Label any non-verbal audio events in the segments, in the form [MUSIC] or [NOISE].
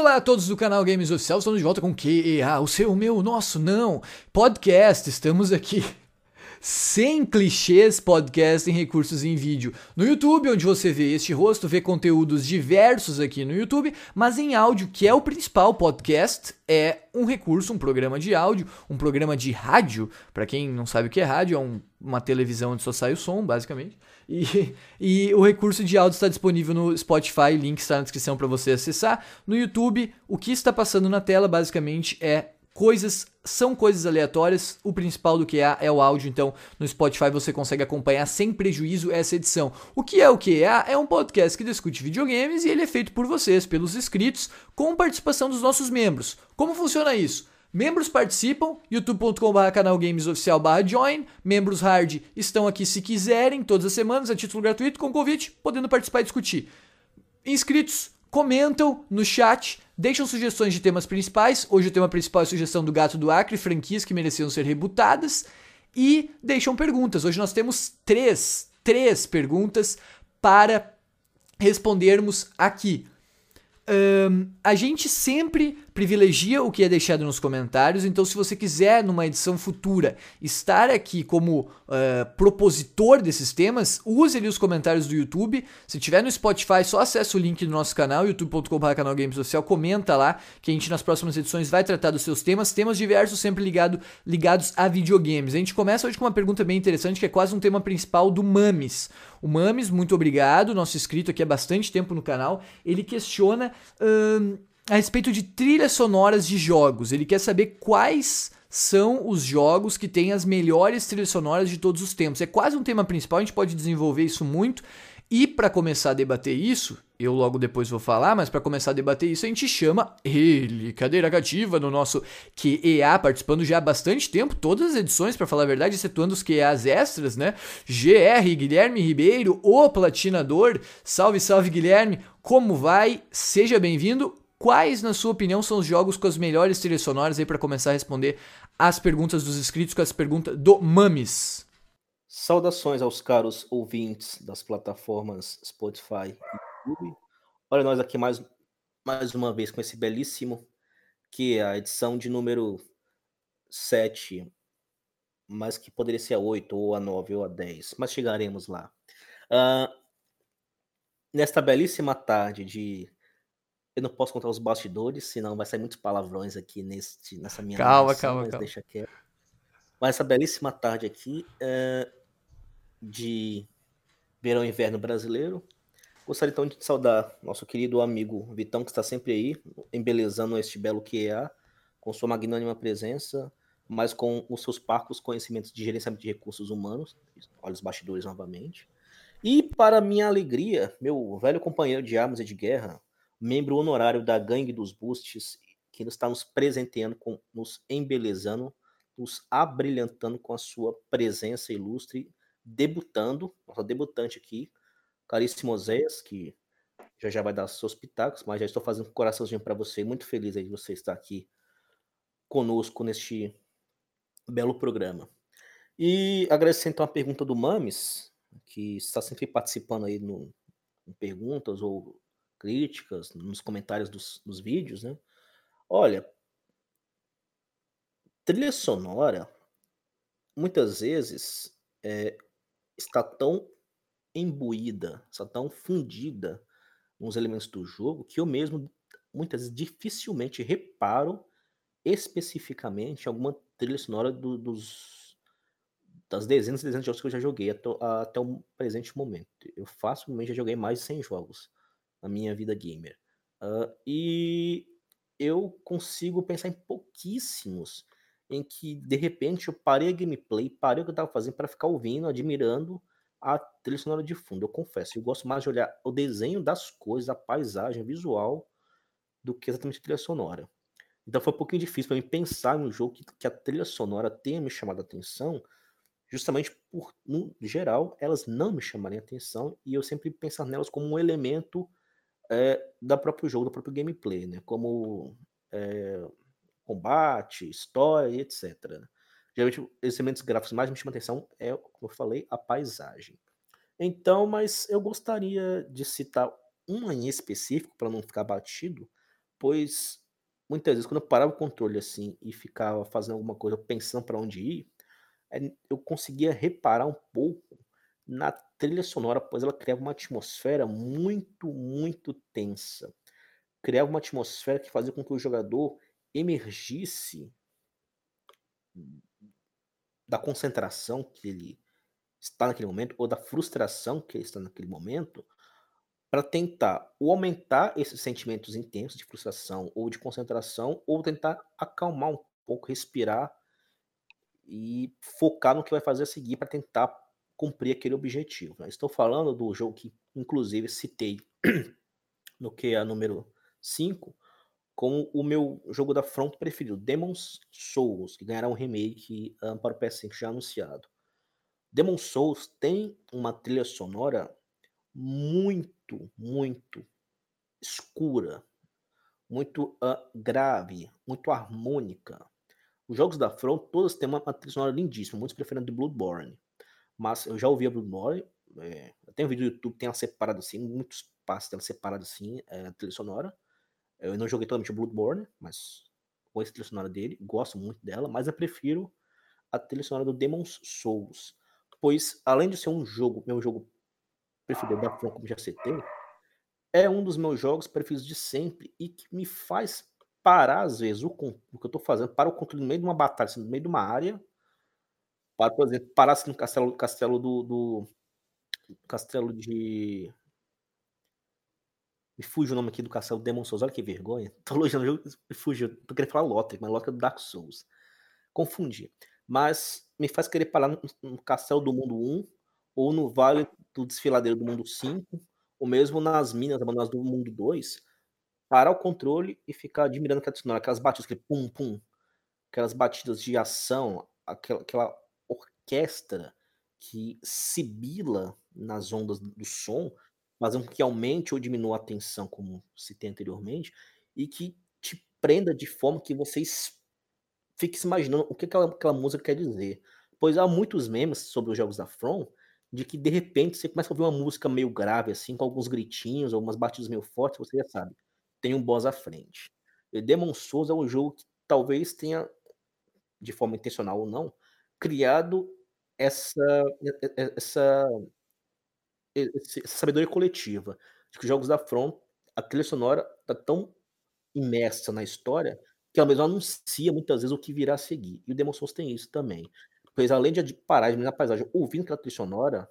Olá a todos do canal Games Oficial, estamos de volta com QEA, o seu, o meu, o nosso, não, podcast, estamos aqui sem clichês podcast em recursos em vídeo no YouTube, onde você vê este rosto, vê conteúdos diversos aqui no YouTube, mas em áudio, que é o principal podcast, é um recurso, um programa de áudio, um programa de rádio. Para quem não sabe o que é rádio, é um, uma televisão onde só sai o som, basicamente. E, [LAUGHS] e o recurso de áudio está disponível no Spotify, link está na descrição para você acessar. No YouTube, o que está passando na tela basicamente é coisas são coisas aleatórias. O principal do QA é o áudio, então no Spotify você consegue acompanhar sem prejuízo essa edição. O que é o QA? É um podcast que discute videogames e ele é feito por vocês, pelos inscritos, com participação dos nossos membros. Como funciona isso? Membros participam, youtube.com.br canal Games Oficial join. Membros hard estão aqui se quiserem, todas as semanas, a título gratuito, com convite, podendo participar e discutir. Inscritos comentam no chat, deixam sugestões de temas principais. Hoje o tema principal é a sugestão do Gato do Acre, franquias que mereciam ser rebutadas. E deixam perguntas. Hoje nós temos três, três perguntas para respondermos aqui. Um, a gente sempre privilegia o que é deixado nos comentários, então se você quiser numa edição futura estar aqui como uh, propositor desses temas, use ali os comentários do YouTube. Se tiver no Spotify, só acesse o link do nosso canal, youtube.com.br canal Games Social, comenta lá que a gente nas próximas edições vai tratar dos seus temas, temas diversos sempre ligado, ligados a videogames. A gente começa hoje com uma pergunta bem interessante que é quase um tema principal do Mames. O Mames, muito obrigado, nosso inscrito aqui há bastante tempo no canal, ele questiona a respeito de trilhas sonoras de jogos. Ele quer saber quais são os jogos que têm as melhores trilhas sonoras de todos os tempos. É quase um tema principal, a gente pode desenvolver isso muito. E para começar a debater isso, eu logo depois vou falar, mas para começar a debater isso, a gente chama ele, cadeira cativa, no nosso QEA, participando já há bastante tempo, todas as edições, para falar a verdade, excetuando os QEAs extras, né? GR, Guilherme Ribeiro, o platinador. Salve, salve, Guilherme. Como vai? Seja bem-vindo. Quais, na sua opinião, são os jogos com as melhores trilhas sonoras aí para começar a responder as perguntas dos inscritos com as perguntas do Mames? Saudações aos caros ouvintes das plataformas Spotify e YouTube. Olha nós aqui mais, mais uma vez com esse belíssimo, que é a edição de número 7, mas que poderia ser a 8, ou a 9, ou a 10, mas chegaremos lá. Uh, nesta belíssima tarde de. Eu não posso contar os bastidores, senão vai sair muitos palavrões aqui neste, nessa minha. Calma, calma, calma. Deixa quieto. Mas essa belíssima tarde aqui. Uh, de verão e inverno brasileiro. Gostaria então de saudar nosso querido amigo Vitão, que está sempre aí, embelezando este belo QEA, com sua magnânima presença, mas com os seus parcos conhecimentos de gerenciamento de recursos humanos. Olha os bastidores novamente. E, para minha alegria, meu velho companheiro de armas e de guerra, membro honorário da Gangue dos Boosts, que está nos presenteando, com, nos embelezando, nos abrilhantando com a sua presença ilustre debutando, nossa debutante aqui, caríssimo Oséias, que já já vai dar seus pitacos, mas já estou fazendo um coraçãozinho para você, muito feliz aí de você estar aqui conosco neste belo programa. E agradecendo então a pergunta do Mames, que está sempre participando aí no, em perguntas ou críticas, nos comentários dos, dos vídeos, né? Olha, trilha sonora, muitas vezes, é, está tão imbuída, está tão fundida nos elementos do jogo que eu mesmo muitas vezes dificilmente reparo especificamente alguma trilha sonora do, dos das dezenas e dezenas de jogos que eu já joguei até, até o presente momento. Eu facilmente já joguei mais de 100 jogos na minha vida gamer. Uh, e eu consigo pensar em pouquíssimos em que de repente eu parei a gameplay, parei o que eu estava fazendo para ficar ouvindo, admirando a trilha sonora de fundo. Eu confesso, eu gosto mais de olhar o desenho das coisas, a paisagem visual, do que exatamente a trilha sonora. Então foi um pouquinho difícil para mim pensar em um jogo que, que a trilha sonora tenha me chamado a atenção, justamente por, no geral, elas não me chamarem a atenção e eu sempre pensar nelas como um elemento é, da próprio jogo, do próprio gameplay, né? Como é, combate, história, etc. Geralmente, os elementos gráficos mais me chamam atenção é, como eu falei, a paisagem. Então, mas eu gostaria de citar uma em específico, para não ficar batido, pois muitas vezes quando eu parava o controle assim e ficava fazendo alguma coisa, pensando para onde ir, eh, eu conseguia reparar um pouco na trilha sonora, pois ela criava uma atmosfera muito, muito tensa. Criava uma atmosfera que fazia com que o jogador emergisse da concentração que ele está naquele momento, ou da frustração que ele está naquele momento, para tentar ou aumentar esses sentimentos intensos de frustração ou de concentração, ou tentar acalmar um pouco, respirar e focar no que vai fazer a seguir para tentar cumprir aquele objetivo. Né? Estou falando do jogo que, inclusive, citei no que é número 5, como o meu jogo da Front preferido, Demon's Souls, que ganhará um remake um, para o PS5 já anunciado. Demon's Souls tem uma trilha sonora muito, muito escura, muito uh, grave, muito harmônica. Os jogos da Front todos têm uma, trilha sonora lindíssima, muitos preferem de Bloodborne. Mas eu já ouvi a Bloodborne, é, tem um vídeo do YouTube tem ela separada assim, muitos passos dela separada assim, é, a trilha sonora. Eu não joguei totalmente o Bloodborne, mas conheço a trilha sonora dele, gosto muito dela, mas eu prefiro a trilha sonora do Demon's Souls. Pois, além de ser um jogo, meu jogo preferido da From, como já citei, é um dos meus jogos preferidos de sempre e que me faz parar, às vezes, o, o que eu tô fazendo, para o controle no meio de uma batalha, assim, no meio de uma área, para, por exemplo, parar assim, no castelo, castelo do, do castelo de me fuge o nome aqui do castelo Demon Souls, olha que vergonha. [LAUGHS] Tô elogiando o jogo, me fugiu. Tô querendo falar Lothric, mas Lothric é do Dark Souls. Confundi. Mas me faz querer parar no, no castelo do mundo 1, ou no vale do desfiladeiro do mundo 5, ou mesmo nas minas abandonadas do mundo 2, parar o controle e ficar admirando aquela sonora, aquelas batidas, aquele pum pum, aquelas batidas de ação, aquela, aquela orquestra que sibila nas ondas do som, fazendo com que aumente ou diminua a tensão, como citei anteriormente, e que te prenda de forma que você fique se imaginando o que aquela, aquela música quer dizer. Pois há muitos memes sobre os jogos da From, de que de repente você começa a ouvir uma música meio grave, assim, com alguns gritinhos, algumas batidas meio fortes, você já sabe, tem um boss à frente. E Demon Souls é um jogo que talvez tenha, de forma intencional ou não, criado essa, essa essa sabedoria coletiva de que os jogos da From, a trilha sonora tá tão imersa na história que ela mesma anuncia muitas vezes o que virá a seguir. E o Demon Souls tem isso também. Pois além de parar na paisagem ouvindo aquela trilha sonora,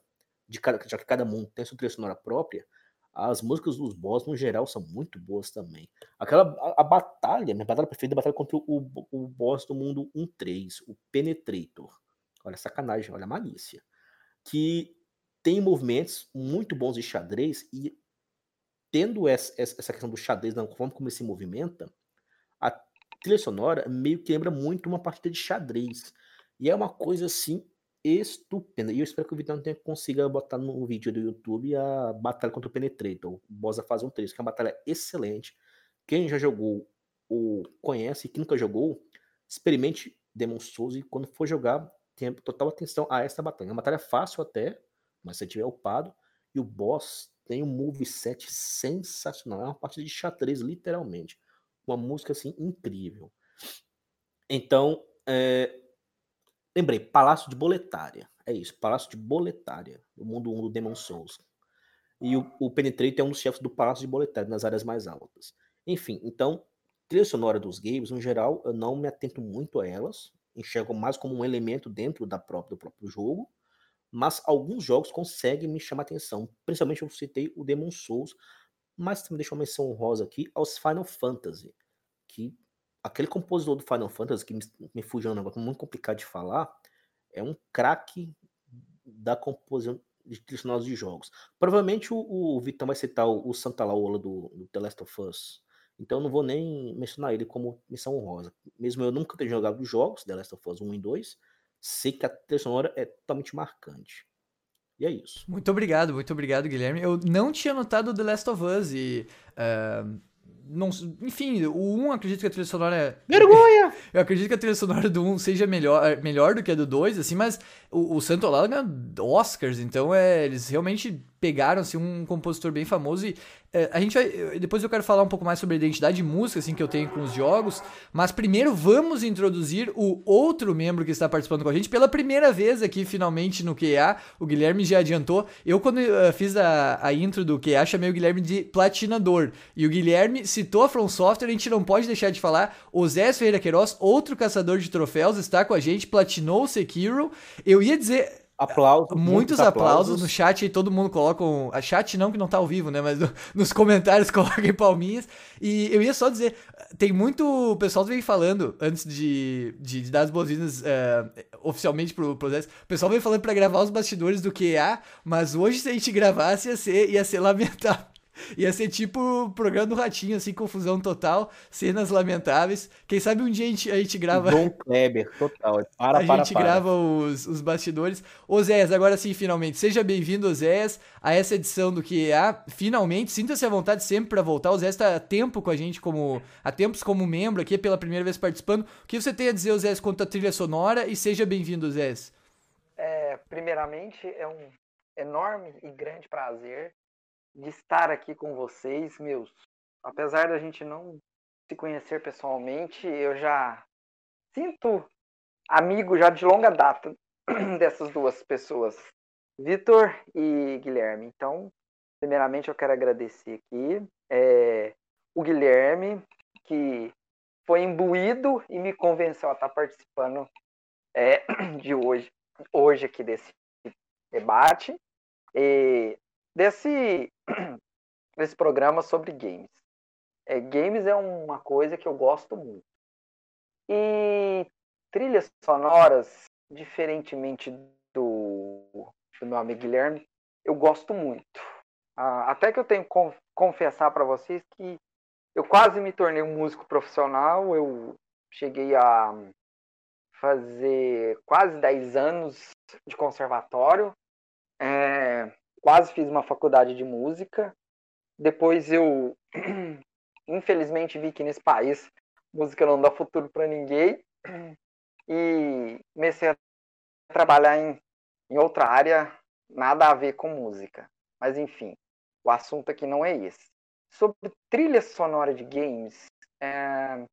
de cada, já que cada mundo tem sua trilha sonora própria, as músicas dos boss, no geral, são muito boas também. Aquela, a, a batalha, minha batalha preferida é a batalha contra o, o boss do mundo 1-3, o Penetrator. Olha sacanagem, olha a malícia. Que tem movimentos muito bons de xadrez e tendo essa, questão do xadrez na forma como ele se movimenta, a trilha sonora meio que lembra muito uma partida de xadrez. E é uma coisa assim estupenda. E eu espero que o Vitão consiga botar no vídeo do YouTube a batalha contra o Penetrator, o Boss da fase 1 3, que é uma batalha excelente. Quem já jogou ou conhece, quem nunca jogou, experimente Demon Souls e quando for jogar, tenha total atenção a essa batalha. É uma batalha fácil até, mas se tiver upado, e o boss tem um moveset sensacional. É uma partida de xadrez, literalmente. Uma música assim incrível. Então, é... lembrei, Palácio de Boletária. É isso, Palácio de Boletária, o mundo 1 do Demon Souls. E o, o Penetrator é um dos chefes do Palácio de Boletária, nas áreas mais altas. Enfim, então, trilha sonora dos games, no geral, eu não me atento muito a elas. Enxergo mais como um elemento dentro da própria, do próprio jogo mas alguns jogos conseguem me chamar atenção. Principalmente eu citei o Demon Souls, mas também deixou uma menção honrosa aqui aos Final Fantasy, que aquele compositor do Final Fantasy, que me, me fugiu um negócio muito complicado de falar, é um craque da composição de trilhas de jogos. Provavelmente o, o Vitão vai citar o, o Santa Laola do, do The Last of Us, então eu não vou nem mencionar ele como missão honrosa. Mesmo eu nunca ter jogado os jogos, The Last of Us 1 e 2, sei que a trilha sonora é totalmente marcante. E é isso. Muito obrigado, muito obrigado, Guilherme. Eu não tinha notado The Last of Us e. Uh, não, enfim, o 1 acredito que a trilha sonora é. [LAUGHS] Vergonha! Eu acredito que a trilha sonora do 1 seja melhor, melhor do que a do 2, assim, mas o, o Santo Olá ganha Oscars, então é, eles realmente pegaram assim, um compositor bem famoso e é, a gente vai, depois eu quero falar um pouco mais sobre a identidade de música assim que eu tenho com os jogos, mas primeiro vamos introduzir o outro membro que está participando com a gente pela primeira vez aqui finalmente no QA. O Guilherme já adiantou. Eu quando uh, fiz a, a intro do QA chamei o Guilherme de platinador e o Guilherme citou a From Software. A gente não pode deixar de falar. O Zé Ferreira Queiroz, outro caçador de troféus, está com a gente, platinou o Sekiro. Eu ia dizer Aplausos. Muitos, muitos aplausos. aplausos. no chat aí, todo mundo coloca um. A chat não, que não tá ao vivo, né? Mas [LAUGHS] nos comentários [LAUGHS] coloquem palminhas. E eu ia só dizer, tem muito. O pessoal vem falando, antes de, de, de dar as boas-vindas uh, oficialmente pro processo, o pessoal vem falando para gravar os bastidores do QA, mas hoje, se a gente gravasse, ia ser, ia ser lamentável. Ia ser tipo o programa do Ratinho, assim, confusão total, cenas lamentáveis. Quem sabe um dia a gente, a gente grava. Dom Kleber, total. Para, a para, gente para. grava os, os bastidores. Zés, agora sim, finalmente. Seja bem-vindo, Zés, a essa edição do QA. Finalmente, sinta-se à vontade sempre para voltar. O Zés está há tempo com a gente, como há tempos como membro aqui, pela primeira vez participando. O que você tem a dizer, Zés, quanto à trilha sonora? E seja bem-vindo, Zés. É, primeiramente, é um enorme e grande prazer de estar aqui com vocês, meus. Apesar da gente não se conhecer pessoalmente, eu já sinto amigo já de longa data [CLEARS THROAT] dessas duas pessoas, Vitor e Guilherme. Então, primeiramente eu quero agradecer aqui é, o Guilherme, que foi imbuído e me convenceu a estar participando é, [CLEARS THROAT] de hoje, hoje aqui desse debate. E desse, [CLEARS THROAT] desse programa sobre games. É, games é uma coisa que eu gosto muito. E trilhas sonoras, diferentemente do, do meu amigo Guilherme, eu gosto muito. Ah, até que eu tenho que confessar para vocês que eu quase me tornei um músico profissional. Eu cheguei a fazer quase 10 anos de conservatório. É, quase fiz uma faculdade de música. Depois eu, [CLEARS THROAT] infelizmente, vi que nesse país música não dá futuro para ninguém e comecei a trabalhar em, em outra área, nada a ver com música. Mas enfim, o assunto aqui não é esse. Sobre trilha sonora de games, é,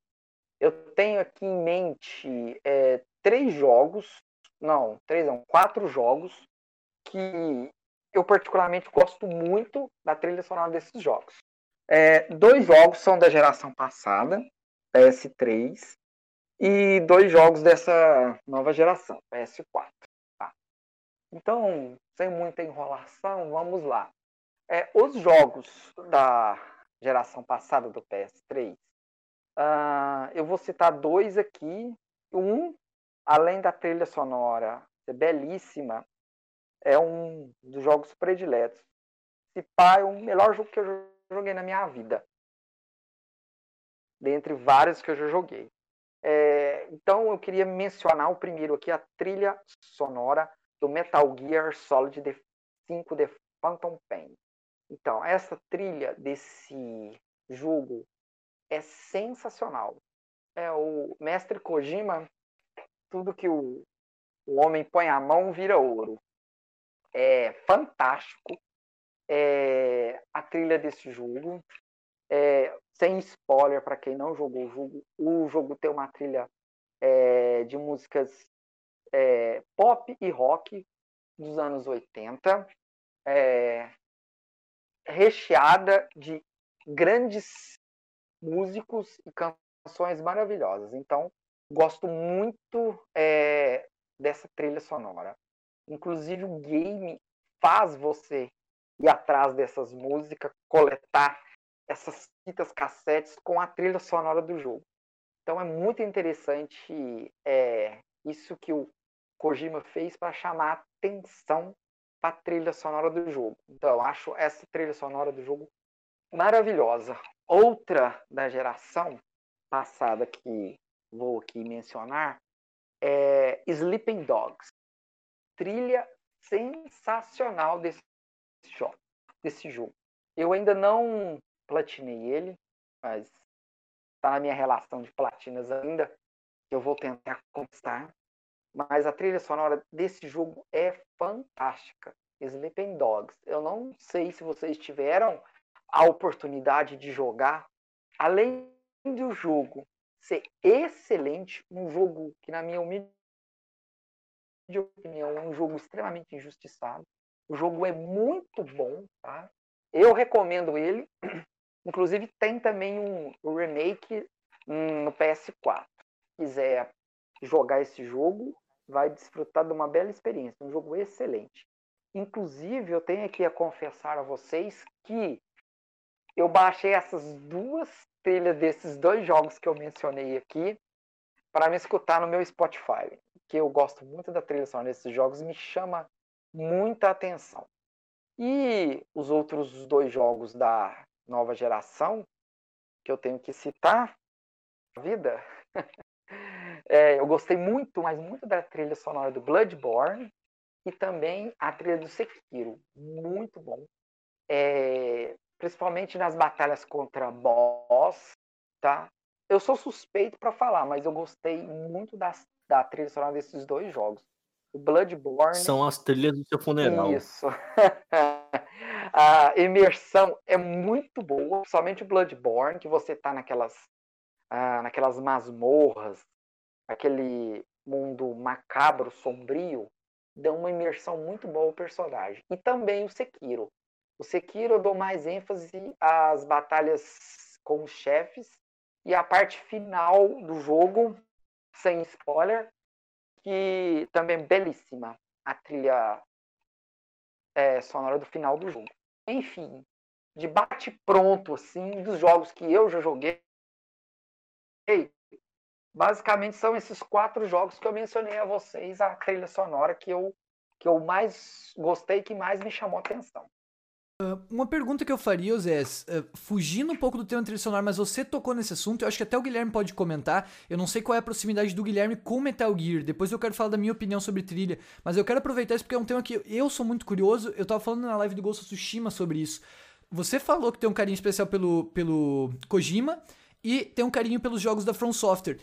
eu tenho aqui em mente é, três jogos, não, três não, quatro jogos que eu particularmente gosto muito da trilha sonora desses jogos. É, dois jogos são da geração passada, PS3, e dois jogos dessa nova geração, PS4. Tá? Então, sem muita enrolação, vamos lá. É, os jogos da geração passada do PS3, uh, ah, eu vou citar dois aqui. Um, além da trilha sonora ser belíssima, é um dos jogos prediletos. Se pá, é o melhor jogo que eu joguei na minha vida. Dentre vários que eu já joguei. É, então eu queria mencionar o primeiro aqui, a trilha sonora do Metal Gear Solid 5 The Phantom Pain. Então, essa trilha desse jogo é sensacional. É o mestre Kojima, tudo que o, o homem põe a mão vira ouro é fantástico é, a trilha desse jogo. É, sem spoiler para quem não jogou o jogo, o jogo tem uma trilha é, de músicas é, pop e rock dos anos 80, é, recheada de grandes músicos e canções maravilhosas. Então, gosto muito é, dessa trilha sonora. Inclusive o game faz você ir atrás dessas músicas, coletar essas fitas cassetes com a trilha sonora do jogo. Então é muito interessante é, isso que o Kojima fez para chamar atenção para a trilha sonora do jogo. Então eu acho essa trilha sonora do jogo maravilhosa. Outra da geração passada que vou aqui mencionar é Sleeping Dogs trilha sensacional desse jogo, desse jogo. Eu ainda não platinei ele, mas está na minha relação de platinas ainda. Eu vou tentar conquistar. Mas a trilha sonora desse jogo é fantástica. Sleeping Dogs. Eu não sei se vocês tiveram a oportunidade de jogar, além do jogo ser excelente, um jogo que, na minha humilde opinião, é um jogo extremamente injustiçado. O jogo é muito bom, tá? Eu recomendo ele. Inclusive, tem também um remake no PS4. Se quiser jogar esse jogo, vai desfrutar de uma bela experiência. Um jogo excelente. Inclusive, eu tenho aqui a confessar a vocês que eu baixei essas duas trilhas desses dois jogos que eu mencionei aqui para me escutar no meu Spotify, que eu gosto muito da trilha sonora desses jogos, me chama muita atenção. E os outros dois jogos da nova geração que eu tenho que citar, vida, [LAUGHS] é, eu gostei muito, mas muito da trilha sonora do Bloodborne e também a trilha do Sekiro, muito bom. É, principalmente nas batalhas contra boss, tá? Eu sou suspeito para falar, mas eu gostei muito das, da trilha sonora desses dois jogos. O Bloodborne. São as trilhas do seu funeral. Isso. [LAUGHS] a imersão é muito boa, somente o Bloodborne, que você tá naquelas, ah, naquelas masmorras, aquele mundo macabro, sombrio, dá uma imersão muito boa ao personagem. E também o Sekiro. O Sekiro eu dou mais ênfase às batalhas com os chefes e a parte final do jogo, sem spoiler, que também é belíssima. A trilha é, sonora do final do jogo. Enfim, de bate pronto, assim, dos jogos que eu já joguei, basicamente são esses quatro jogos que eu mencionei a vocês, a trilha sonora que eu, que eu mais gostei, que mais me chamou a atenção. Uh, uma pergunta que eu faria, Zé, uh, fugindo um pouco do tema tradicional, mas você tocou nesse assunto, eu acho que até o Guilherme pode comentar. Eu não sei qual é a proximidade do Guilherme com Metal Gear. Depois eu quero falar da minha opinião sobre trilha, mas eu quero aproveitar isso porque é um tema que eu sou muito curioso. Eu tava falando na live do Ghost of Tsushima sobre isso. Você falou que tem um carinho especial pelo, pelo Kojima e tem um carinho pelos jogos da From Software.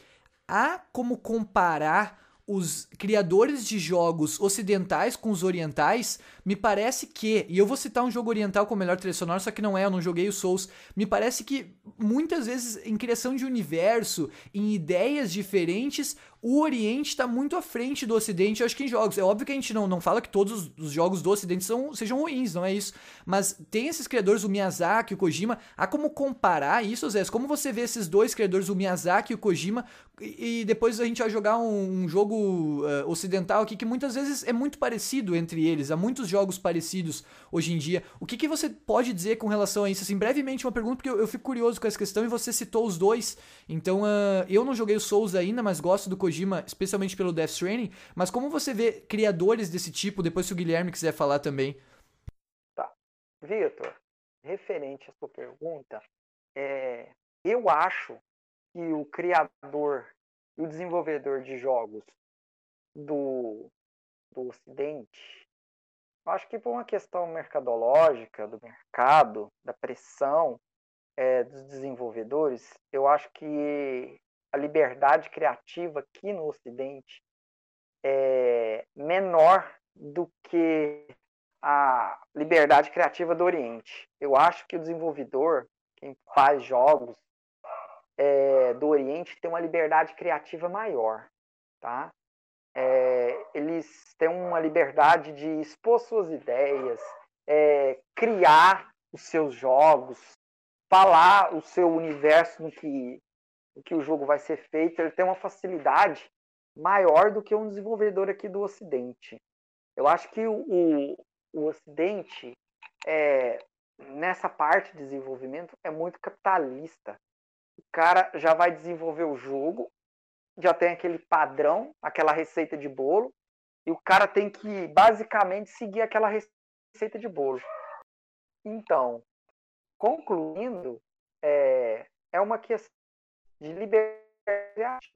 Há como comparar os criadores de jogos ocidentais com os orientais, me parece que, e eu vou citar um jogo oriental com melhor trilha sonora, só que não é, eu não joguei o Souls, me parece que muitas vezes em criação de universo, em ideias diferentes, o Oriente está muito à frente do Ocidente, eu acho que em jogos. É óbvio que a gente não, não fala que todos os jogos do Ocidente são, sejam ruins, não é isso. Mas tem esses criadores, o Miyazaki, o Kojima. Há como comparar isso, Zé? Como você vê esses dois criadores, o Miyazaki e o Kojima, e, e depois a gente vai jogar um, um jogo uh, ocidental aqui que muitas vezes é muito parecido entre eles. Há muitos jogos parecidos hoje em dia. O que, que você pode dizer com relação a isso? Assim, brevemente, uma pergunta, porque eu, eu fico curioso com essa questão e você citou os dois. Então, uh, eu não joguei o Souls ainda, mas gosto do Kojima especialmente pelo Death Stranding, mas como você vê criadores desse tipo, depois se o Guilherme quiser falar também. Tá. Vitor, referente à sua pergunta, é, eu acho que o criador e o desenvolvedor de jogos do, do Ocidente, acho que por uma questão mercadológica, do mercado, da pressão é, dos desenvolvedores, eu acho que a liberdade criativa aqui no Ocidente é menor do que a liberdade criativa do Oriente. Eu acho que o desenvolvedor, quem faz jogos é, do Oriente, tem uma liberdade criativa maior, tá? É, eles têm uma liberdade de expor suas ideias, é, criar os seus jogos, falar o seu universo no que em que o jogo vai ser feito, ele tem uma facilidade maior do que um desenvolvedor aqui do Ocidente. Eu acho que o, o, o Ocidente, é, nessa parte de desenvolvimento, é muito capitalista. O cara já vai desenvolver o jogo, já tem aquele padrão, aquela receita de bolo, e o cara tem que basicamente seguir aquela receita de bolo. Então, concluindo, é, é uma questão de liberdade.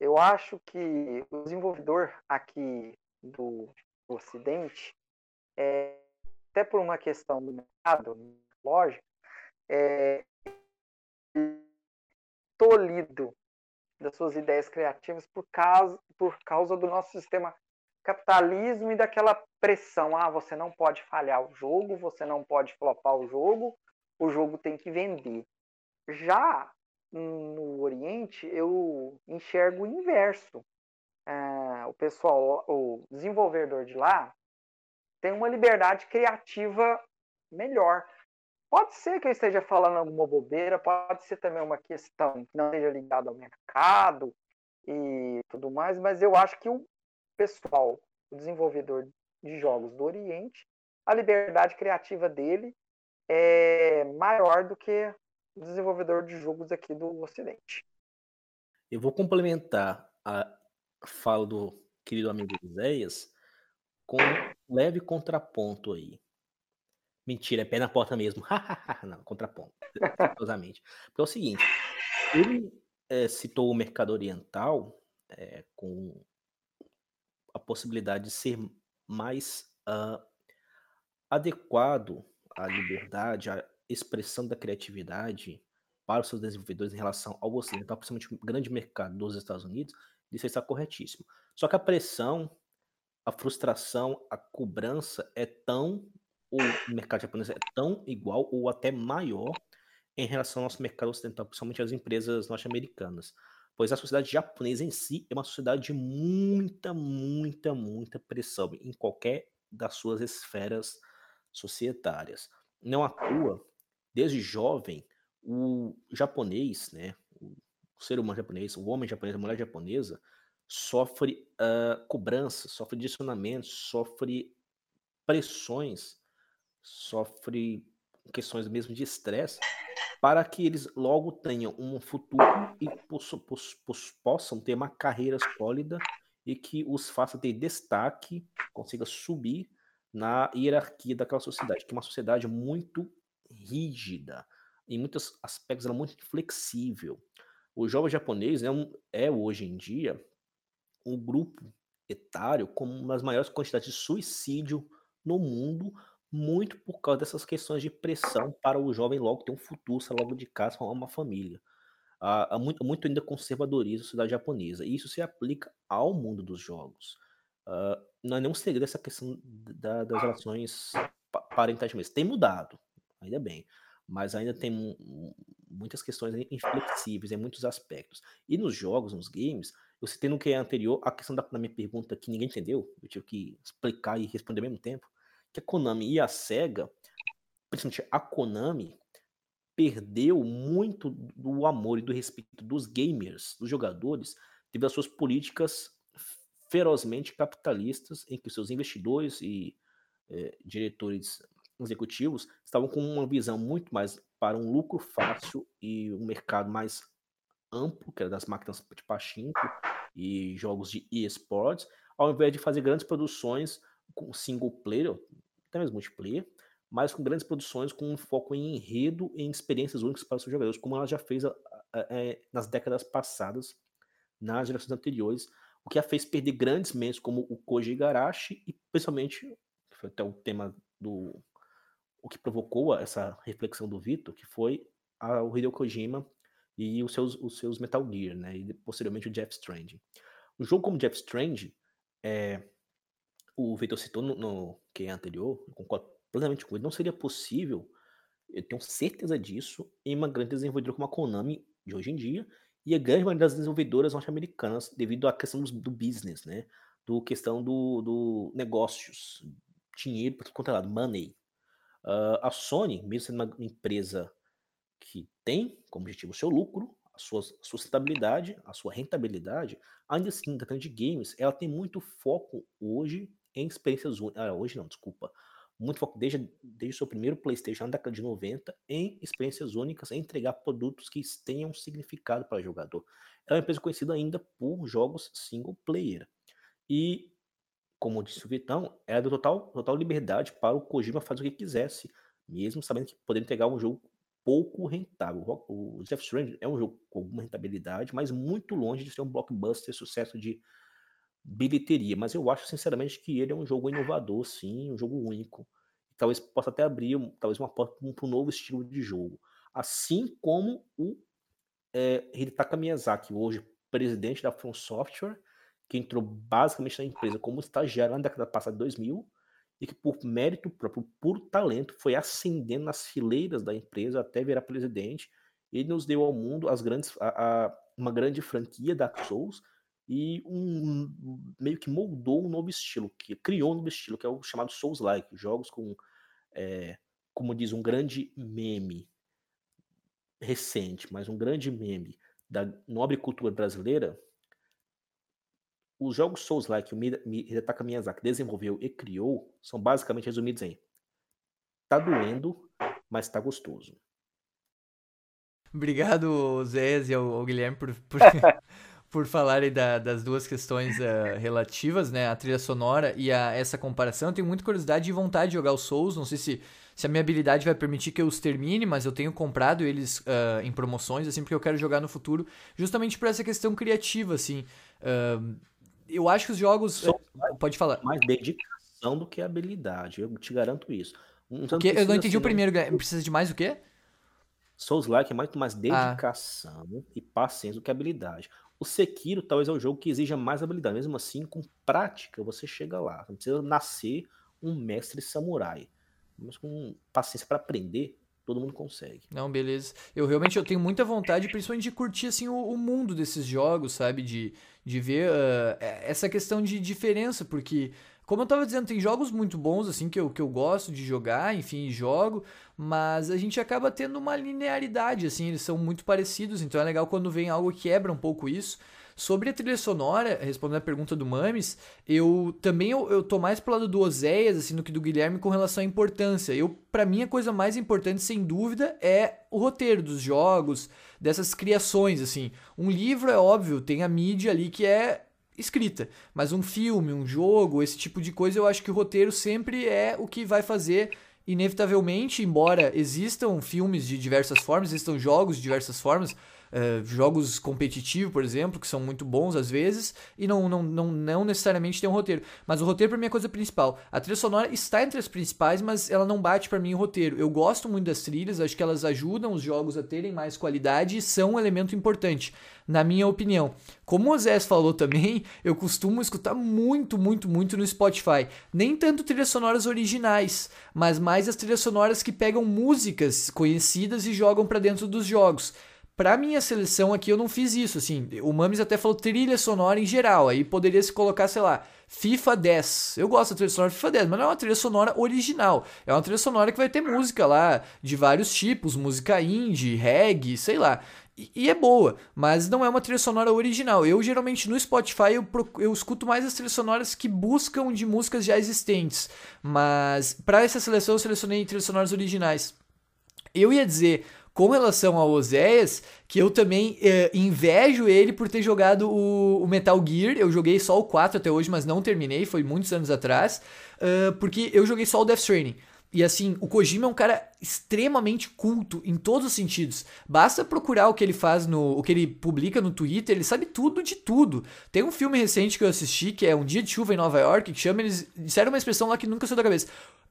Eu acho que o desenvolvedor aqui do, do Ocidente, é, até por uma questão do mercado, lógico, é tolhido das suas ideias criativas por causa, por causa do nosso sistema capitalismo e daquela pressão. Ah, você não pode falhar o jogo, você não pode flopar o jogo, o jogo tem que vender. Já no Oriente, eu enxergo o inverso. É, o pessoal, o desenvolvedor de lá, tem uma liberdade criativa melhor. Pode ser que eu esteja falando alguma bobeira, pode ser também uma questão que não esteja ligada ao mercado e tudo mais, mas eu acho que o pessoal, o desenvolvedor de jogos do Oriente, a liberdade criativa dele é maior do que o desenvolvedor de jogos aqui do Ocidente. Eu vou complementar a fala do querido amigo Zéias com um leve contraponto aí. Mentira, é pé na porta mesmo. [LAUGHS] Não, contraponto. Porque é o seguinte, ele é, citou o mercado oriental é, com a possibilidade de ser mais uh, adequado à liberdade, à expressão da criatividade para os seus desenvolvedores em relação ao ocidental, principalmente o grande mercado dos Estados Unidos, isso está corretíssimo. Só que a pressão, a frustração, a cobrança é tão, o mercado japonês é tão igual ou até maior em relação ao nosso mercado ocidental, principalmente as empresas norte-americanas pois a sociedade japonesa em si é uma sociedade de muita, muita, muita pressão em qualquer das suas esferas societárias. Não à toa, desde jovem, o japonês, né, o ser humano japonês, o homem japonês, a mulher japonesa, sofre uh, cobranças, sofre direcionamentos, sofre pressões, sofre questões mesmo de estresse para que eles logo tenham um futuro e possam ter uma carreira sólida e que os faça ter destaque, consiga subir na hierarquia daquela sociedade, que é uma sociedade muito rígida, em muitos aspectos ela é muito flexível. O jovem japonês é, um, é hoje em dia um grupo etário com uma das maiores quantidades de suicídio no mundo, muito por causa dessas questões de pressão para o jovem logo ter um futuro, sair logo de casa, formar uma família. Há, há muito, muito, ainda conservadorismo na sociedade japonesa, e isso se aplica ao mundo dos jogos. Uh, não é nenhum segredo essa questão da, das relações parentais mesmo. Tem mudado, ainda bem, mas ainda tem muitas questões inflexíveis em muitos aspectos. E nos jogos, nos games, eu citei no que é anterior a questão da, da minha pergunta que ninguém entendeu, eu tive que explicar e responder ao mesmo tempo que a Konami e a Sega, principalmente a Konami, perdeu muito do amor e do respeito dos gamers, dos jogadores, devido às suas políticas ferozmente capitalistas, em que seus investidores e é, diretores executivos estavam com uma visão muito mais para um lucro fácil e um mercado mais amplo, que era das máquinas de pachinko e jogos de eSports, ao invés de fazer grandes produções com single player, até mesmo multiplayer, mas com grandes produções com um foco em enredo e em experiências únicas para os seus jogadores, como ela já fez a, a, a, é, nas décadas passadas, nas gerações anteriores, o que a fez perder grandes mentes como o Koji Igarashi e principalmente, que foi até o tema do o que provocou essa reflexão do Vitor, que foi a, o Hideo Kojima e os seus, os seus Metal Gear, né, e posteriormente o Jeff Strange. Um jogo como Jeff Strange, é, o Vitor citou no, no que é anterior, concordo plenamente com ele, não seria possível, eu tenho certeza disso, em uma grande desenvolvedora como a Konami de hoje em dia, e a grande maioria das desenvolvedoras norte-americanas, devido à questão do, do, business, né? Do questão do, do negócios, dinheiro para tudo quanto é lado, money. Uh, a Sony, mesmo sendo uma empresa que tem como objetivo o seu lucro, a sua sustentabilidade, a sua rentabilidade, ainda assim, tratando de games, ela tem muito foco hoje em experiências únicas. Ah, hoje não, desculpa. Muito foco desde, desde o seu primeiro PlayStation na década de 90 em experiências únicas, em entregar produtos que tenham significado para o jogador. É uma empresa conhecida ainda por jogos single player. E, como disse o Vitão, era do total, total liberdade para o Kojima fazer o que quisesse, mesmo sabendo que poderia entregar um jogo pouco rentável. O Death Stranding é um jogo com alguma rentabilidade, mas muito longe de ser um blockbuster sucesso de bilheteria, mas eu acho sinceramente que ele é um jogo inovador, sim, um jogo único. Talvez possa até abrir talvez uma porta para um novo estilo de jogo. Assim como o é, Hidetaka Miyazaki, hoje presidente da From Software, que entrou basicamente na empresa como estagiário na década passada de 2000 e que por mérito próprio, por talento, foi ascendendo nas fileiras da empresa até virar presidente. Ele nos deu ao mundo as grandes, a, a, uma grande franquia da Souls e um, meio que moldou um novo estilo, que criou um novo estilo, que é o chamado Souls-like, jogos com, é, como diz, um grande meme recente, mas um grande meme da nobre cultura brasileira, os jogos Souls-like que o Hidetaka Miyazaki desenvolveu e criou são basicamente resumidos em tá doendo, mas tá gostoso. Obrigado, Zé e ao, Guilherme por, por, [LAUGHS] por falarem da, das duas questões uh, relativas, né? A trilha sonora e a, essa comparação. Eu tenho muita curiosidade e vontade de jogar os Souls. Não sei se, se a minha habilidade vai permitir que eu os termine, mas eu tenho comprado eles uh, em promoções, assim, porque eu quero jogar no futuro, justamente por essa questão criativa, assim. Uh, eu acho que os jogos. pode falar. Mais dedicação do que habilidade, eu te garanto isso. Um, eu não entendi assim, o primeiro, precisa de mais o quê? Souls-like é muito mais ah. dedicação ah. e paciência do que habilidade. O Sekiro talvez é o jogo que exija mais habilidade. Mesmo assim, com prática, você chega lá. Não precisa nascer um mestre samurai. Mas com paciência para aprender, todo mundo consegue. Não, beleza. Eu realmente eu tenho muita vontade, principalmente de curtir assim, o, o mundo desses jogos, sabe? De, de ver uh, essa questão de diferença, porque como eu tava dizendo, tem jogos muito bons, assim, que eu, que eu gosto de jogar, enfim, jogo, mas a gente acaba tendo uma linearidade, assim, eles são muito parecidos, então é legal quando vem algo que quebra um pouco isso. Sobre a trilha sonora, respondendo a pergunta do Mames, eu também eu, eu tô mais pro lado do Oséias, assim, do que do Guilherme com relação à importância. Eu, para mim, a coisa mais importante, sem dúvida, é o roteiro dos jogos, dessas criações, assim. Um livro, é óbvio, tem a mídia ali que é escrita. Mas um filme, um jogo, esse tipo de coisa, eu acho que o roteiro sempre é o que vai fazer inevitavelmente, embora existam filmes de diversas formas, existam jogos de diversas formas, uh, jogos competitivos, por exemplo, que são muito bons às vezes, e não, não, não, não necessariamente tem um roteiro. Mas o roteiro para mim é a coisa principal. A trilha sonora está entre as principais, mas ela não bate para mim o roteiro. Eu gosto muito das trilhas, acho que elas ajudam os jogos a terem mais qualidade e são um elemento importante na minha opinião. Como o Zé falou também, eu costumo escutar muito, muito, muito no Spotify. Nem tanto trilhas sonoras originais, mas mais as trilhas sonoras que pegam músicas conhecidas e jogam para dentro dos jogos. Pra minha seleção aqui eu não fiz isso, assim, o Mames até falou trilha sonora em geral, aí poderia se colocar, sei lá, FIFA 10. Eu gosto da trilha sonora FIFA 10, mas não é uma trilha sonora original. É uma trilha sonora que vai ter música lá de vários tipos, música indie, reggae, sei lá. E, é boa, mas não é uma trilha sonora original. Eu geralmente no Spotify eu, eu escuto mais as trilhas sonoras que buscam de músicas já existentes. Mas para essa seleção eu selecionei trilhas sonoras originais. Eu ia dizer com relação ao Oséias, que eu também eh, invejo ele por ter jogado o, o, Metal Gear. Eu joguei só o 4 até hoje, mas não terminei, foi muitos anos atrás, uh, porque eu joguei só o Death Stranding. E assim, o Kojima é um cara extremamente culto em todos os sentidos. Basta procurar o que ele faz no, o que ele publica no Twitter, ele sabe tudo de tudo. Tem um filme recente que eu assisti que é Um Dia de Chuva em Nova York, que chama eles disseram uma expressão lá que nunca saiu da cabeça.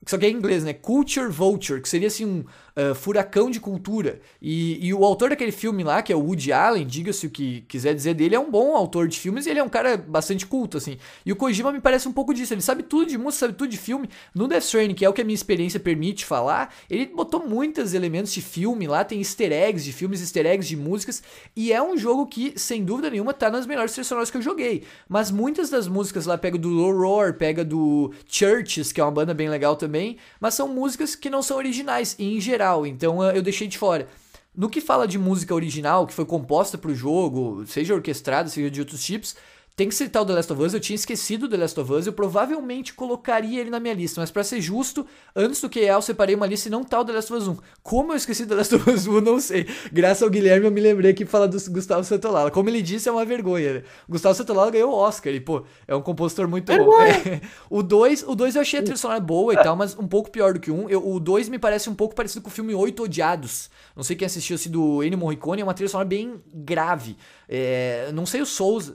Só que é em inglês, né? Culture Vulture, que seria assim um uh, furacão de cultura. E, e, o autor daquele filme lá, que é o Woody Allen, diga-se o que quiser dizer dele, é um bom autor de filmes e ele é um cara bastante culto, assim. E o Kojima me parece um pouco disso. Ele sabe tudo de música, sabe tudo de filme. No Death Stranding, que é o que a minha experiência permite falar, ele botou muitos elementos de filme lá, tem easter eggs de filmes, easter eggs de músicas. E é um jogo que, sem dúvida nenhuma, tá nas melhores trilhas que eu joguei. Mas muitas das músicas lá pega do Low Roar, pega do Churches, que é uma banda bem legal também mas são músicas que não são originais em geral, então eu deixei de fora. No que fala de música original, que foi composta para o jogo, seja orquestrada, seja de outros tipos, tem que citar o The Last of Us, eu tinha esquecido o The Last of Us, eu provavelmente colocaria ele na minha lista, mas para ser justo, antes do QA eu separei uma lista e não tá o The Last of Us 1. Como eu esqueci do The Last of Us 1, eu não sei. Graças ao Guilherme eu me lembrei que fala do Gustavo Santolala. Como ele disse, é uma vergonha, né? Gustavo Santolala ganhou o Oscar e, pô, é um compositor muito bom. É. [LAUGHS] O 2, o 2 eu achei a trilha sonora boa e tal, mas um pouco pior do que o 1. Um. o 2 me parece um pouco parecido com o filme Oito Odiados. Não sei quem assistiu, assim, do Ennio Morricone, é uma trilha sonora bem grave. É, não sei o Souls.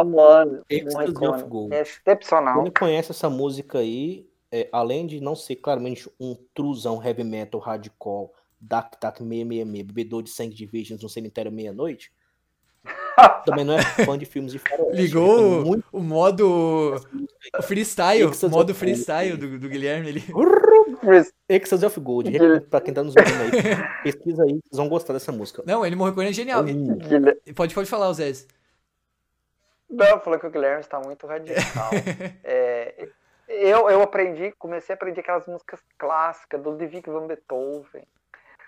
Amo, amo, amo. É excepcional. Quem conhece essa música aí, é, além de não ser claramente um truzão heavy metal hardcore, Dark Dark 666, bebedor de sangue de virgens no cemitério meia-noite, [LAUGHS] também não é fã de filmes de faroeste. Ligou muito... o, modo o freestyle, o modo freestyle do, do Guilherme ali. Exodus of Gold, pra quem tá nos ouvindo aí. [LAUGHS] Pesquisa aí, vocês vão gostar dessa música. Não, ele morreu com ele é genial. Pode, pode falar, Zé. Não, falou que o Guilherme está muito radical. [LAUGHS] é, eu, eu aprendi, comecei a aprender aquelas músicas clássicas do Ludwig van Beethoven.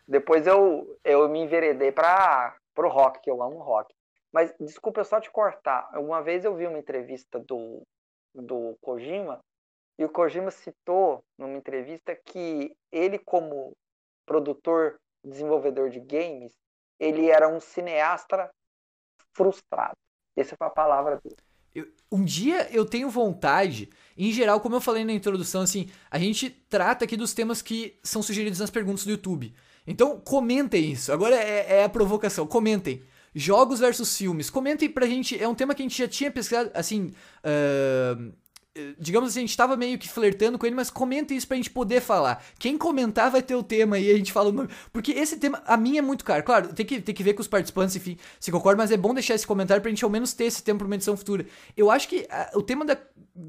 Depois eu, eu me enveredei para o rock, que eu amo rock. Mas desculpa eu só te cortar. Uma vez eu vi uma entrevista do, do Kojima e o Kojima citou numa entrevista que ele, como produtor, desenvolvedor de games, ele era um cineasta frustrado. Essa foi a palavra dele. Eu, um dia eu tenho vontade, em geral, como eu falei na introdução, assim, a gente trata aqui dos temas que são sugeridos nas perguntas do YouTube. Então, comentem isso. Agora é, é a provocação. Comentem. Jogos versus filmes. Comentem pra gente. É um tema que a gente já tinha pesquisado, assim. Uh, digamos assim, a gente tava meio que flertando com ele, mas comenta isso pra gente poder falar. Quem comentar vai ter o tema e a gente fala o nome. Porque esse tema, a mim é muito caro. Claro, tem que, tem que ver com os participantes, enfim, se concordam, mas é bom deixar esse comentário pra gente ao menos ter esse tema pra uma edição futura. Eu acho que a, o tema da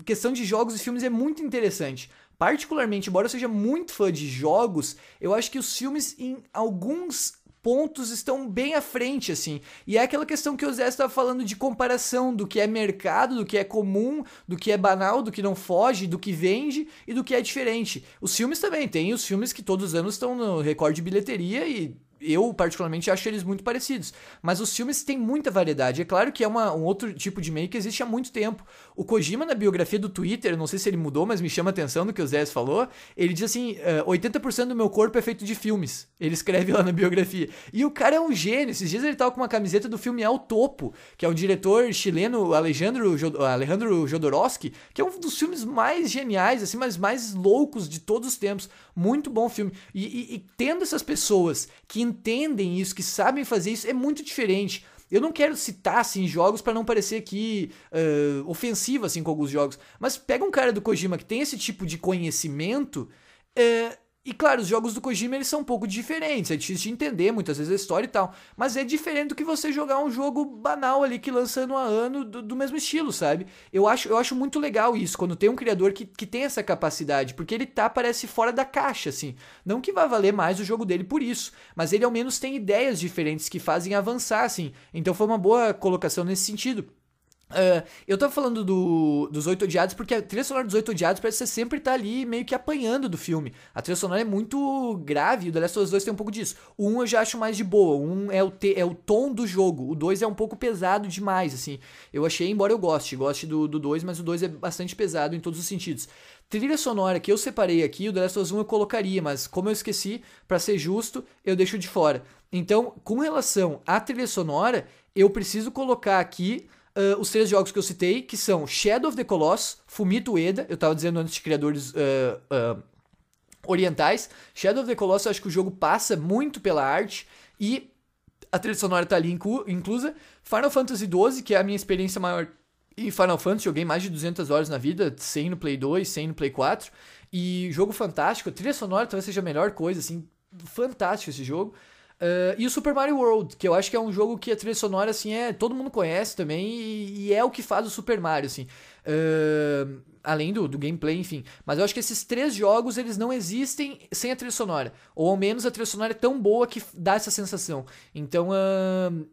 questão de jogos e filmes é muito interessante. Particularmente, embora eu seja muito fã de jogos, eu acho que os filmes, em alguns pontos estão bem à frente, assim. E é aquela questão que o Zé estava falando de comparação do que é mercado, do que é comum, do que é banal, do que não foge, do que vende e do que é diferente. Os filmes também, tem os filmes que todos os anos estão no recorde de bilheteria e eu particularmente acho eles muito parecidos. Mas os filmes têm muita variedade. É claro que é uma, um outro tipo de meio que existe há muito tempo. O Kojima, na biografia do Twitter, não sei se ele mudou, mas me chama a atenção do que o Zé falou. Ele diz assim: uh, eh, 80% do meu corpo é feito de filmes. Ele escreve lá na biografia. E o cara é um gênio. Esses dias ele tava com uma camiseta do filme Al Topo, que é um diretor chileno, Alejandro, Alejandro Jodorowsky, que é um dos filmes mais geniais, assim, mas mais loucos de todos os tempos. Muito bom filme. E, e, e tendo essas pessoas que entendem isso, que sabem fazer isso, é muito diferente. Eu não quero citar assim jogos para não parecer aqui uh, ofensivo assim com alguns jogos, mas pega um cara do Kojima que tem esse tipo de conhecimento, uh, e claro, os jogos do Kojima eles são um pouco diferentes, é difícil de entender muitas vezes a história e tal, mas é diferente do que você jogar um jogo banal ali que lança ano a ano do, do, mesmo estilo, sabe? Eu acho, eu acho muito legal isso, quando tem um criador que, que tem essa capacidade, porque ele tá, parece, fora da caixa, assim. Não que vá valer mais o jogo dele por isso, mas ele ao menos tem ideias diferentes que fazem avançar, assim. Então foi uma boa colocação nesse sentido. Uh, eu tava falando do, dos Oito Odiados porque a trilha sonora dos Oito Odiados parece que você sempre tá ali meio que apanhando do filme. A trilha sonora é muito grave, o The Last of Us 2 tem um pouco disso. O 1 eu já acho mais de boa, o 1 é o, te, é o tom do jogo, o 2 é um pouco pesado demais, assim. Eu achei, embora eu goste, goste do, do 2, mas o 2 é bastante pesado em todos os sentidos. Trilha sonora que eu separei aqui, o The Last of Us 1 eu colocaria, mas como eu esqueci, para ser justo, eu deixo de fora. Então, com relação à trilha sonora, eu preciso colocar aqui uh, os três jogos que eu citei, que são Shadow of the Colossus, Fumito Ueda, eu tava dizendo antes de criadores uh, uh, orientais. Shadow of the Colossus, acho que o jogo passa muito pela arte e a trilha sonora tá ali inclu inclusa. Final Fantasy XII, que é a minha experiência maior em Final Fantasy, joguei mais de 200 horas na vida, 100 no Play 2, 100 no Play 4. E jogo fantástico, a trilha sonora talvez seja a melhor coisa, assim, fantástico esse jogo. Uh, e o Super Mario World, que eu acho que é um jogo que a trilha sonora, assim, é todo mundo conhece também e, e é o que faz o Super Mario, assim. Uh, além do, do gameplay, enfim. Mas eu acho que esses três jogos, eles não existem sem a trilha sonora. Ou ao menos a trilha sonora é tão boa que dá essa sensação. Então, uh,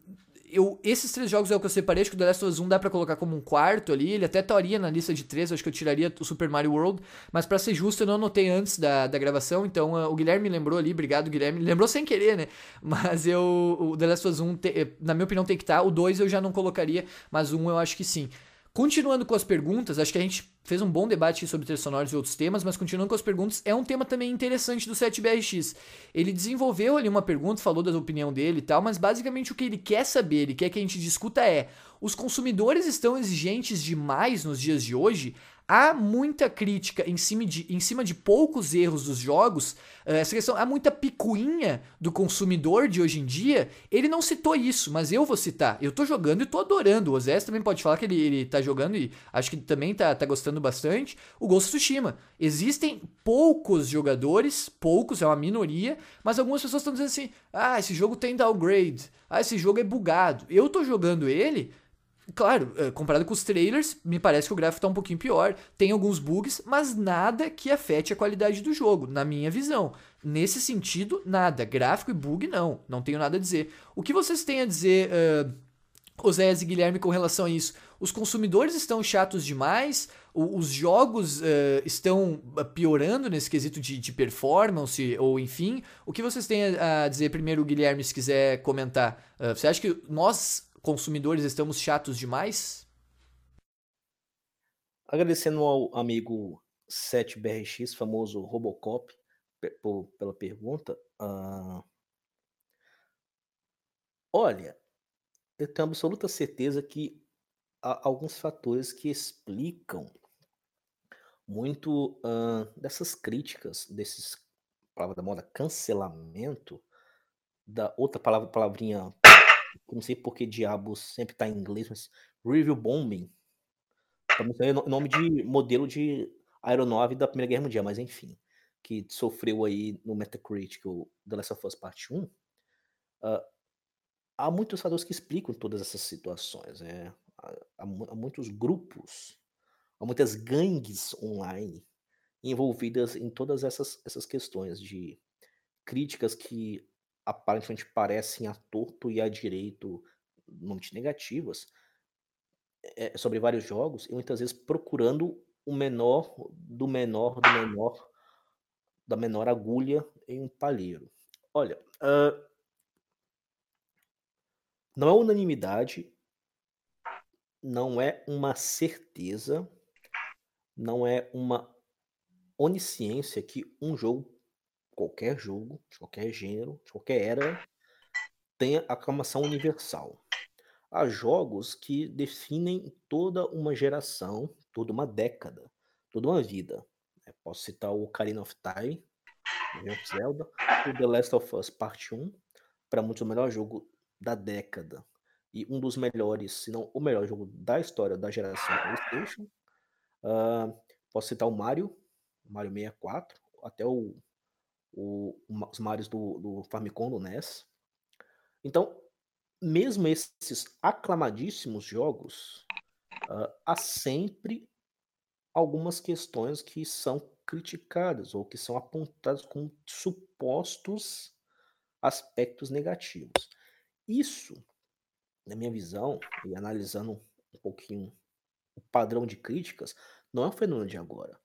eu, esses três jogos é o que eu separei, acho que o The Last of Us 1 dá pra colocar como um quarto ali, ele até estaria na lista de três, acho que eu tiraria o Super Mario World, mas para ser justo eu não anotei antes da, da gravação, então uh, o Guilherme lembrou ali, obrigado Guilherme, lembrou sem querer, né, [LAUGHS] mas eu, o The Last of Us 1, te, na minha opinião tem que estar, tá. o 2 eu já não colocaria, mas o 1 eu acho que sim. Continuando com as perguntas, acho que a gente fez um bom debate sobre trilhas sonoras e outros temas, mas continuando com as perguntas, é um tema também interessante do 7BRX. Ele desenvolveu ali uma pergunta, falou da opinião dele e tal, mas basicamente o que ele quer saber, ele quer que a gente discuta é: os consumidores estão exigentes demais nos dias de hoje? Há muita crítica em cima de, em cima de poucos erros dos jogos. Eh, essa questão, há muita picuinha do consumidor de hoje em dia. Ele não citou isso, mas eu vou citar. Eu tô jogando e tô adorando. O Ozés também pode falar que ele, ele tá jogando e acho que também tá, tá gostando bastante. O Ghost of Tsushima. Existem poucos jogadores, poucos, é uma minoria, mas algumas pessoas estão dizendo assim: ah, esse jogo tem downgrade, ah, esse jogo é bugado. Eu tô jogando ele Claro, eh, comparado com os trailers, me parece que o gráfico está um pouquinho pior, tem alguns bugs, mas nada que afete a qualidade do jogo, na minha visão. Nesse sentido, nada. Gráfico e bug, não. Não tenho nada a dizer. O que vocês têm a dizer, uh, Oséias e Guilherme, com relação a isso? Os consumidores estão chatos demais? O, os jogos uh, estão piorando nesse quesito de, de, performance? Ou enfim, o que vocês têm a, a dizer primeiro, Guilherme, se quiser comentar? Uh, você acha que nós consumidores estamos chatos demais? Agradecendo ao amigo 7BRX, famoso Robocop, pela pergunta. Uh... Olha, eu tenho absoluta certeza que há alguns fatores que explicam muito uh, dessas críticas, desses, palavra da moda, cancelamento, da outra palavra, palavrinha não sei por que diabos sempre tá em inglês, mas Review Bombing. É nome de modelo de aeronave da Primeira Guerra Mundial, mas enfim, que sofreu aí no Metacritic o The Last of Us Part 1. Uh, ah, há muitos fatores que explicam todas essas situações. Né? Há, há, há muitos grupos, há muitas gangues online envolvidas em todas essas, essas questões de críticas que aparentemente parecem a torto e a direito, normalmente negativas, é, sobre vários jogos, e muitas vezes procurando o menor do menor do menor da menor agulha em um palheiro. Olha, uh, não é unanimidade, não é uma certeza, não é uma onisciência que um jogo qualquer jogo, de qualquer gênero, de qualquer era, tem aclamação universal. Há jogos que definem toda uma geração, toda uma década, toda uma vida. Né? Posso citar o Ocarina of Time, Zelda, o The Last of Us Part 1, para muitos o melhor jogo da década. E um dos melhores, se não o melhor jogo da história da geração PlayStation. Uh, posso citar o Mario, Mario 64, até o o, os Marios do, do Famicom, do NES. Então, mesmo esses aclamadíssimos jogos, uh, há sempre algumas questões que são criticadas ou que são apontadas como supostos aspectos negativos. Isso, na minha visão, e analisando um pouquinho o padrão de críticas, não é um fenômeno de agora.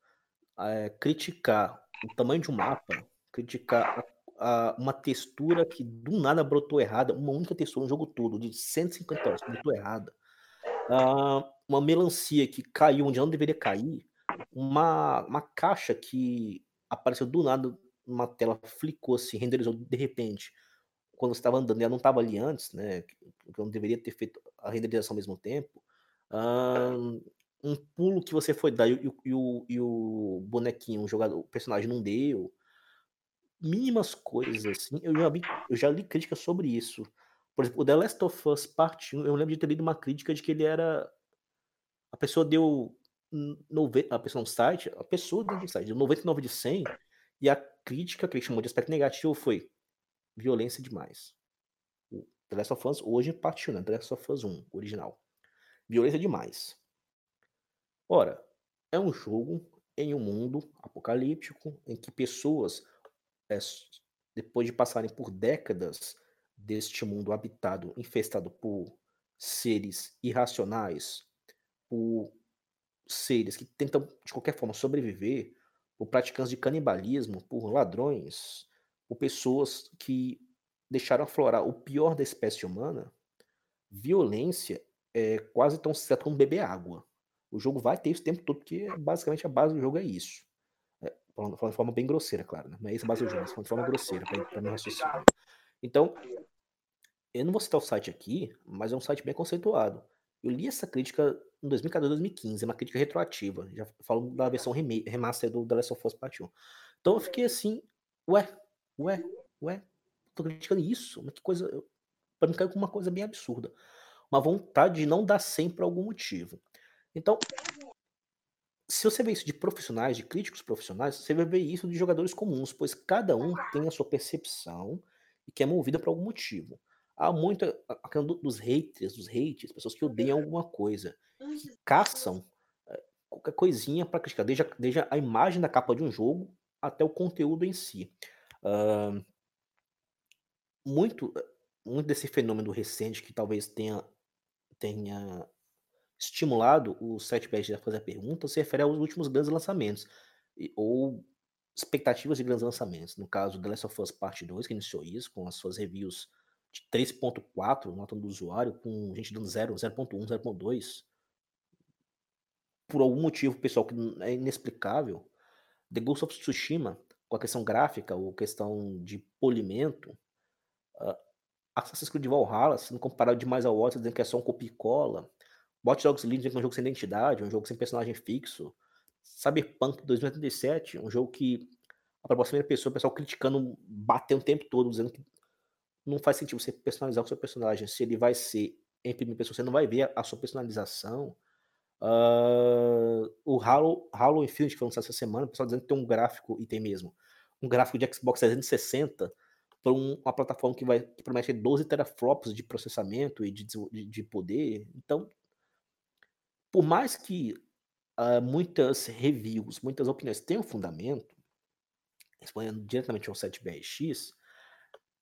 É, criticar o tamanho de um mapa, criticar a, a, uma textura que do nada brotou errada, uma única textura no jogo todo, de 150 horas, brotou errada. Uh, uma melancia que caiu onde não deveria cair, uma, uma caixa que apareceu do nada numa tela, flicou assim, renderizou de repente, quando você estava andando, ela não estava ali antes, né? Que eu não deveria ter feito a renderização ao mesmo tempo. Uh, um pulo que você foi dar e, e, e, o, e o bonequinho, o jogador, o personagem não deu mínimas coisas, assim, eu já, vi, eu já li críticas sobre isso. Por exemplo, o The Last of Us Part 1, eu lembro de ter lido uma crítica de que ele era. A pessoa deu. Nove... A pessoa no site, a pessoa dentro do site, deu 99 de 100, e a crítica que ele chamou de aspecto negativo foi violência demais. O The Last of Us, hoje, parte 1, né? The Last of Us 1, original. Violência demais. Ora, é um jogo em um mundo apocalíptico em que pessoas depois de passarem por décadas deste mundo habitado, infestado por seres irracionais, por seres que tentam de qualquer forma sobreviver, por praticantes de canibalismo, por ladrões, por pessoas que deixaram aflorar o pior da espécie humana, violência é quase tão certo como beber água. O jogo vai ter isso o tempo todo, porque basicamente a base do jogo é isso. Falando, falando de forma bem grosseira, claro, né? Não é isso base falando de forma grosseira, para meu raciocínio. Então, eu não vou citar o site aqui, mas é um site bem conceituado. Eu li essa crítica em 2014, 2015, é uma crítica retroativa. Já falo da versão remaster do The Last of Us Part 1. Então eu fiquei assim, ué, ué, ué, tô criticando isso? Mas que coisa. Pra mim caiu com uma coisa bem absurda. Uma vontade de não dar 100 por algum motivo. Então, se você vê isso de profissionais, de críticos profissionais, você vai ver isso de jogadores comuns, pois cada um tem a sua percepção e que é movida por algum motivo. Há muito a dos haters, dos hates, pessoas que odeiam alguma coisa, que caçam eh, qualquer coisinha para criticar, desde a, desde a imagem da capa de um jogo até o conteúdo em si. Uh, muito, muito desse fenômeno recente que talvez tenha, tenha estimulado o 7 a fazer a pergunta se refere aos últimos grandes lançamentos, ou expectativas de grandes lançamentos. No caso, The Last of Us Part 2, que iniciou isso, com as suas reviews de 3.4, nota do usuário, com gente dando 0, 0.1, 0.2. Por algum motivo, pessoal, que é inexplicável, The Ghost of Tsushima, com a questão gráfica ou questão de polimento, uh, Assassin's Creed Valhalla, sendo comparado demais ao Watch, dizendo que é só um copia Dogs Legion, que é um jogo sem identidade, um jogo sem personagem fixo. Cyberpunk 2077, um jogo que a proposta da pessoa, o pessoal criticando, batendo o tempo todo, dizendo que não faz sentido você personalizar o seu personagem. Se ele vai ser em primeira pessoa, você não vai ver a, sua personalização. Uh, o Halo, Halo Infinite, que foi lançado essa semana, o pessoal dizendo que tem um gráfico, e tem mesmo, um gráfico de Xbox 360 para um, uma plataforma que, vai, que promete 12 teraflops de processamento e de, de, de poder. Então, por mais que uh, muitas reviews, muitas opiniões tenham fundamento, respondendo diretamente ao 7BRX,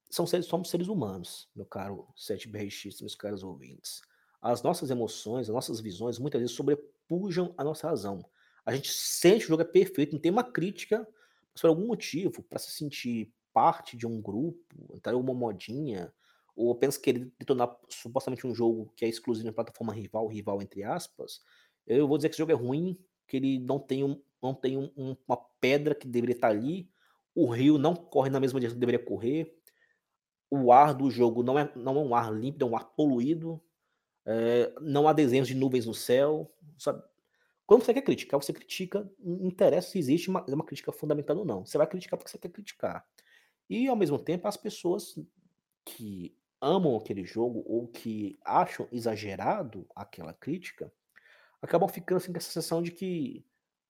são seres, somos seres humanos, meu caro 7BRX, meus caros ouvintes. As nossas emoções, as nossas visões, muitas vezes sobrepujam a nossa razão. A gente sente que o jogo é perfeito, não tem uma crítica, mas por algum motivo, para se sentir parte de um grupo, entrar em uma modinha, ou apenas querer detonar supostamente um jogo que é exclusivo na plataforma rival, rival entre aspas, eu vou dizer que esse jogo é ruim, que ele não tem, um, não tem um, uma pedra que deveria estar ali, o rio não corre na mesma direção que deveria correr, o ar do jogo não é, não é um ar límpido, é um ar poluído, é, não há desenhos de nuvens no céu, sabe? Quando você quer criticar, você critica, não interessa se existe uma, uma crítica fundamentada ou não. Você vai criticar porque você quer criticar. E, ao mesmo tempo, as pessoas que amam aquele jogo ou que acham exagerado aquela crítica, acabam ficando assim, com essa sensação de que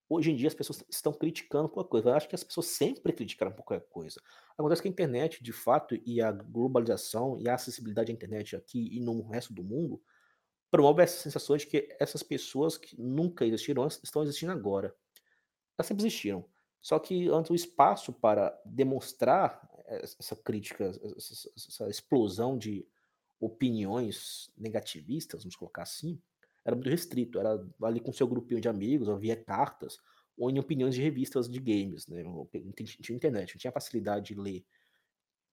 hoje em dia as pessoas estão criticando qualquer coisa. Eu acho que as pessoas sempre criticaram qualquer coisa. Acontece que a internet, de fato, e a globalização e a acessibilidade à internet aqui e no resto do mundo promove essa sensação de que essas pessoas que nunca existiram estão existindo agora. Elas sempre existiram. Só que antes o espaço para demonstrar essa crítica, essa, explosão de opiniões negativistas, vamos colocar assim, era muito restrito. Era ali com seu grupinho de amigos, ou via cartas, ou em opiniões de revistas de games, né? Tinha internet, não tinha facilidade de ler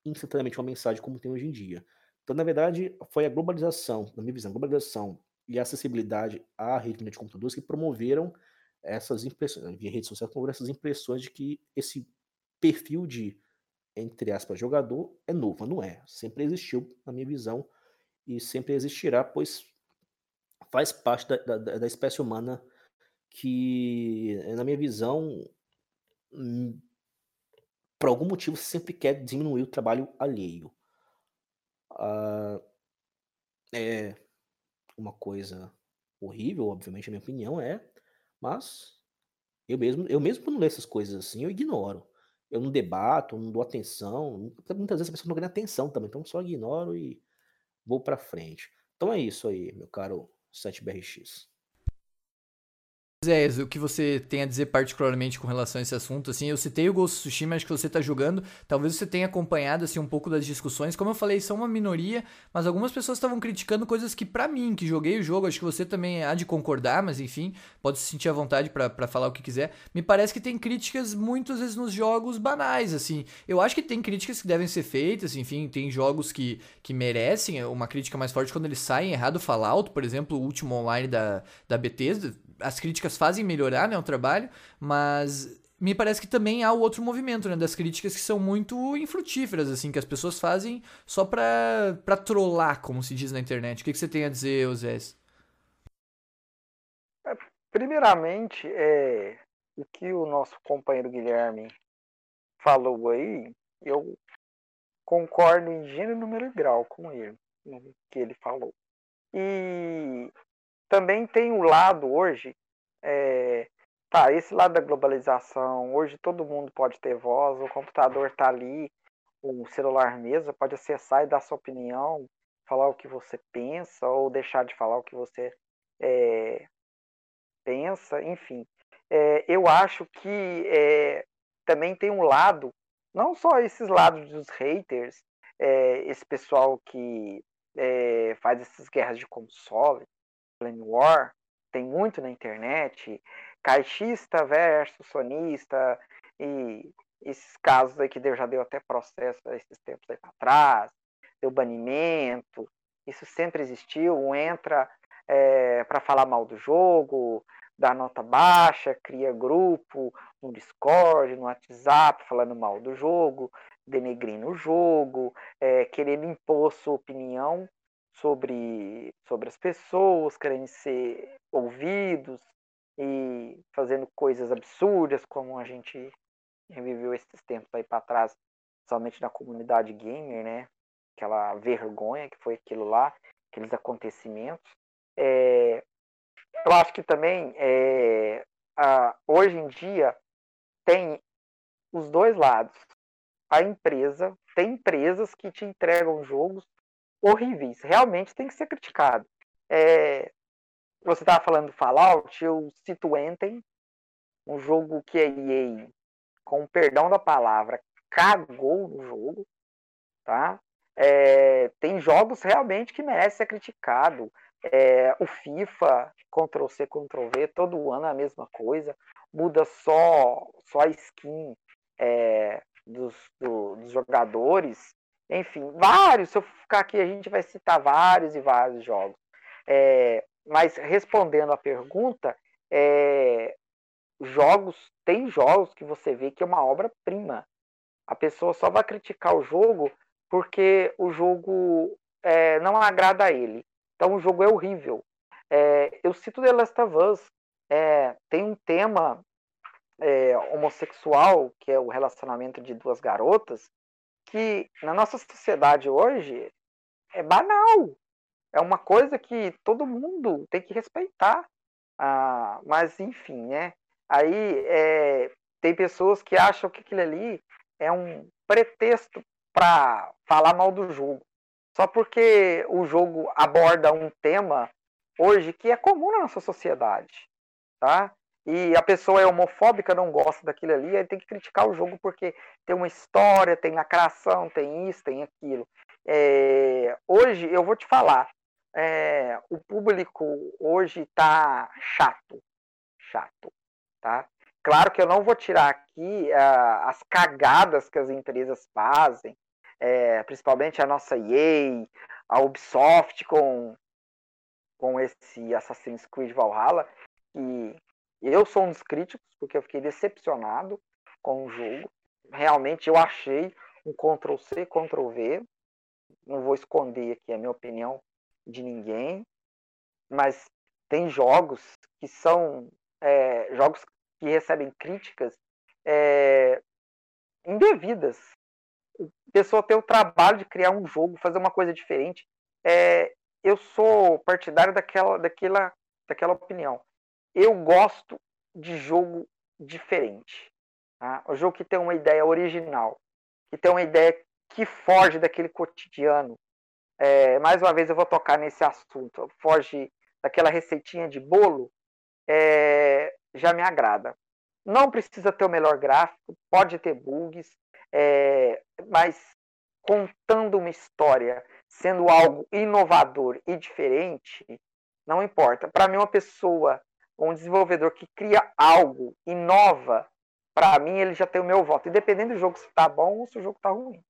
instantaneamente uma mensagem como tem hoje em dia. Então, na verdade, foi a globalização, na minha visão, a globalização e a acessibilidade à rede de computadores que promoveram essas impressões, via redes sociais, promoveram essas impressões de que esse perfil de, entre aspas, jogador é novo. Não é. Sempre existiu, na minha visão, e sempre existirá, pois faz parte da, da, da espécie humana que, na minha visão, hum, por algum motivo sempre quer diminuir o trabalho alheio. Uh, é uma coisa horrível, obviamente, a minha opinião é, mas eu mesmo, eu mesmo quando leio essas coisas assim, eu ignoro. Eu não debato, não dou atenção. Muitas vezes a pessoa não ganha atenção também, então só ignoro e vou para frente. Então é isso aí, meu caro 7BRX. Zé, o que você tem a dizer particularmente com relação a esse assunto? Assim, eu citei o Ghost of Tsushima, acho que você está jogando, talvez você tenha acompanhado assim um pouco das discussões. Como eu falei, são uma minoria, mas algumas pessoas estavam criticando coisas que para mim, que joguei o jogo, acho que você também há de concordar, mas enfim, pode se sentir à vontade para falar o que quiser. Me parece que tem críticas muitas vezes nos jogos banais, assim. Eu acho que tem críticas que devem ser feitas, enfim, tem jogos que, que merecem uma crítica mais forte quando eles saem errado. Fallout, por exemplo, o último online da, da Bethesda, as críticas fazem melhorar né, o trabalho, mas me parece que também há o outro movimento, né, das críticas que são muito infrutíferas, assim, que as pessoas fazem só pra, pra trollar, como se diz na internet. O que, que você tem a dizer, Osés? primeiramente, é, o que o nosso companheiro Guilherme falou aí, eu concordo em gênero, número e grau com ele, no que ele falou. E também tem o lado hoje, é, tá, esse lado da globalização, hoje todo mundo pode ter voz, o computador tá ali, o celular mesmo, pode acessar e dar sua opinião, falar o que você pensa, ou deixar de falar o que você é, pensa, enfim. É, eu acho que é, também tem um lado, não só esses lados dos haters, esse pessoal que faz essas guerras de console, Flame War, tem muito na internet, caixista versus sonista, e esses casos aí que já deu até processo esses tempos aí para trás, deu banimento, isso sempre existiu, entra é, para falar mal do jogo, dá nota baixa, cria grupo no Discord, no WhatsApp, falando mal do jogo, denegrindo o jogo, é, querendo impor sua opinião sobre, sobre as pessoas, querendo ser ouvidos e fazendo coisas absurdas, como a gente viveu esses tempos aí para trás, somente na comunidade gamer, né? Aquela vergonha que foi aquilo lá, aqueles acontecimentos. É, eu acho que também é, a, hoje em dia tem os dois lados. A empresa, tem empresas que te entregam jogos horríveis, realmente tem que ser criticado. É, você estava falando do Fallout, eu cito Anthem, um jogo que a EA, com o perdão da palavra, cagou no jogo, tá? É, tem jogos realmente que merecem ser criticado. É, o FIFA, Ctrl-C, Ctrl-V, todo ano é a mesma coisa. Muda só, só a skin é, dos, do, dos jogadores. Enfim, vários. Se eu ficar aqui, a gente vai citar vários e vários jogos. É, mas respondendo a pergunta, é, jogos, tem jogos que você vê que é uma obra-prima. A pessoa só vai criticar o jogo porque o jogo é, não agrada a ele. Então o jogo é horrível. É, eu cito The Last of Us. É, tem um tema é, homossexual, que é o relacionamento de duas garotas, que na nossa sociedade hoje é banal. É uma coisa que todo mundo tem que respeitar. Ah, mas enfim, né? Aí é, tem pessoas que acham que aquilo ali é um pretexto para falar mal do jogo. Só porque o jogo aborda um tema hoje que é comum na nossa sociedade, tá? E a pessoa é homofóbica, não gosta daquilo ali, aí tem que criticar o jogo porque tem uma história, tem lacração, tem isso, tem aquilo. É, hoje eu vou te falar, é, o público hoje está chato, chato, tá? Claro que eu não vou tirar aqui uh, as cagadas que as empresas fazem, é, principalmente a nossa EA, a Ubisoft com, com esse Assassin's Creed Valhalla, que eu sou um dos críticos, porque eu fiquei decepcionado com o jogo. Realmente eu achei um Ctrl-C, Ctrl-V. Não vou esconder aqui a minha opinião de ninguém, mas tem jogos que são é, jogos que recebem críticas é, indevidas pessoa ter o trabalho de criar um jogo, fazer uma coisa diferente. É, eu sou partidário daquela, daquela, daquela opinião. Eu gosto de jogo diferente. Tá? O jogo que tem uma ideia original, que tem uma ideia que foge daquele cotidiano. É, mais uma vez eu vou tocar nesse assunto. Foge daquela receitinha de bolo, é, já me agrada. Não precisa ter o melhor gráfico, pode ter bugs, é, mas contando uma história, sendo algo inovador e diferente, não importa. Para mim, uma pessoa, um desenvolvedor que cria algo, inova, para mim ele já tem o meu voto. Independente do jogo se tá bom ou se o jogo tá ruim.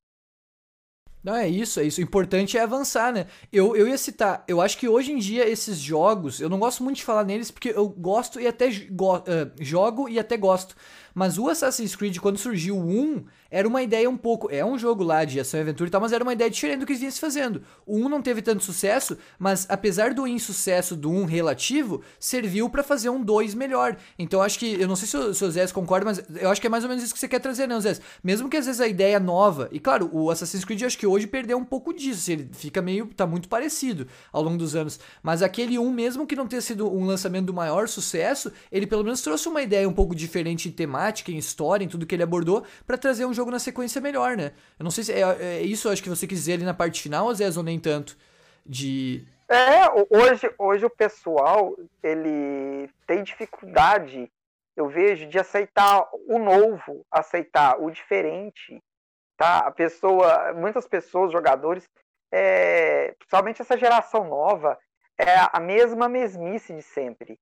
Não, é isso, é isso. O importante é avançar, né? Eu, eu ia citar, eu acho que hoje em dia esses jogos, eu não gosto muito de falar neles porque eu gosto e até go, uh, jogo e até gosto. Mas o Assassin's Creed, quando surgiu o 1, era uma ideia um pouco. É um jogo lá de ação e aventura e tal, mas era uma ideia diferente do que vinha se fazendo. O 1 não teve tanto sucesso, mas apesar do insucesso do 1 relativo, serviu para fazer um 2 melhor. Então acho que. Eu não sei se o, se o Zé concorda, mas eu acho que é mais ou menos isso que você quer trazer, né, Zé? Mesmo que às vezes a ideia nova. E claro, o Assassin's Creed acho que hoje perdeu um pouco disso. Ele fica meio. tá muito parecido ao longo dos anos. Mas aquele 1, mesmo que não tenha sido um lançamento do maior sucesso, ele pelo menos trouxe uma ideia um pouco diferente em temática, em história, em tudo que ele abordou, para trazer um jogo na sequência melhor, né? Eu não sei se é, é isso, acho que você quis dizer ali na parte final, ou nem tanto. De. É, hoje, hoje o pessoal ele tem dificuldade, eu vejo, de aceitar o novo, aceitar o diferente. Tá? A pessoa, muitas pessoas, jogadores, é, principalmente essa geração nova, é a mesma mesmice de sempre.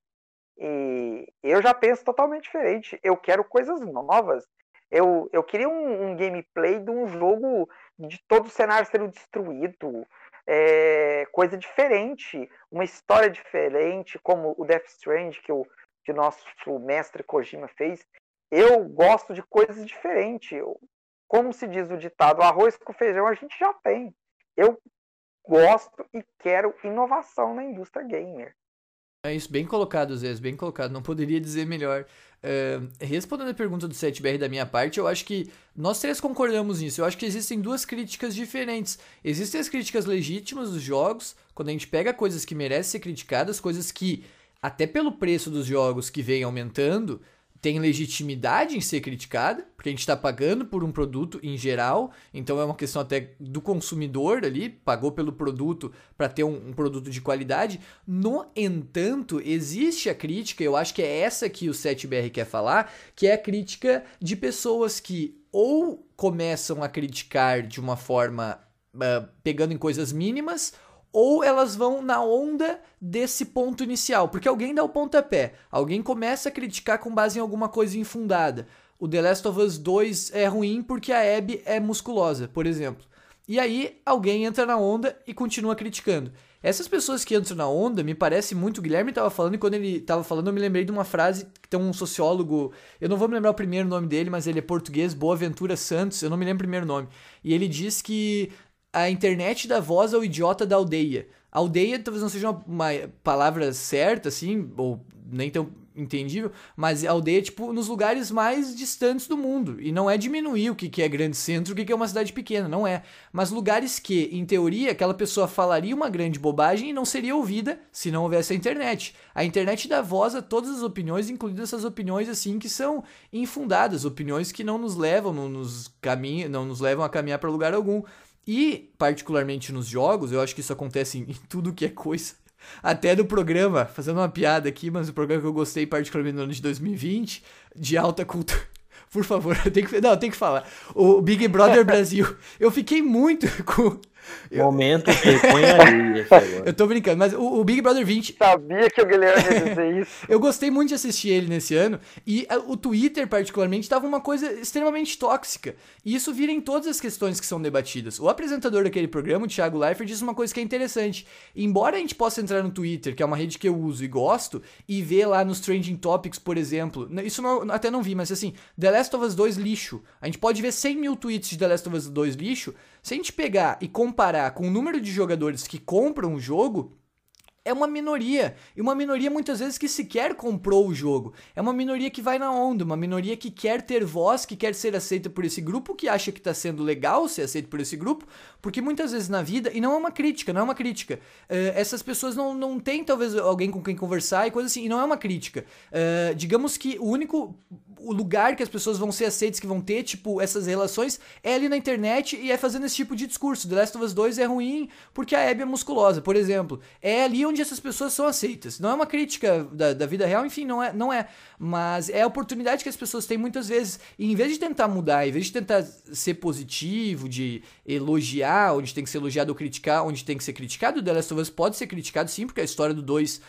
E eu já penso totalmente diferente. Eu quero coisas novas. Eu, eu queria um, um gameplay de um jogo de todo o cenário sendo destruído. É, coisa diferente, uma história diferente, como o Death Strand que o que nosso mestre Kojima fez. Eu gosto de coisas diferentes. Como se diz o ditado, arroz com feijão a gente já tem. Eu gosto e quero inovação na indústria gamer. É isso, bem colocado, Zé, bem colocado. Não poderia dizer melhor. Uh, respondendo a pergunta do 7BR da minha parte, eu acho que nós três concordamos nisso. Eu acho que existem duas críticas diferentes. Existem as críticas legítimas dos jogos, quando a gente pega coisas que merecem ser criticadas, coisas que, até pelo preço dos jogos que vem aumentando, tem legitimidade em ser criticada, porque a gente está pagando por um produto em geral, então é uma questão até do consumidor ali, pagou pelo produto para ter um, um, produto de qualidade. No entanto, existe a crítica, eu acho que é essa que o 7BR quer falar, que é a crítica de pessoas que ou começam a criticar de uma forma uh, pegando em coisas mínimas, ou elas vão na onda desse ponto inicial, porque alguém dá o pontapé, alguém começa a criticar com base em alguma coisa infundada. O The Last of Us 2 é ruim porque a Abby é musculosa, por exemplo. E aí alguém entra na onda e continua criticando. Essas pessoas que entram na onda, me parece muito. O Guilherme estava falando, e quando ele estava falando, eu me lembrei de uma frase que tem um sociólogo. Eu não vou me lembrar o primeiro nome dele, mas ele é português, Boaventura Santos, eu não me lembro o primeiro nome. E ele diz que a internet da voz ao idiota da aldeia. Aldeia talvez não seja uma, uma palavra certa, assim, ou nem tão entendível, mas aldeia, tipo, nos lugares mais distantes do mundo. E não é diminuir o que, que é grande centro, o que, que é uma cidade pequena, não é. Mas lugares que, em teoria, aquela pessoa falaria uma grande bobagem e não seria ouvida se não houvesse a internet. A internet dá voz a todas as opiniões, incluindo essas opiniões, assim, que são infundadas, opiniões que não nos levam, não nos, caminha, não nos levam a caminhar para lugar algum. E, particularmente nos jogos, eu acho que isso acontece [LAUGHS] em, tudo que é coisa. Até no programa, fazendo uma piada aqui, mas o programa que eu gostei particularmente no ano de 2020, de alta cultura. [LAUGHS] Por favor, [LAUGHS] eu tenho que, não, eu tenho que falar. O Big Brother Brasil. Eu fiquei muito com Momento vergonha [LAUGHS] aí. [LAUGHS] eu tô brincando, mas o, o, Big Brother 20. Sabia que o Guilherme ia dizer [LAUGHS] isso. eu gostei muito de assistir ele nesse ano. E a, o Twitter, particularmente, tava uma coisa extremamente tóxica. E isso vira em todas as questões que são debatidas. O apresentador daquele programa, o Thiago Leifert, diz uma coisa que é interessante. Embora a gente possa entrar no Twitter, que é uma rede que eu uso e gosto, e ver lá nos Trending Topics, por exemplo. Isso não, até não vi, mas assim, The Last of Us 2 lixo. A gente pode ver 100 mil tweets de The Last of Us 2 lixo. Se a gente pegar e comparar com o número de jogadores que compram o jogo, é uma minoria. E uma minoria muitas vezes que sequer comprou o jogo. É uma minoria que vai na onda, uma minoria que quer ter voz, que quer ser aceita por esse grupo, que acha que está sendo legal ser aceito por esse grupo, porque muitas vezes na vida, e não é uma crítica, não é uma crítica, uh, essas pessoas não, não têm talvez alguém com quem conversar e coisa assim, e não é uma crítica. Uh, digamos que o único o lugar que as pessoas vão ser aceitas, que vão ter, tipo, essas relações, é ali na internet e é fazendo esse tipo de discurso. The Last of Us 2 é ruim porque a Abby é musculosa, por exemplo. É ali onde essas pessoas são aceitas. Não é uma crítica da, da vida real, enfim, não é, não é. Mas é a oportunidade que as pessoas têm muitas vezes. E em vez de tentar mudar, em vez de tentar ser positivo, de elogiar onde tem que ser elogiado ou criticar onde tem que ser criticado, The Last of Us pode ser criticado sim, porque a história do 2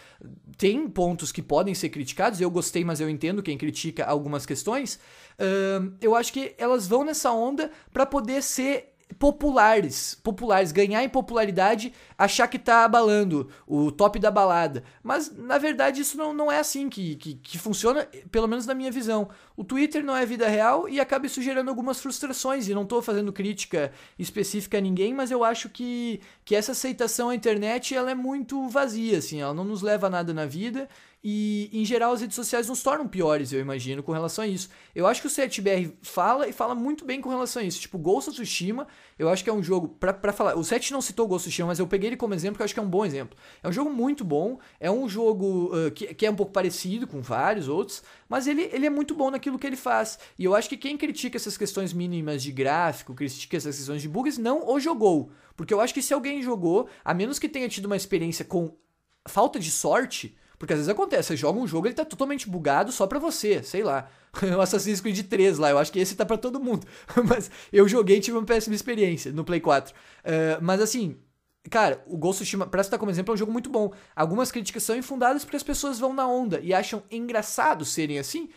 tem pontos que podem ser criticados. Eu gostei, mas eu entendo quem critica algumas questões. Uh, eu acho que elas vão nessa onda para poder ser populares, populares, ganhar em popularidade, achar que tá abalando o top da balada. Mas na verdade isso não, não é assim que, que, que, funciona, pelo menos na minha visão. O Twitter não é vida real e acaba isso gerando algumas frustrações. E não tô fazendo crítica específica a ninguém, mas eu acho que, que essa aceitação à internet ela é muito vazia, assim, ela não nos leva a nada na vida. E, em geral, as redes sociais nos tornam piores, eu imagino, com relação a isso. Eu acho que o CETBR fala e fala muito bem com relação a isso. Tipo, Ghost of Tsushima, eu acho que é um jogo, pra, pra falar, o Set não citou Ghost of Tsushima, mas eu peguei ele como exemplo, porque eu acho que é um bom exemplo. É um jogo muito bom, é um jogo uh, que, que é um pouco parecido com vários outros, mas ele, ele é muito bom naquilo que ele faz. E eu acho que quem critica essas questões mínimas de gráfico, critica essas questões de bugs, não o jogou. Porque eu acho que se alguém jogou, a menos que tenha tido uma experiência com falta de sorte, porque às vezes acontece, você joga um jogo ele tá totalmente bugado só pra você, sei lá. [LAUGHS] O Assassin's Creed 3 lá, eu acho que esse tá para todo mundo. [LAUGHS] mas eu joguei e tive uma péssima experiência no Play 4. Uh, mas assim, cara, o Ghost of Tsushima, pra citar como exemplo, é um jogo muito bom. Algumas críticas são infundadas porque as pessoas vão na onda e acham engraçado serem assim.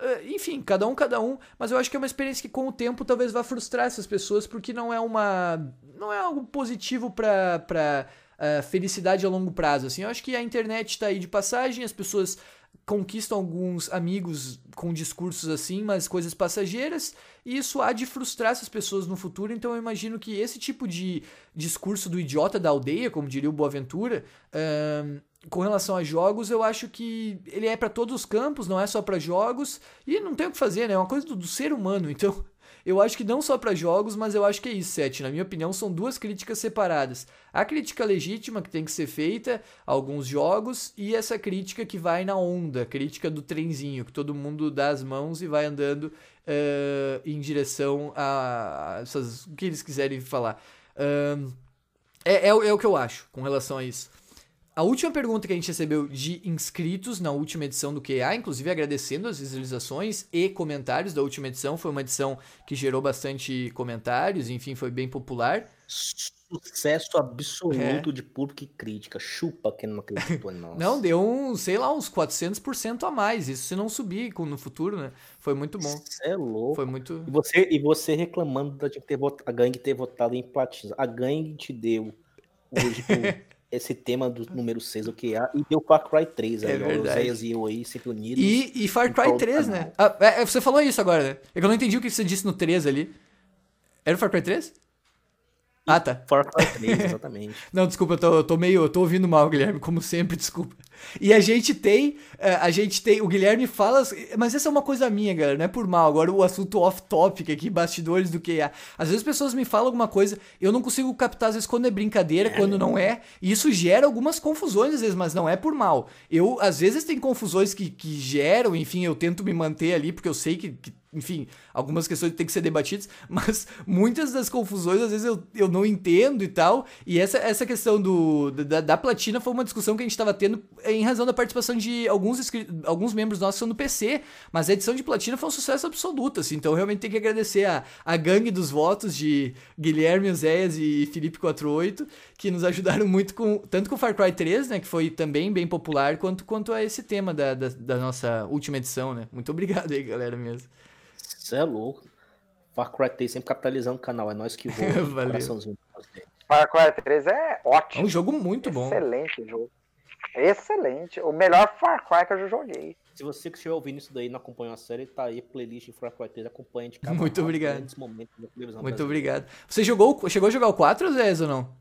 Uh, enfim, cada um, cada um, mas eu acho que é uma experiência que com o tempo talvez vá frustrar essas pessoas porque não é uma. não é algo positivo pra. pra uh, felicidade a longo prazo. Assim, eu acho que a internet está aí de passagem, as pessoas conquistam alguns amigos com discursos assim, mas coisas passageiras, e isso há de frustrar essas pessoas no futuro. Então eu imagino que esse tipo de discurso do idiota da aldeia, como diria o Boaventura, uh, com relação a jogos, eu acho que ele é para todos os campos, não é só para jogos, e não tem o que fazer, né? É uma coisa do, do ser humano. [LAUGHS] Então eu acho que não só para jogos, mas eu acho que é isso, Sete. Na minha opinião, são duas críticas separadas. A crítica legítima que tem que ser feita a alguns jogos e essa crítica que vai na onda, crítica do trenzinho, que todo mundo dá as mãos e vai andando uh, em direção a, essas, o que eles quiserem falar. Uh, é, é, é o que eu acho com relação a isso. A última pergunta que a gente recebeu de inscritos na última edição do QA, inclusive agradecendo as visualizações e comentários da última edição, foi uma edição que gerou bastante comentários, enfim, foi bem popular. Sucesso absoluto é. de público e crítica. Chupa quem não acreditou [LAUGHS] em nós. não, deu um, sei lá, uns 400% a mais. Isso se não subir no futuro, né? Foi muito bom. Isso é louco. Foi muito. E você, e você reclamando da ter votado, a gangue ter votado em platina. A gangue te deu hoje [LAUGHS] esse tema do número 6, o que é, e deu Far Cry 3, é aí, Zéias e eu aí sempre unidos. E, e Far Cry 3, né? Ah, é, você falou isso agora, né? É que eu não entendi o que você disse no 3 ali. Era o Far Cry 3? Ah, tá. Far Cry 3, exatamente. [LAUGHS] Não, desculpa, eu tô, eu tô meio. Eu tô ouvindo mal, Guilherme, como sempre, [LAUGHS] desculpa. E a gente tem. Eh, a gente tem. O Guilherme fala. Mas essa é uma coisa minha, galera, não é por mal. Agora o assunto off-topic aqui, bastidores do que é. Às vezes as pessoas me falam alguma coisa, eu não consigo captar, às vezes, quando é brincadeira, é. quando não é. E isso gera algumas confusões, às vezes, mas não é por mal. Eu, às vezes, tem confusões que, que geram, enfim, eu tento me manter ali, porque eu sei que, que enfim, algumas questões têm que ser debatidas, [LAUGHS] mas muitas das confusões às vezes eu, eu não entendo e tal. E essa, essa questão do, da, da platina foi uma discussão que a gente estava tendo em razão da participação de alguns, alguns membros nossos são do PC, mas a edição de platina foi um sucesso absoluto, assim, então realmente tem que agradecer a, a gangue dos votos de Guilherme Oséias e Felipe 48, que nos ajudaram muito com, tanto com Far Cry 3, né, que foi também bem popular, quanto, quanto a esse tema da, da, da nossa última edição, né. Muito obrigado aí, galera, mesmo. Você é louco. Far Cry 3 sempre capitalizando o canal, é nós que [LAUGHS] voamos. Valeu. Far Cry 3 é ótimo. É um jogo muito Excelente bom. Excelente jogo. Excelente. O melhor Far Cry que eu já joguei. Se você que estiver ouvindo isso daí não acompanhou a série, tá aí playlist de Far Cry 3, acompanha de cada Muito obrigado. Muito obrigado. Você jogou, chegou a jogar o 4, Zé, ou não?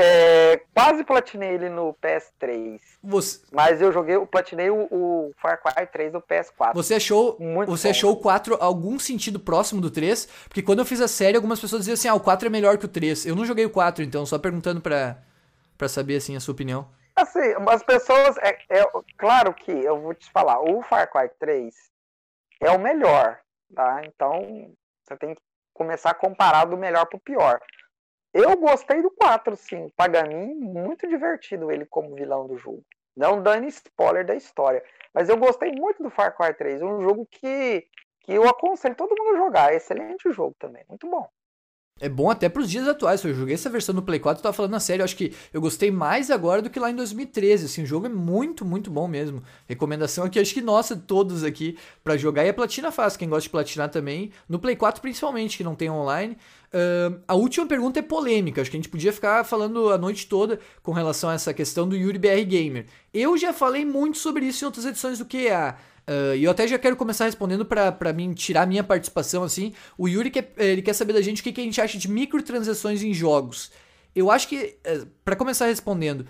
É, quase platinei ele no PS3. Você... Mas eu joguei, platinei o, o Far Cry 3 no PS4. Você achou, Muito você achou o 4 algum sentido próximo do 3? Porque quando eu fiz a série, algumas pessoas diziam assim: ah, o 4 é melhor que o 3. Eu não joguei o 4, então, só perguntando pra, pra saber assim a sua opinião. Assim, as pessoas. É, é, claro que eu vou te falar, o Far Cry 3 é o melhor, tá? Então você tem que começar a comparar do melhor pro pior. Eu gostei do 4, sim. Paganin, muito divertido ele como vilão do jogo. Não dando spoiler da história. Mas eu gostei muito do Far Cry 3. Um jogo que, que eu aconselho todo mundo a jogar. Excelente jogo também. Muito bom. É bom até pros dias atuais. Eu joguei essa versão no Play 4 e tava falando na série. Eu acho que eu gostei mais agora do que lá em 2013. Assim, o jogo é muito, muito bom mesmo. Recomendação aqui, acho que nossa, todos aqui para jogar. E a platina faz, quem gosta de platinar também. No Play 4 principalmente, que não tem online. Uh, a última pergunta é polêmica, acho que a gente podia ficar falando a noite toda com relação a essa questão do Yuri BR Gamer. Eu já falei muito sobre isso em outras edições do QA. Uh, e eu até já quero começar respondendo para mim tirar minha participação assim. O Yuri quer, ele quer saber da gente o que, que a gente acha de microtransações em jogos. Eu acho que, uh, para começar respondendo,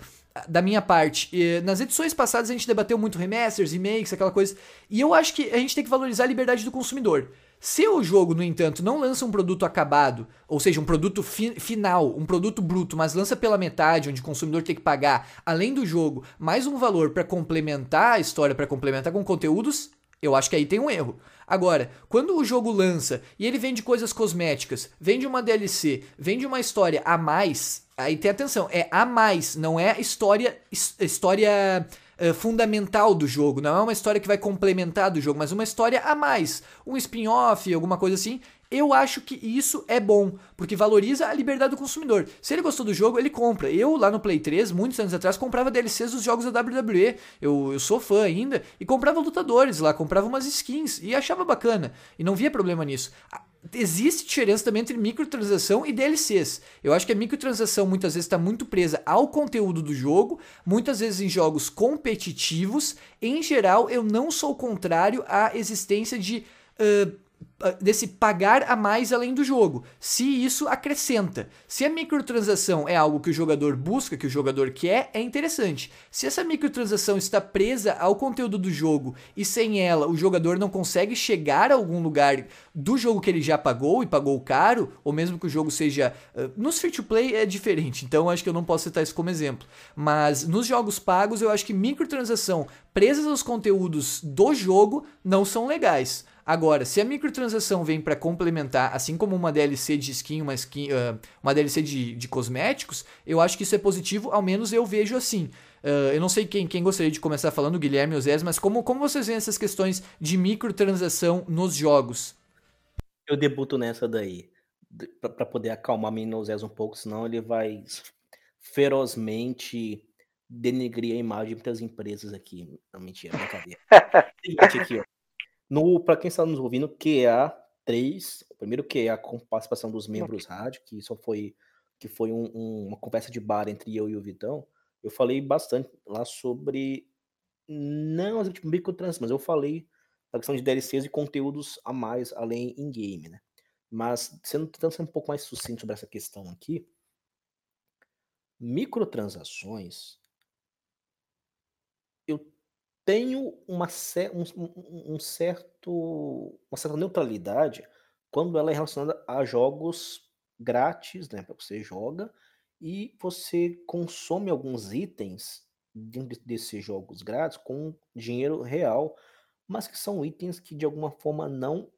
da minha parte, nas edições passadas a gente debateu muito remasters, remakes, aquela coisa. E eu acho que a gente tem que valorizar a liberdade do consumidor. Se o jogo, no entanto, não lança um produto acabado, ou seja, um produto fi final, um produto bruto, mas lança pela metade, onde o consumidor tem que pagar, além do jogo, mais um valor para complementar a história, para complementar com conteúdos, eu acho que aí tem um erro. Agora, quando o jogo lança e ele vende coisas cosméticas, vende uma DLC, vende uma história a mais, aí tem atenção, é a mais, não é história história uh, fundamental do jogo, não é uma história que vai complementar do jogo, mas uma história a mais, um spin-off, alguma coisa assim. Eu acho que isso é bom, porque valoriza a liberdade do consumidor. Se ele gostou do jogo, ele compra. Eu, lá no Play 3, muitos anos atrás, comprava DLCs dos jogos da WWE. Eu, eu sou fã ainda. E comprava lutadores lá, comprava umas skins. E achava bacana. E não via problema nisso existe diferença também entre microtransação e DLCs. Eu acho que a microtransação muitas vezes está muito presa ao conteúdo do jogo, muitas vezes em jogos competitivos. Em geral, eu não sou contrário à existência de uh, desse pagar a mais além do jogo, se isso acrescenta. Se a microtransação é algo que o jogador busca, que o jogador quer, é interessante. Se essa microtransação está presa ao conteúdo do jogo e sem ela o jogador não consegue chegar a algum lugar do jogo que ele já pagou e pagou caro, ou mesmo que o jogo seja. Uh, nos free to play é diferente, então acho que eu não posso citar isso como exemplo. Mas nos jogos pagos eu acho que microtransação presas aos conteúdos do jogo não são legais. Agora, se a microtransação vem para complementar, assim como uma DLC de skin, uma, skin, uh, uma DLC de, de cosméticos, eu acho que isso é positivo, ao menos eu vejo assim. Uh, eu não sei quem, quem gostaria de começar falando, Guilherme ou Zé, mas como, como vocês veem essas questões de microtransação nos jogos? Eu debuto nessa daí, para poder acalmar Minozés um pouco, senão ele vai ferozmente denegrir a imagem de muitas empresas aqui. Não, mentira, brincadeira. [LAUGHS] Seguinte aqui, ó. No, para quem está nos ouvindo, QA 3, o primeiro QA com participação dos membros rádio, que só foi que foi um, um, uma conversa de bar entre eu e o Vitão, eu falei bastante lá sobre não as microtrans, mas eu falei da questão de DLCs e conteúdos a mais além em game, né? Mas sendo tentando ser um pouco mais sucinto sobre essa questão aqui, microtransações tenho uma, um, um certo, uma certa neutralidade quando ela é relacionada a jogos grátis, né? Você joga e você consome alguns itens dentro desses jogos grátis com dinheiro real, mas que são itens que de alguma forma não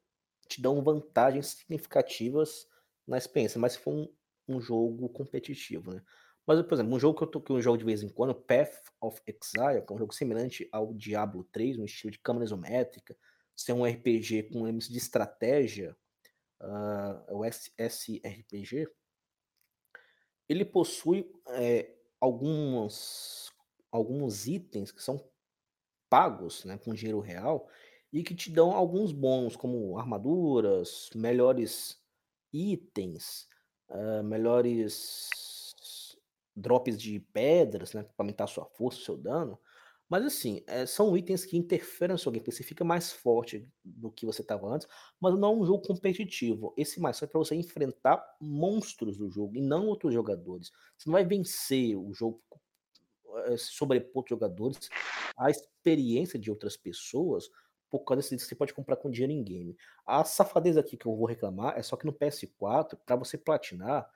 te dão vantagens significativas na experiência, mas se for um, um jogo competitivo, né? Mas, por exemplo, um jogo que eu, tô, eu jogo de vez em quando, Path of Exile, que é um jogo semelhante ao Diablo 3, um estilo de câmera isométrica, ser um RPG com elementos de estratégia, uh, o SRPG, ele possui é, alguns, alguns itens que são pagos né, com dinheiro real e que te dão alguns bônus, como armaduras, melhores itens, uh, melhores drops de pedras, né, para aumentar sua força, seu dano. Mas assim, é, são itens que interferem no seu gameplay. Você fica mais forte do que você estava antes, mas não é um jogo competitivo. Esse mais é para você enfrentar monstros do jogo e não outros jogadores. Você não vai vencer o jogo é, sobrepor jogadores. A experiência de outras pessoas, por causa desse, você pode comprar com dinheiro em game. A safadeza aqui que eu vou reclamar é só que no PS4, para você platinar,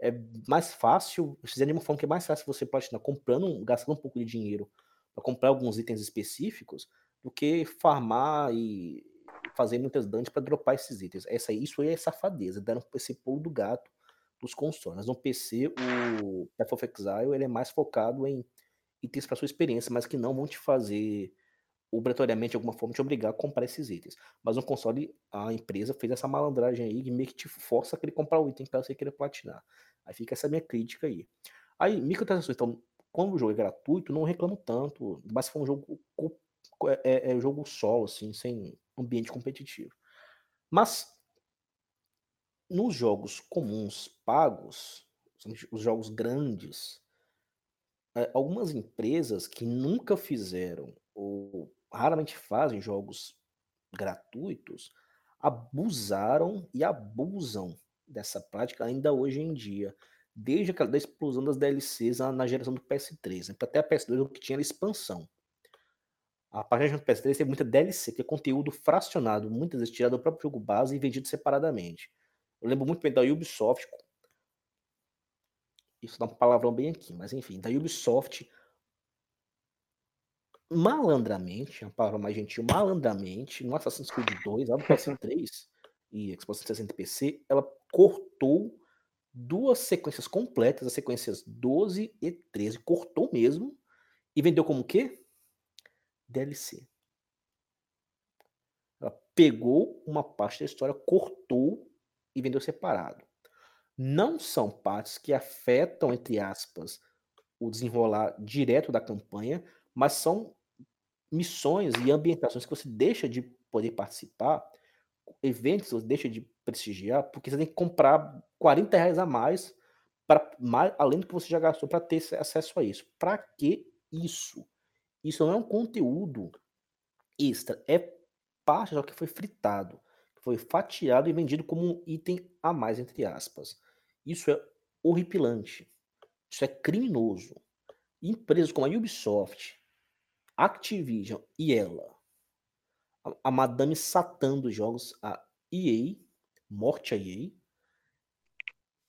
é mais fácil, fizeram de uma forma que é mais fácil você platinar comprando, gastando um pouco de dinheiro para comprar alguns itens específicos, do que farmar e fazer muitas dungeons para dropar esses itens. Essa, isso aí é safadeza, dando esse pulo do gato dos consoles. No PC, o Path of Exile ele é mais focado em itens para sua experiência, mas que não vão te fazer obrigatoriamente de alguma forma te obrigar a comprar esses itens. Mas no console, a empresa fez essa malandragem aí que meio que te força a querer comprar o item para você querer platinar. Aí fica essa minha crítica aí. Aí, microtransações, então, quando o jogo é gratuito, não reclamo tanto, mas se for um jogo é, é, é jogo solo, assim, sem ambiente competitivo. Mas nos jogos comuns pagos, os jogos grandes, é, algumas empresas que nunca fizeram ou raramente fazem jogos gratuitos abusaram e abusam dessa prática ainda hoje em dia, desde a da explosão das DLCs na, geração do PS3. Né? Até a PS2 o que tinha era expansão. A página do PS3 tem muita DLC, que é conteúdo fracionado, muitas vezes tirado do próprio jogo base e vendido separadamente. Eu lembro muito bem da Ubisoft. Isso dá um palavrão bem aqui, mas enfim, da Ubisoft malandramente, uma palavra mais gentil, malandramente, no Assassin's Creed 2, lá no PS3 e Xbox 360 PC, ela cortou duas sequências completas, as sequências 12 e 13, cortou mesmo e vendeu como o quê? DLC. Ela pegou uma parte da história, cortou e vendeu separado. Não são partes que afetam, entre aspas, o desenrolar direto da campanha, mas são missões e ambientações que você deixa de poder participar, eventos você deixa de prestigiar, porque você tem que comprar 40 reais a mais, para mais além do que você já gastou para ter acesso a isso. Para que isso? Isso não é um conteúdo extra, é parte do que foi fritado, foi fatiado e vendido como um item a mais, entre aspas. Isso é horripilante. Isso é criminoso. Empresas como a Ubisoft, Activision e ela, a, Madame Satã dos jogos, a EA, morte a EA,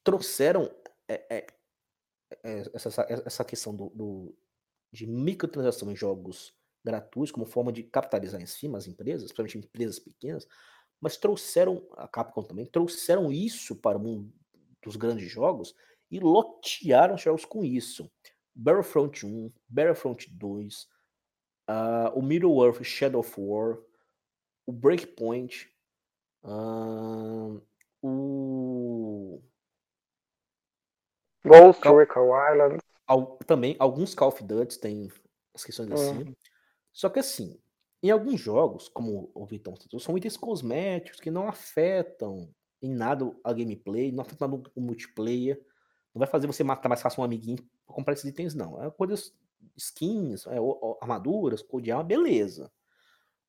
trouxeram é, é, é, essa, essa questão do, do, de microtransação em jogos gratuitos como forma de capitalizar em cima as empresas, principalmente empresas pequenas, mas trouxeram, a Capcom também, trouxeram isso para o mundo dos grandes jogos e lotearam os jogos com isso. Battlefront 1, Battlefront 2, uh, ah, o Middle-earth Shadow of War, o Breakpoint, uh, o... Ghost Cal... Recon Island. Al... Também, alguns Call of Duty têm as questões assim. Hum. Só que assim, em alguns jogos, como o Vitão citou, são itens cosméticos que não afetam em nada a gameplay, não afetam nada o multiplayer. Não vai fazer você matar mais fácil um amiguinho pra comprar esses itens, não. É coisas, skins, é, armaduras, cor de arma, beleza.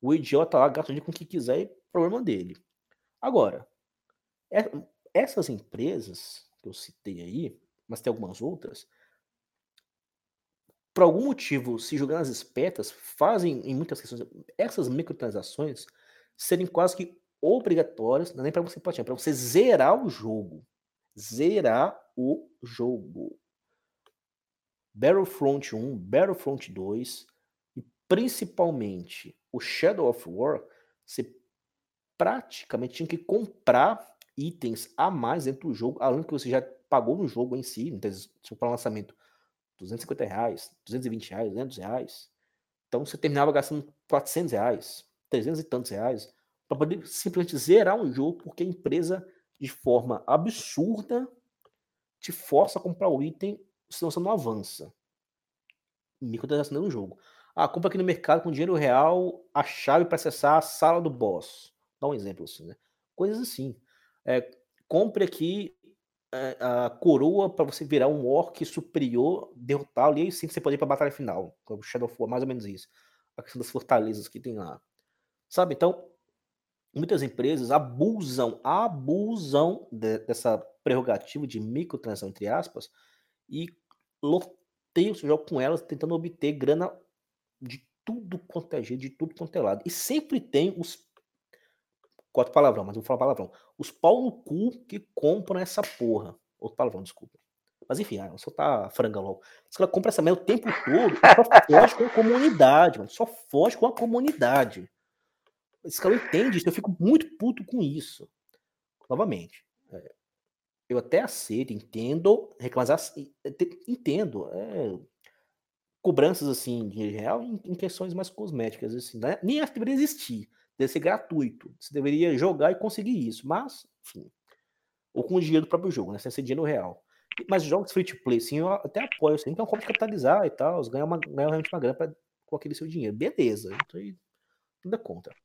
O idiota lá gasta com o que quiser e problema dele. Agora, é, essas empresas que eu citei aí, mas tem algumas outras, por algum motivo, se jogando as espertas, fazem em muitas questões essas microtransações serem quase que obrigatórias, não é nem para você platinar, é para você zerar o jogo. Zerar o jogo. Battlefront 1, Battlefront 2 e principalmente o Shadow of War, você praticamente tinha que comprar itens a mais dentro do jogo, além do que você já pagou no jogo em si, então, se for lançamento 250 reais, 220 reais, 200 reais. Então você terminava gastando 400 reais, 300 e tantos reais, para poder simplesmente zerar um jogo, porque a empresa, de forma absurda, te força a comprar o item, senão você não avança. Microtransação no jogo. Ah, compra aqui no mercado com dinheiro real a chave para acessar a sala do boss. Dá um exemplo assim, né? Coisas assim. É, compre aqui é, a coroa para você virar um orc superior, derrotá-lo, e aí sim você pode ir pra batalha final. O Shadow of War, mais ou menos isso. A questão das fortalezas que tem lá. Sabe? Então, muitas empresas abusam, abusam de, dessa prerrogativa de microtransação, entre aspas, e loteiam o seu jogo com elas, tentando obter grana de tudo quanto é jeito, de tudo quanto é lado. E sempre tem os Quatro palavrão, mas vou falar palavrão. Os pau no cu que compram essa porra. Outro palavrão, desculpa. Mas enfim, ah, só tá franga logo. Os caras compram essa merda o tempo todo só foge com a comunidade, mano. Só foge com a comunidade. Esse cara entende isso, eu fico muito puto com isso. Novamente. É, eu até aceito, entendo, reclamar, entendo. É, cobranças assim, de real em, em, questões mais cosméticas, assim, né? nem acho que deveria existir deve ser gratuito. Você deveria jogar e conseguir isso. Mas, enfim. Ou com o dinheiro do próprio jogo, né? Sem ser dinheiro real. Mas jogos free to play, sim, eu até apoio. Assim, então, como capitalizar e tal, ganhar, uma, ganhar realmente uma grana pra, com aquele seu dinheiro. Beleza. Então, nada contra.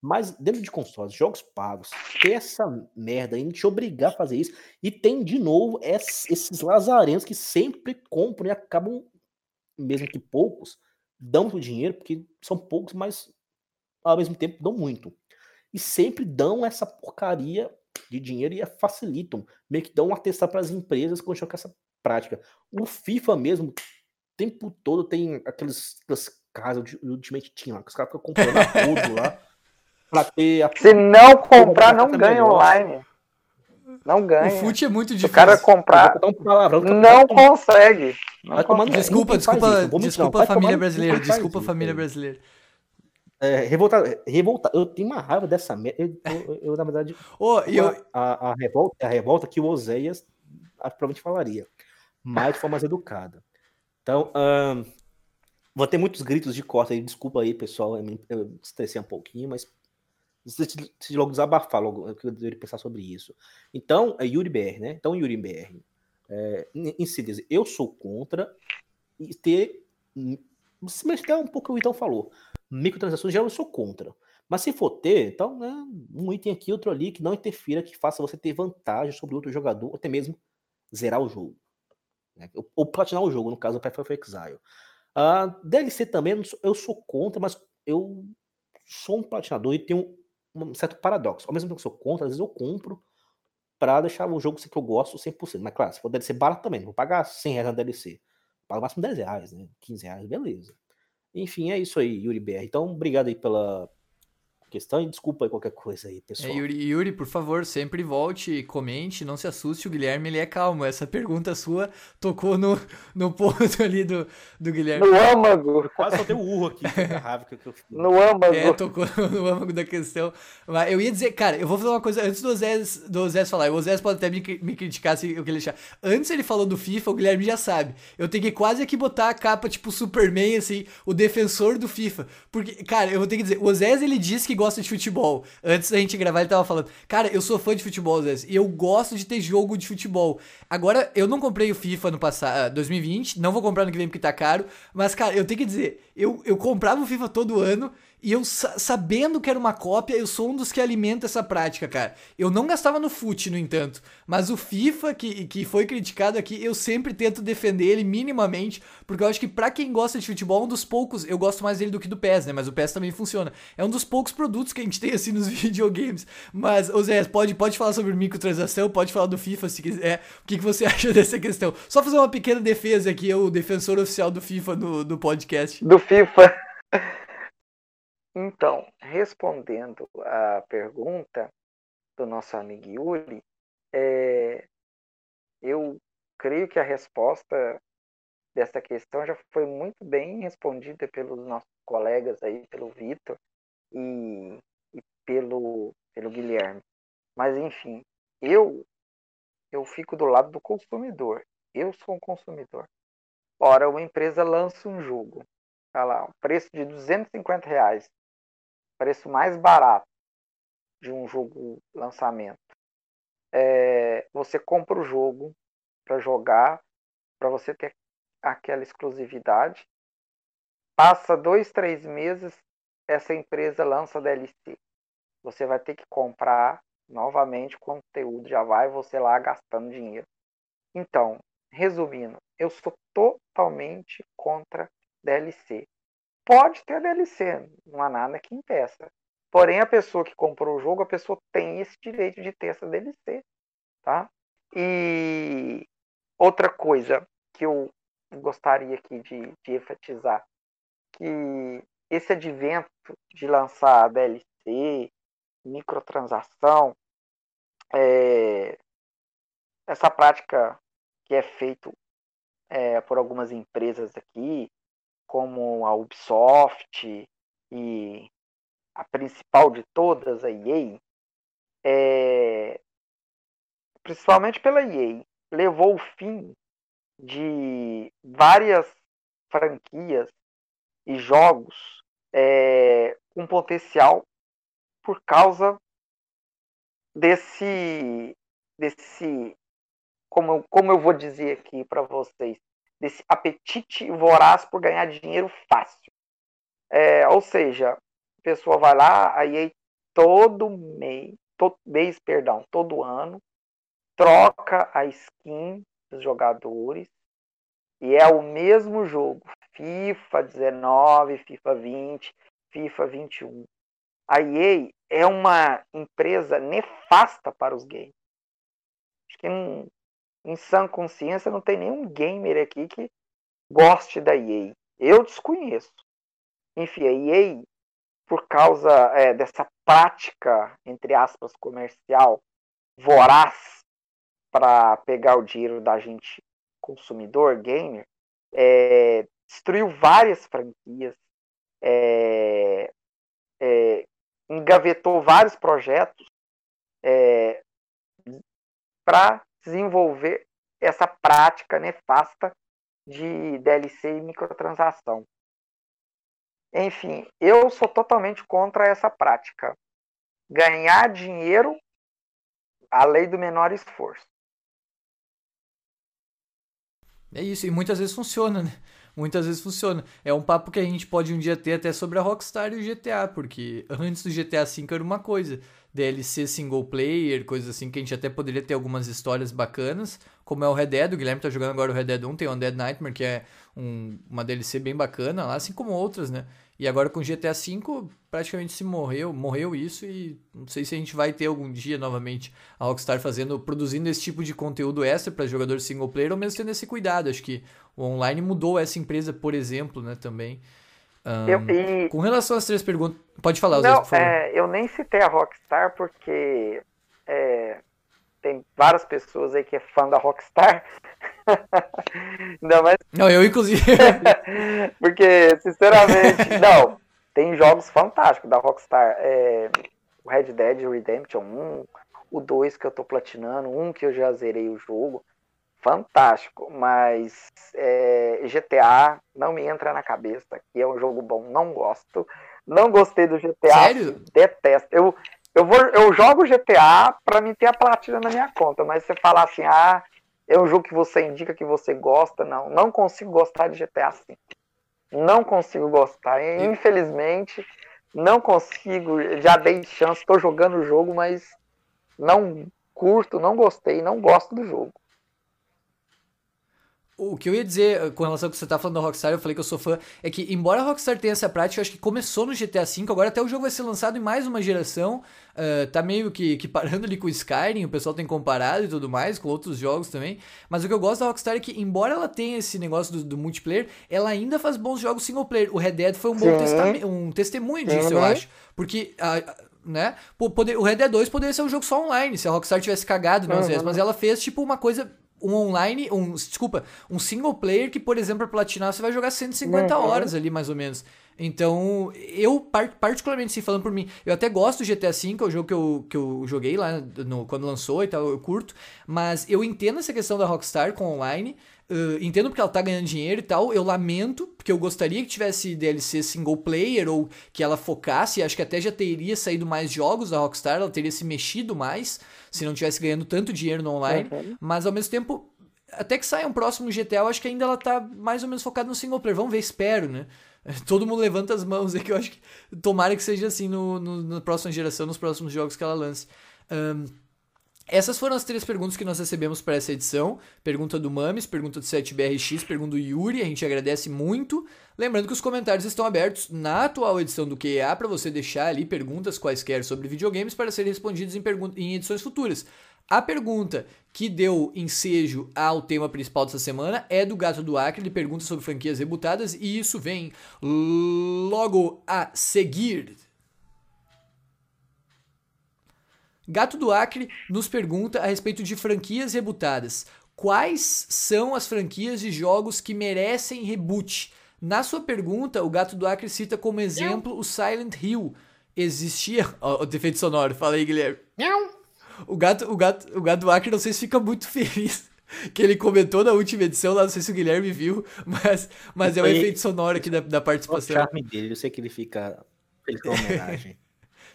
Mas dentro de consoles, jogos pagos, ter essa merda aí, te obrigar a fazer isso. E tem, de novo, esses lazarentos que sempre compram e acabam, mesmo que poucos, dão o dinheiro, porque são poucos, mas ao mesmo tempo dão muito. E sempre dão essa porcaria de dinheiro e facilitam. Meio que dão um atestado para as empresas quando com essa prática. O FIFA mesmo, o tempo todo tem aqueles, aquelas casas de Ultimate Team lá, que os caras ficam comprando [LAUGHS] tudo lá. Pra ter a... Se não comprar, não ganha online. Não ganha. O fute é muito difícil. O cara comprar. Um palavrão, não consegue. Não. Desculpa, desculpa, desculpa a família brasileira. Desculpa família brasileira. É, revolta, revolta, eu tenho uma raiva dessa merda. Eu, eu, eu, na verdade, [LAUGHS] oh, eu... a, a, revolta, a revolta que o Oséias provavelmente falaria, mas de forma mais educada. Então, um, vou ter muitos gritos de corte aí, desculpa aí, pessoal, eu, eu estressei um pouquinho, mas se logo desabafar, logo, eu deveria pensar sobre isso. Então, é Yuri BR, né? Então, Yuri BR, é, em síntese, eu sou contra ter, se mexer um pouco o que o Itão falou, microtransações já eu sou contra. Mas se for ter, então, né, um item aqui, outro ali, que não interfira, que faça você ter vantagem sobre outro jogador, ou até mesmo zerar o jogo. Né? Ou platinar o jogo, no caso do Path Exile. Uh, DLC também, eu sou contra, mas eu sou um platinador e tenho um certo paradoxo. Ao mesmo tempo que eu sou contra, às vezes eu compro para deixar o jogo que eu gosto 100%. Mas claro, se for DLC barato também, vou pagar 100 reais na DLC. Pago máximo 10 reais, né? 15 reais, beleza. Enfim, é isso aí, Yuri BR. Então, obrigado aí pela, questão e desculpa aí qualquer coisa aí, pessoal. É, Yuri, Yuri, por favor, sempre volte comente, não se assuste, o Guilherme ele é calmo. Essa pergunta sua tocou no, no ponto [LAUGHS] ali do, do Guilherme. No âmago. Quase só deu urro aqui, que eu No âmago. É, tocou no âmago da questão. Mas eu ia dizer, cara, eu vou fazer uma coisa antes do Osés, do Osés falar. O Osés pode até me, me criticar se eu que ele achar. Antes ele falou do FIFA, o Guilherme já sabe. Eu tenho que quase aqui botar a capa tipo Superman, assim, o defensor do FIFA. Porque, cara, eu vou ter que dizer, o Osés ele disse que gosta de futebol. Antes da gente gravar, ele tava falando: Cara, eu sou fã de futebol, Zé, e eu gosto de ter jogo de futebol. Agora, eu não comprei o FIFA no passado, 2020, não vou comprar no que vem porque tá caro, mas, cara, eu tenho que dizer, eu, eu comprava o FIFA todo ano e eu, sabendo que era uma cópia, eu sou um dos que alimenta essa prática, cara. Eu não gastava no FUT, no entanto. Mas o FIFA, que, que foi criticado aqui, eu sempre tento defender ele minimamente. Porque eu acho que para quem gosta de futebol, é um dos poucos. Eu gosto mais dele do que do PES, né? Mas o PES também funciona. É um dos poucos produtos que a gente tem assim nos [LAUGHS] videogames. Mas, ô Zé, pode, pode falar sobre microtransação, pode falar do FIFA se quiser. O que, que você [LAUGHS] acha dessa questão? Só fazer uma pequena defesa aqui, eu, o defensor oficial do FIFA no, no podcast. Do FIFA. [LAUGHS] Então, respondendo à pergunta do nosso amigo Yuri, é, eu creio que a resposta dessa questão já foi muito bem respondida pelos nossos colegas aí, pelo Vitor e, e, pelo, pelo Guilherme. Mas enfim, eu eu fico do lado do consumidor. Eu sou um consumidor. Ora, uma empresa lança um jogo, tá lá, um preço de 250 reais preço mais barato de um jogo lançamento. É, você compra o jogo para jogar, para você ter aquela exclusividade. Passa dois, três meses, essa empresa lança DLC. Você vai ter que comprar novamente o conteúdo, já vai você lá gastando dinheiro. Então, resumindo, eu sou totalmente contra DLC pode ter DLC, não há nada que impeça. Porém, a pessoa que comprou o jogo, a pessoa tem esse direito de ter essa DLC, tá? E outra coisa que eu gostaria aqui de, de enfatizar, que esse advento de lançar DLC, microtransação, é, essa prática que é feita é, por algumas empresas aqui, como a Ubisoft e a principal de todas, a EA, é, principalmente pela EA, levou o fim de várias franquias e jogos é, com potencial por causa desse desse como, como eu vou dizer aqui para vocês desse apetite voraz por ganhar dinheiro fácil. É, ou seja, a pessoa vai lá, a EA todo mês, todo mês, perdão, todo ano, troca a skin dos jogadores e é o mesmo jogo, FIFA 19, FIFA 20, FIFA 21. A EA é uma empresa nefasta para os games. Acho que em, em sã consciência não tem nenhum gamer aqui que goste da EA. Eu desconheço. Enfim, a EA, por causa é, dessa prática, entre aspas, comercial voraz para pegar o dinheiro da gente consumidor, gamer, é, destruiu várias franquias, é, é, engavetou vários projetos é, para desenvolver essa prática nefasta de DLC e microtransação. Enfim, eu sou totalmente contra essa prática. Ganhar dinheiro, a lei do menor esforço. É isso, e muitas vezes funciona, né? Muitas vezes funciona. É um papo que a gente pode um dia ter até sobre a Rockstar e o GTA, porque antes do GTA V era uma coisa. DLC single player, coisas assim, que a gente até poderia ter algumas histórias bacanas, como é o Red Dead, o Guilherme tá jogando agora o Red Dead 1, tem o Undead Nightmare, que é um, uma DLC bem bacana lá, assim como outras, né? E agora com GTA V praticamente se morreu, morreu isso e não sei se a gente vai ter algum dia novamente a Rockstar fazendo, produzindo esse tipo de conteúdo extra para jogadores single player, ou mesmo tendo esse cuidado. Acho que o online mudou essa empresa, por exemplo, né, também. Um, eu, e... Com relação às três perguntas, pode falar, Não. É, eu nem citei a Rockstar porque é, tem várias pessoas aí que é fã da Rockstar. [LAUGHS] não, mas... não, eu inclusive. [LAUGHS] porque, sinceramente, [LAUGHS] não, tem jogos fantásticos da Rockstar. É, o Red Dead Redemption 1, o 2 que eu tô platinando, um que eu já zerei o jogo fantástico, mas é, GTA não me entra na cabeça, que é um jogo bom, não gosto. Não gostei do GTA. Sério? Detesto. Eu, eu, vou, eu jogo GTA para mim ter a platina na minha conta, mas você falar assim, ah, é um jogo que você indica que você gosta, não. Não consigo gostar de GTA V. Não consigo gostar. Infelizmente, não consigo. Já dei chance, estou jogando o jogo, mas não curto, não gostei, não gosto do jogo. O que eu ia dizer eh, com relação ao que você tá falando da Rockstar, eu falei que eu sou fã, é que embora a Rockstar tenha essa prática, eu acho que começou no GTA V, agora até o jogo vai ser lançado em mais uma geração, uh, tá meio que, que parando ali com o Skyrim, o pessoal tem comparado e tudo mais, com outros jogos também, mas o que eu gosto da Rockstar é que, embora ela tenha esse negócio do, do multiplayer, ela ainda faz bons jogos single player. O Red Dead foi um bom um testemunho disso, eu acho, porque... Uh, né? Poder, o Red Dead 2 poderia ser um jogo só online, se a Rockstar tivesse cagado nas uhum. vezes, mas ela fez tipo uma coisa um online, um, desculpa, um single player que, por exemplo, para platinar você vai jogar 150 uhum. horas ali, mais ou menos. Então, eu, particularmente, se falando por mim, eu até gosto do GTA V, é o jogo que eu, que eu joguei lá no, quando lançou e tal, eu curto, mas eu entendo essa questão da Rockstar com online, Uh, entendo porque ela tá ganhando dinheiro e tal. Eu lamento, porque eu gostaria que tivesse DLC single player ou que ela focasse. Acho que até já teria saído mais jogos da Rockstar, ela teria se mexido mais se não tivesse ganhando tanto dinheiro no online. Uhum. Mas ao mesmo tempo, até que saia um próximo GTA, eu acho que ainda ela tá mais ou menos focada no single player. Vamos ver, espero, né? [LAUGHS] Todo mundo levanta as mãos aí que eu acho que tomara que seja assim no, no, na próxima geração, nos próximos jogos que ela lance. Um, essas foram as três perguntas que nós recebemos para essa edição. Pergunta do Mames, pergunta do 7BRX, pergunta do Yuri, a gente agradece muito. Lembrando que os comentários estão abertos na atual edição do QA para você deixar ali perguntas quaisquer sobre videogames para serem respondidas em, em edições futuras. A pergunta que deu ensejo ao tema principal dessa semana é do Gato do Acre, ele pergunta sobre franquias rebutadas e isso vem logo a seguir. Gato do Acre nos pergunta a respeito de franquias rebutadas. Quais são as franquias de jogos que merecem reboot? Na sua pergunta, o Gato do Acre cita como exemplo Não. o Silent Hill. Existia. [LAUGHS] Ó, oh, o defeito sonoro, fala aí, Guilherme. Não. O gato, o, gato, o gato do Acre, não sei se fica muito [LAUGHS] feliz que ele comentou na última edição, lá não sei se o Guilherme viu, [LAUGHS] mas, mas é o efeito sonoro aqui da, da participação. O charme dele, eu sei que ele fica feliz com a homenagem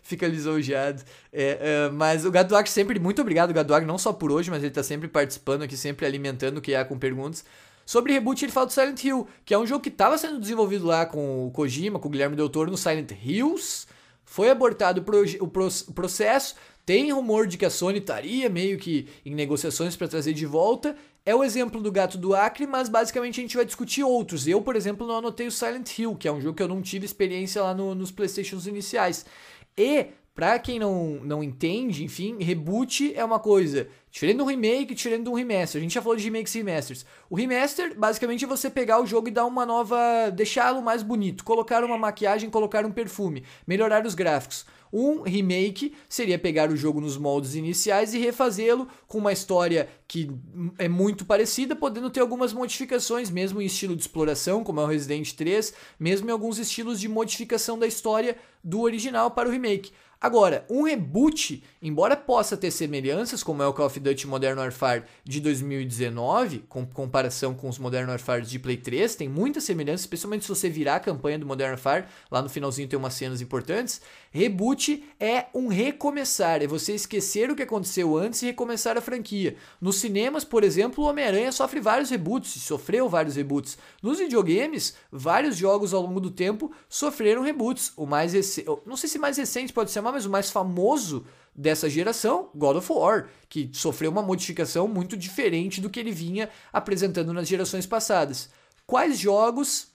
fica lisonjeado. É, é, mas o Gaduag sempre, muito obrigado, Gaduag, não só por hoje, mas ele tá sempre participando aqui, sempre alimentando o que há com perguntas. Sobre reboot, ele fala do Silent Hill, que é um jogo que estava sendo desenvolvido lá com o Kojima, com o Guilherme Del Toro no Silent Hills. foi abortado o, o processo, tem rumor de que a Sony estaria meio que em negociações para trazer de volta. É o exemplo do Gato do Acre, mas basicamente a gente vai discutir outros. Eu, por exemplo, não anotei o Silent Hill, que é um jogo que eu não tive experiência lá no, nos PlayStations iniciais. E Pra quem não, não entende, enfim, reboot é uma coisa diferente um remake, diferente um remaster. A gente já falou de remakes e remasters. O remaster, basicamente, é você pegar o jogo e dar uma nova. deixá-lo mais bonito, colocar uma maquiagem, colocar um perfume, melhorar os gráficos. Um remake seria pegar o jogo nos moldes iniciais e refazê-lo com uma história que é muito parecida, podendo ter algumas modificações, mesmo em estilo de exploração, como é o Resident 3, mesmo em alguns estilos de modificação da história do original para o remake. Agora, um reboot, embora possa ter semelhanças, como é o Call of Duty Modern Warfare de 2019, com comparação com os Modern Warfare de Play 3, tem muitas semelhanças, especialmente se você virar a campanha do Modern Warfare, lá no finalzinho tem umas cenas importantes. Reboot é um recomeçar, é você esquecer o que aconteceu antes e recomeçar a franquia. Nos cinemas, por exemplo, o Homem-Aranha sofre vários reboots, sofreu vários reboots. Nos videogames, vários jogos ao longo do tempo sofreram reboots. O mais não sei se mais recente pode ser uma mas o mais famoso dessa geração, God of War, que sofreu uma modificação muito diferente do que ele vinha apresentando nas gerações passadas. Quais jogos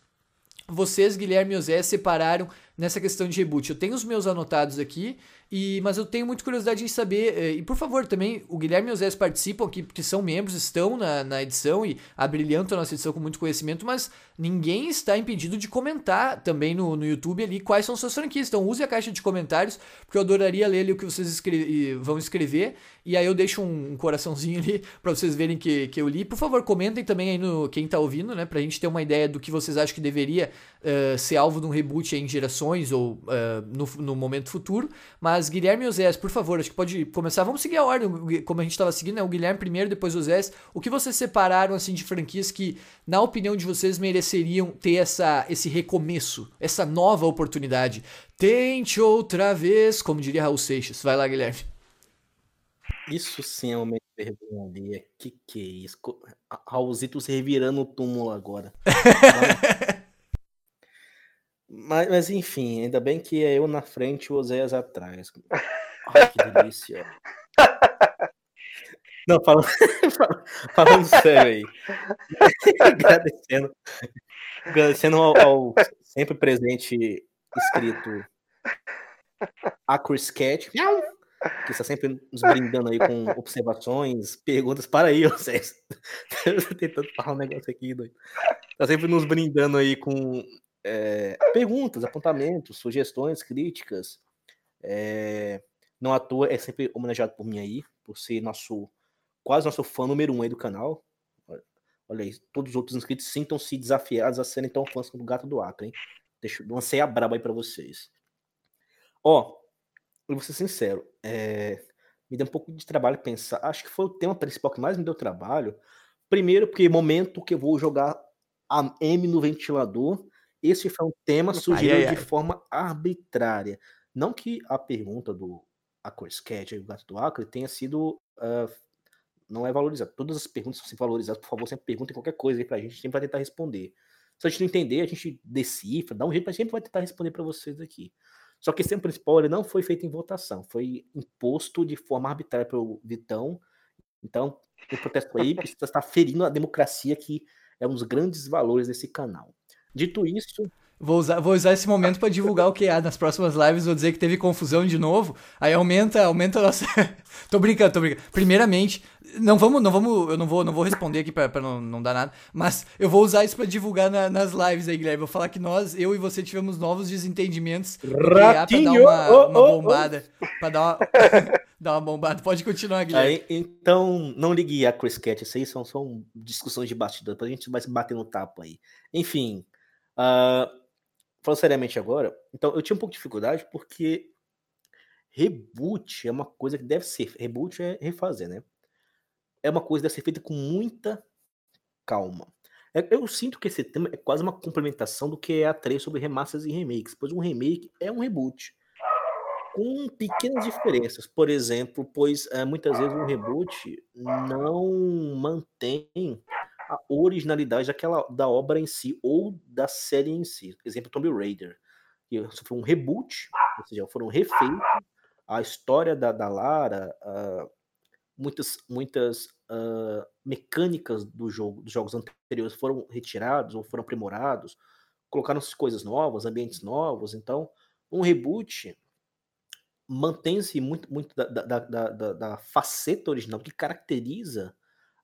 vocês, Guilherme e José, separaram nessa questão de reboot? Eu tenho os meus anotados aqui e, mas eu tenho muita curiosidade em saber, eh, e por favor, também o Guilherme e o Zé participam aqui, porque são membros, estão na, na edição e abrilhantam a nossa edição com muito conhecimento, mas ninguém está impedido de comentar também no, no YouTube ali quais são suas franquias. Então use a caixa de comentários, porque eu adoraria ler ali o que vocês escre vão escrever, e aí eu deixo um, um coraçãozinho ali [LAUGHS] para vocês verem que, que eu li. Por favor, comentem também aí no quem está ouvindo, né, pra gente ter uma ideia do que vocês acham que deveria uh, ser alvo de um reboot em gerações ou uh, no, no momento futuro, mas mas Guilherme e Osés, por favor, acho que pode começar. Vamos seguir a ordem, como a gente estava seguindo, né? O Guilherme primeiro, depois o Osés. O que vocês separaram assim de franquias que, na opinião de vocês, mereceriam ter essa, esse recomeço, essa nova oportunidade? Tente outra vez, como diria Raul Seixas. Vai lá, Guilherme. Isso sim é uma vergonha ali. Que que é isso? Raulzito se revirando o túmulo agora. [LAUGHS] Mas, mas, enfim, ainda bem que é eu na frente e o Oséias atrás. [LAUGHS] Ai, que delícia. Não, falando, [LAUGHS] falando sério aí. [LAUGHS] agradecendo agradecendo ao, ao, sempre presente escrito Acriscat, que está sempre nos brindando aí com observações, perguntas. Para aí, vocês. tentando falar um negócio aqui, doido. Está sempre nos brindando aí com é, perguntas, apontamentos, sugestões, críticas. É, não à toa, é sempre homenageado por mim aí, por ser nosso quase nosso fã número um aí do canal. Olha aí, todos os outros inscritos sintam-se desafiados a serem tão fãs quanto o Gato do Acre, hein? Deixa lancei a braba aí para vocês. Ó, eu vou ser sincero, é, me deu um pouco de trabalho pensar. Acho que foi o tema principal que mais me deu trabalho. Primeiro, porque momento que eu vou jogar a M no ventilador esse foi um tema sugerido ai, ai, ai. de forma arbitrária. Não que a pergunta do Acorscat e o Gato do Acre tenha sido. Uh, não é valorizada. Todas as perguntas são valorizadas. Por favor, sempre perguntem qualquer coisa aí pra gente. A gente sempre vai tentar responder. Se a gente não entender, a gente decifra, dá um jeito, a gente vai tentar responder para vocês aqui. Só que esse tema principal ele não foi feito em votação, foi imposto de forma arbitrária pelo Vitão. Então, o protesto aí está ferindo a democracia, que é um dos grandes valores desse canal. Dito isso. Vou usar, vou usar esse momento para divulgar o QA nas próximas lives. Vou dizer que teve confusão de novo. Aí aumenta, aumenta a nossa. [LAUGHS] tô brincando, tô brincando. Primeiramente, não vamos, não vamos, eu não vou, não vou responder aqui para não, não dar nada. Mas eu vou usar isso para divulgar na, nas lives aí, Guilherme. Vou falar que nós, eu e você, tivemos novos desentendimentos. Ratinho! Para dar uma, uma bombada. Para dar uma. dar uma bombada. Pode continuar, Guilherme. Aí, então, não ligue a Chris Cat. Isso aí são, são discussões de bastidor. Depois a gente vai se bater no tapa aí. Enfim. Uh, falando seriamente agora, então eu tinha um pouco de dificuldade porque reboot é uma coisa que deve ser. Reboot é refazer, né? É uma coisa que deve ser feita com muita calma. É, eu sinto que esse tema é quase uma complementação do que é a 3 sobre remasters e remakes, pois um remake é um reboot. Com pequenas diferenças. Por exemplo, pois é, muitas vezes um reboot não mantém a originalidade daquela da obra em si ou da série em si. Exemplo, Tomb Raider. que sofreu um reboot, ou seja, foram refeitos a história da, da Lara, uh, muitas, muitas uh, mecânicas do jogo, dos jogos anteriores foram retirados ou foram aprimorados, colocaram-se coisas novas, ambientes novos, então um reboot mantém-se muito, muito da, da, da, da faceta original que caracteriza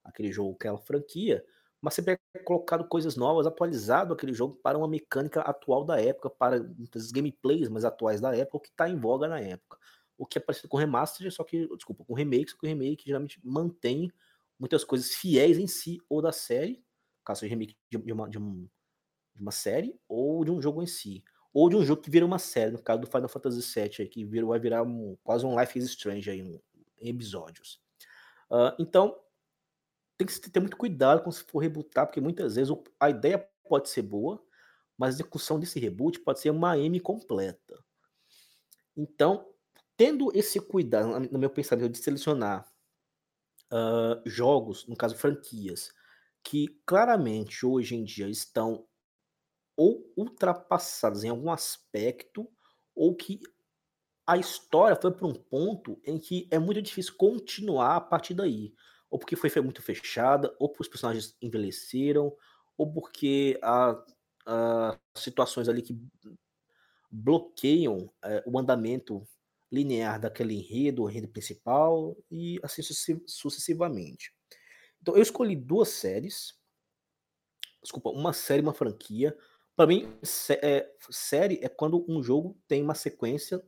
aquele jogo, aquela franquia, mas sempre é colocado coisas novas, atualizado aquele jogo para uma mecânica atual da época, para muitas gameplays mais atuais da época, o que está em voga na época. O que é parecido com remaster, só que, desculpa, com remake, só que o remake geralmente mantém muitas coisas fiéis em si ou da série, caso seja remake de, uma, de, um, de uma série, ou de um jogo em si ou de um jogo que vira uma série, no caso do Final Fantasy VII, que vira, vai virar um, quase um Life is Strange aí, um, em episódios. Uh, então, tem que ter muito cuidado quando se for rebootar, porque muitas vezes a ideia pode ser boa, mas a execução desse reboot pode ser uma M completa. Então, tendo esse cuidado, no meu pensamento, de selecionar uh, jogos, no caso franquias, que claramente hoje em dia estão ou ultrapassadas em algum aspecto, ou que a história foi para um ponto em que é muito difícil continuar a partir daí. Ou porque foi muito fechada, ou porque os personagens envelheceram, ou porque há, há situações ali que bloqueiam é, o andamento linear daquele enredo, o enredo principal, e assim sucessivamente. Então eu escolhi duas séries, desculpa, uma série uma franquia, para mim, sé é, série é quando um jogo tem uma sequência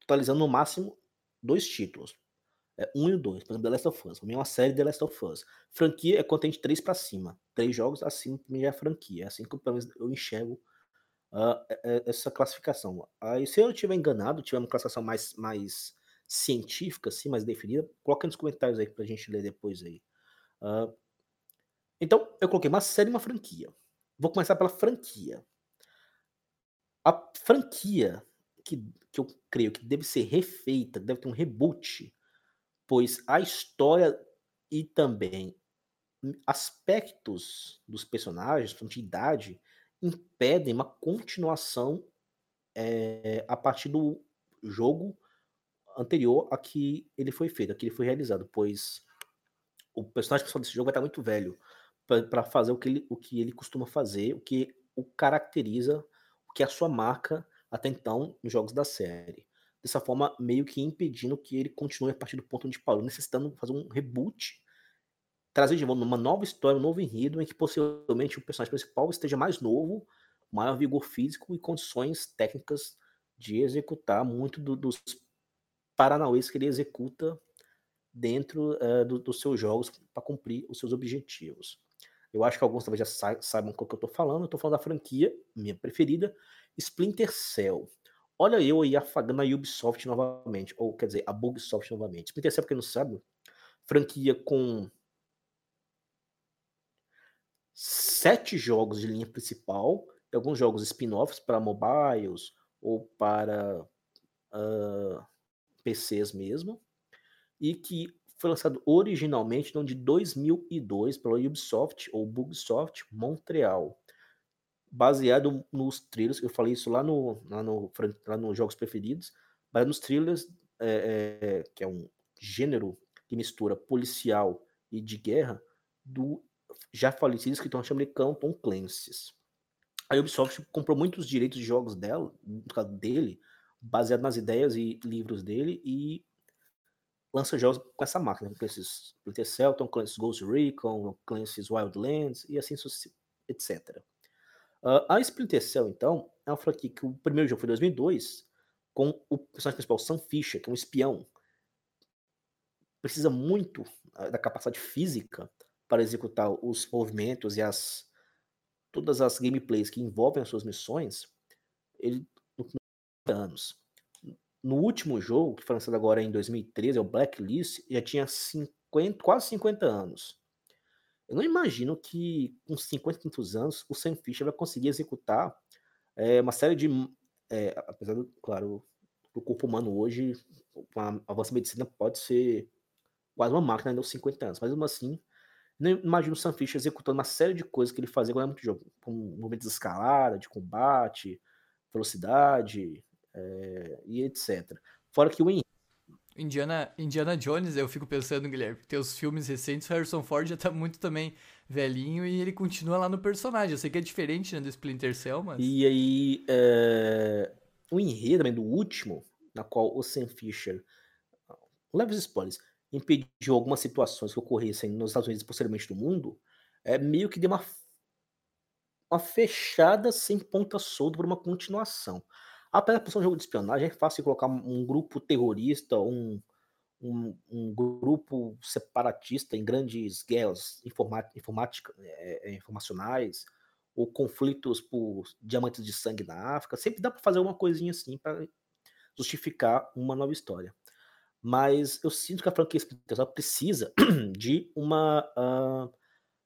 totalizando no máximo dois títulos. É, um e dois. Por exemplo, The Last of Us. Pra mim é uma série The Last of Us. Franquia é quando tem de três para cima. Três jogos acima pra mim já é franquia. É assim que menos eu enxergo uh, essa classificação. Aí, se eu estiver enganado, tiver uma classificação mais, mais científica, assim, mais definida, coloca nos comentários aí pra gente ler depois aí. Uh, então, eu coloquei uma série e uma franquia. Vou começar pela franquia. A franquia que, que eu creio que deve ser refeita, deve ter um reboot, pois a história e também aspectos dos personagens, de idade, impedem uma continuação é, a partir do jogo anterior a que ele foi feito, a que ele foi realizado, pois o personagem principal desse jogo vai estar muito velho para fazer o que, ele, o que ele costuma fazer, o que o caracteriza, o que é a sua marca até então nos jogos da série. Dessa forma, meio que impedindo que ele continue a partir do ponto onde parou, necessitando fazer um reboot, trazer de volta uma nova história, um novo enredo, em que possivelmente o personagem principal esteja mais novo, maior vigor físico e condições técnicas de executar muito do, dos paranauês que ele executa dentro uh, do, dos seus jogos para cumprir os seus objetivos. Eu acho que alguns talvez já saibam o que eu tô falando. Eu tô falando da franquia, minha preferida, Splinter Cell. Olha eu aí afagando a Ubisoft novamente, ou quer dizer, a Bugsoft novamente. Cell, pra quem não sabe, franquia com sete jogos de linha principal, alguns jogos spin-offs para mobiles ou para uh, PCs mesmo, e que foi lançado originalmente no ano de 2002 pela Ubisoft ou Bugsoft Montreal, baseado nos trailers, eu falei isso lá no, lá no, lá nos Jogos Preferidos, baseado nos trailers, é, é, que é um gênero que mistura policial e de guerra, do já falecido escritor norte-americano Tom Clancy. A Ubisoft comprou muitos direitos de jogos dela, dele, baseado nas ideias e livros dele, e lança jogos com essa máquina, com esses Splinter Cell, Tom Clancy's Ghost Recon, Clancy's Wildlands e assim etc. Uh, a Splinter Cell, então, é uma franquia que o primeiro jogo foi em 2002, com o personagem principal, Sam Fisher, que é um espião. Precisa muito uh, da capacidade física para executar os movimentos e as todas as gameplays que envolvem as suas missões. Ele anos. No último jogo, que foi lançado agora em 2013, é o Blacklist, já tinha 50, quase 50 anos. Eu não imagino que com 50 tantos anos o Sam Fisher vai conseguir executar é, uma série de. É, apesar do, claro, o corpo humano hoje, a avanço medicina, pode ser quase uma máquina ainda aos 50 anos, mas mesmo assim, não imagino o Sam Fisher executando uma série de coisas que ele fazia quando era muito com movimentos de escalada, de combate, velocidade é, e etc. Fora que o Indiana, Indiana Jones, eu fico pensando, Guilherme, teus filmes recentes, Harrison Ford já tá muito também velhinho e ele continua lá no personagem. Eu sei que é diferente né, do Splinter Cell, mas. E aí, é... o enredo também do último, na qual o Sam Fisher, leves spoilers, impediu algumas situações que ocorressem nos Estados Unidos e posteriormente no mundo, é meio que deu uma, uma fechada sem ponta solta por uma continuação. Apesar de ser um jogo de espionagem, é fácil colocar um grupo terrorista, um, um, um grupo separatista em grandes guerras informática, é, é, informacionais, ou conflitos por diamantes de sangue na África. Sempre dá para fazer uma coisinha assim para justificar uma nova história. Mas eu sinto que a franquia Splinter precisa [CLEARS THROAT] de uma uh,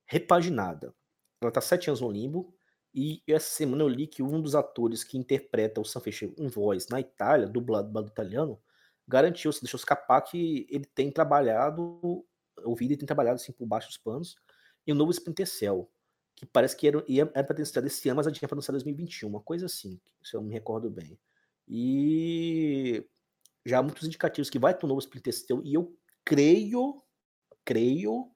repaginada. Ela está sete anos no limbo, e essa semana eu li que um dos atores que interpreta o Sanfrecce em voz na Itália, dublado do italiano, garantiu, se deixou escapar que ele tem trabalhado, ouvido e tem trabalhado assim por baixo dos panos, em um novo Splinter Cell, que parece que era, era para ter estreado esse ano, mas a gente ia para lançar em 2021, uma coisa assim, se eu me recordo bem. E já há muitos indicativos que vai ter um novo Splinter Cell, e eu creio, creio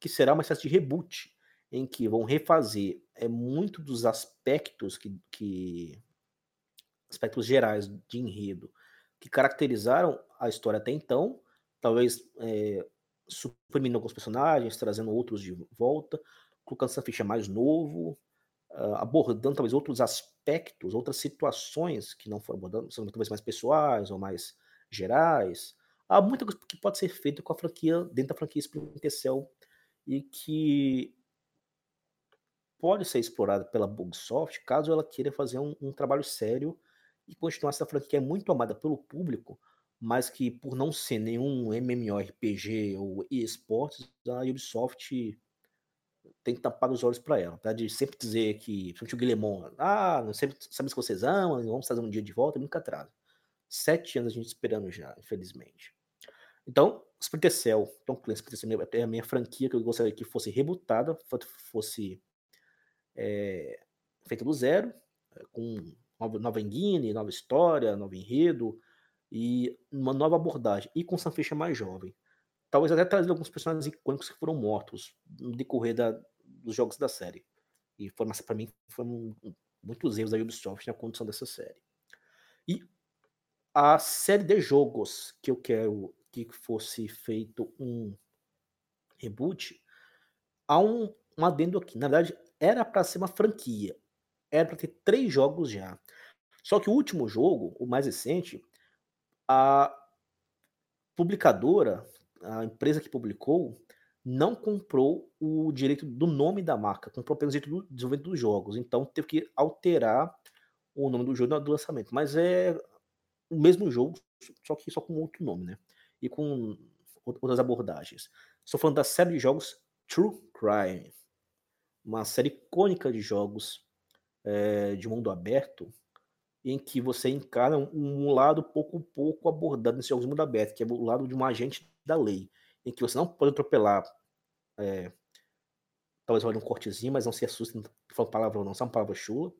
que será uma espécie de reboot, em que vão refazer é muito dos aspectos que, que aspectos gerais de enredo que caracterizaram a história até então, talvez é, suprimindo alguns personagens, trazendo outros de volta, colocando essa ficha mais novo, uh, abordando talvez outros aspectos, outras situações que não foram abordadas, são talvez mais pessoais ou mais gerais. Há muita coisa que pode ser feita com a franquia, dentro da franquia Splinter Cell, e que pode ser explorada pela Bugsoft caso ela queira fazer um, um trabalho sério e continuar essa franquia que é muito amada pelo público, mas que por não ser nenhum MMORPG ou eSports, a Ubisoft tem que tapar os olhos para ela, tá? De sempre dizer que, principalmente o Guillemon, ah, não sempre sabemos que vocês amam, vamos fazer um dia de volta, nunca atrasa. Sete anos a gente esperando já, infelizmente. Então, Splinter Cell, Tom Clancy, Splinter Cell é a minha franquia que eu gostaria que fosse rebutada, fosse é, feita do zero, eh, com nova, nova nova história, novo enredo e uma nova abordagem. E com Sanfecha mais jovem. Talvez até trazer alguns personagens icônicos que foram mortos no decorrer da, dos jogos da série. E foi, para mim foram muitos erros da Ubisoft na condução dessa série. E a série de jogos que eu quero que fosse feito um reboot, há um, um adendo aqui. Na verdade, era para ser uma franquia. Era para ter três jogos já. Só que o último jogo, o mais recente, a publicadora, a empresa que publicou, não comprou o direito do nome da marca, comprou apenas o direito do desenvolvimento dos jogos. Então teve que alterar o nome do jogo do lançamento. Mas é o mesmo jogo, só que só com outro nome, né? E com outras abordagens. Estou falando da série de jogos True Crime uma série icônica de jogos é, de mundo aberto, em que você encara um, um lado pouco pouco abordado nesses jogos de mundo aberto, que é o lado de um agente da lei, em que você não pode atropelar. É, talvez olhe um cortezinho, mas não se assustem, falando palavra não, são palavras chula.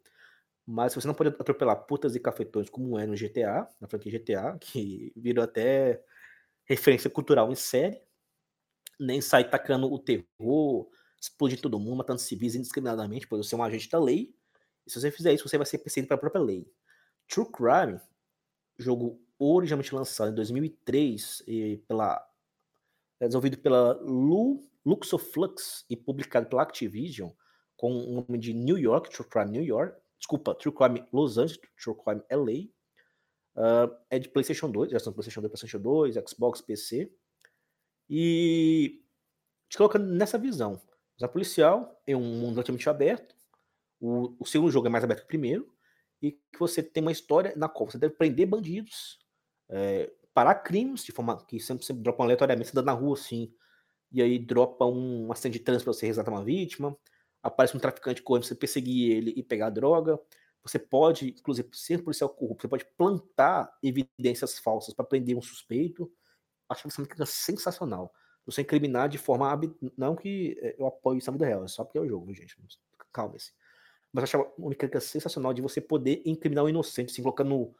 Mas você não pode atropelar putas e cafetões como é no GTA, na franquia GTA, [LAUGHS] que virou até referência cultural em série, nem sair tacando o terror, explodir todo mundo, matando civis indiscriminadamente, pois você é um agente da lei. E se você fizer isso, você vai ser perseguido pela própria lei. True Crime, jogo originalmente lançado em 2003 e pela é desenvolvido pela Lu, Luxoflux e publicado pela Activision com o nome de New York, True Crime New York, desculpa, True Crime Los Angeles, True Crime LA. Uh, é de PlayStation 2, já são PlayStation 2, PlayStation 2, Xbox, PC. E te coloca nessa visão. A policial é um mundo relativamente aberto. O, o, segundo jogo é mais aberto que o primeiro. E que você tem uma história na qual você deve prender bandidos, é, parar crimes, de forma que sempre, sempre dropam aleatoriamente, você anda na rua assim. E aí dropa um acidente de trânsito para você resgatar uma vítima. Aparece um traficante correndo você perseguir ele e pegar a droga. Você pode, inclusive, ser policial corrupto, você pode plantar evidências falsas para prender um suspeito. Acho que é sensacional você incriminar de forma. Não que eh, eu apoio isso na vida real, é só porque é o jogo, gente. Calma-se. Mas eu achava uma mecânica sensacional de você poder incriminar o inocente, assim, colocando,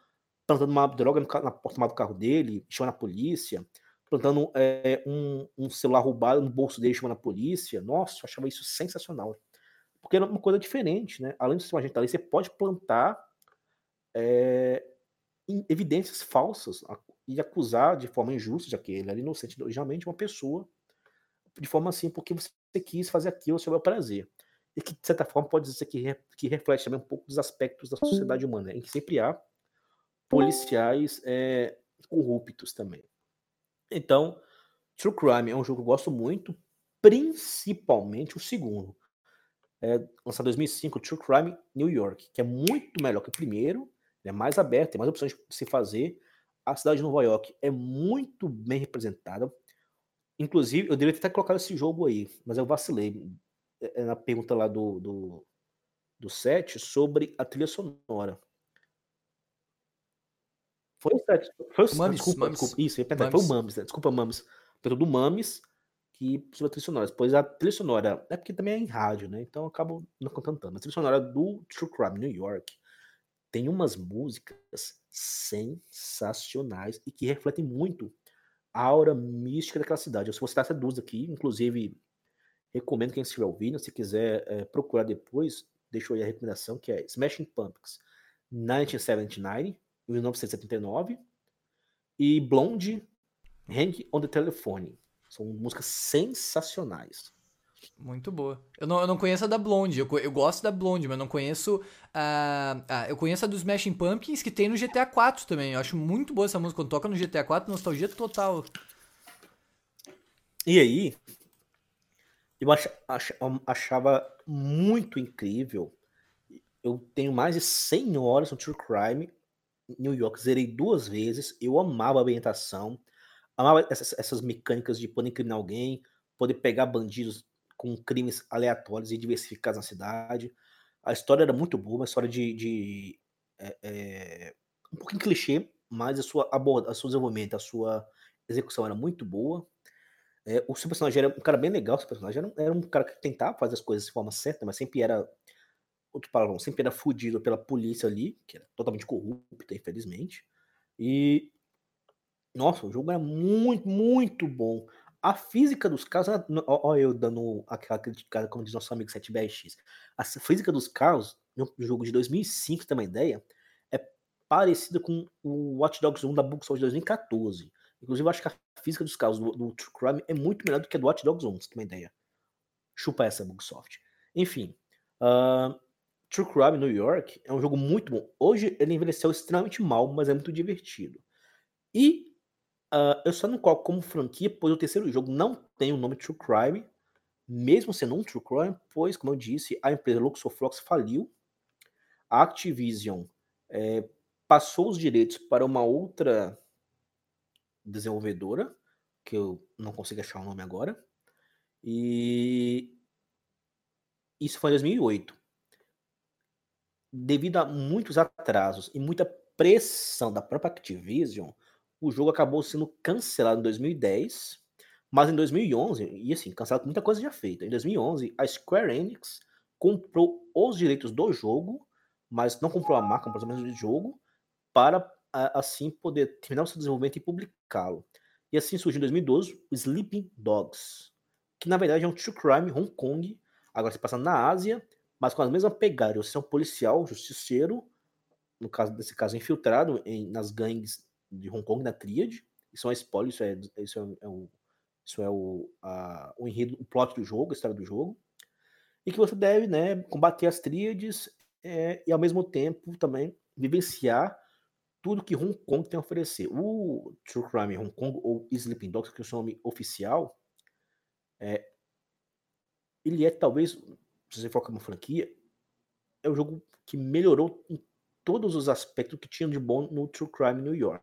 plantando uma droga na porta do carro dele, chamando a polícia, plantando é, um, um, celular roubado no bolso dele, chamando a polícia. Nossa, eu achava isso sensacional. Porque era uma coisa diferente, né? Além do sistema agente ali, você pode plantar é, evidências falsas e acusar de forma injusta, já que ele era inocente originalmente, uma pessoa de forma assim, porque você quis fazer aquilo ao seu prazer. E que, de certa forma, pode dizer que, que reflete também um pouco dos aspectos da sociedade humana, em que sempre há policiais é, corruptos também. Então, True Crime é um jogo que eu gosto muito, principalmente o segundo. É, lançado em 2005, True Crime New York, que é muito melhor que o primeiro, é mais aberto, tem mais opções de se fazer. A cidade de Nova York é muito bem representada. Inclusive, eu deveria ter colocado esse jogo aí, mas eu vacilei. É, é na pergunta lá do, do, do set sobre a trilha sonora. Foi o set. Foi o Mames, desculpa, Mames. desculpa. Isso, ia foi o Mames, né? Desculpa, Mames. Pelo do Mames, que sobre a trilha sonora. Pois a trilha sonora, é porque também é em rádio, né? Então eu acabo não contando tanto. A trilha sonora do True Crime New York tem umas músicas sensacionais e que refletem muito a aura mística daquela cidade. Vou citar essa duas aqui, inclusive recomendo quem estiver ouvindo, se quiser é, procurar depois, deixo aí a recomendação, que é Smashing Pumpkins 1979, 1979, e Blonde Hang on the Telephone. São músicas sensacionais. Muito boa. Eu não, eu não conheço a da Blonde. Eu, eu gosto da Blonde, mas não conheço a. a eu conheço a dos Smashing Pumpkins, que tem no GTA 4 também. Eu acho muito boa essa música. Quando toca no GTA 4, nostalgia total. E aí, eu ach, ach, achava muito incrível. Eu tenho mais de 100 horas no True Crime. New York, zerei duas vezes. Eu amava a ambientação, amava essas, essas mecânicas de poder incriminar alguém, poder pegar bandidos com crimes aleatórios e diversificados na cidade. A história era muito boa, uma história de. de é, é, um pouquinho clichê, mas a sua aborda, a seu desenvolvimento, a sua execução era muito boa. É, o seu personagem era um cara bem legal, seu personagem era, era, um cara que tentava fazer as coisas de forma certa, mas sempre era. Outro palavrão, sempre era fudido pela polícia ali, que era totalmente corrupta, infelizmente. E. Nossa, o jogo era muito, muito bom. A física dos carros, olha eu dando aquela criticada, como diz nosso amigo 7BX. A física dos carros, no jogo de 2005, tem uma ideia, é parecida com o Watch Dogs 1 da Bugsol de 2014. Inclusive, eu acho que a física dos carros do, do True Crime é muito melhor do que a do Watch Dogs 1, você tem uma ideia. Chupa essa, Bugsoft. Enfim, uh, True Crime New York é um jogo muito bom. Hoje ele envelheceu extremamente mal, mas é muito divertido. E Uh, eu só não coloco como franquia, pois o terceiro jogo não tem o nome True Crime, mesmo sendo um True Crime, pois, como eu disse, a empresa Luxoflox faliu, a Activision é, passou os direitos para uma outra desenvolvedora, que eu não consigo achar o nome agora, e isso foi em 2008. Devido a muitos atrasos e muita pressão da própria Activision, o jogo acabou sendo cancelado em 2010, mas em 2011, e assim, cancelado muita coisa já feita. Em 2011, a Square Enix comprou os direitos do jogo, mas não comprou a marca, comprou os direitos do jogo, para assim poder terminar o seu desenvolvimento e publicá-lo. E assim surgiu em 2012 o Sleeping Dogs, que na verdade é um true crime Hong Kong, agora se passando na Ásia, mas com a mesma pegada. Você é um policial, justiceiro, no caso desse caso infiltrado em, nas gangues de Hong Kong na Tríade. Isso é um spoiler, isso é, isso é, é o, isso é o, a, o enredo, o plot do jogo, a história do jogo. E que você deve né, combater as tríades é, e ao mesmo tempo também vivenciar tudo que Hong Kong tem a oferecer. O True Crime Hong Kong, ou Sleeping Dogs, que é o seu nome oficial, é, ele é talvez, se você foca uma franquia, é o jogo que melhorou em todos os aspectos que tinham de bom no True Crime New York.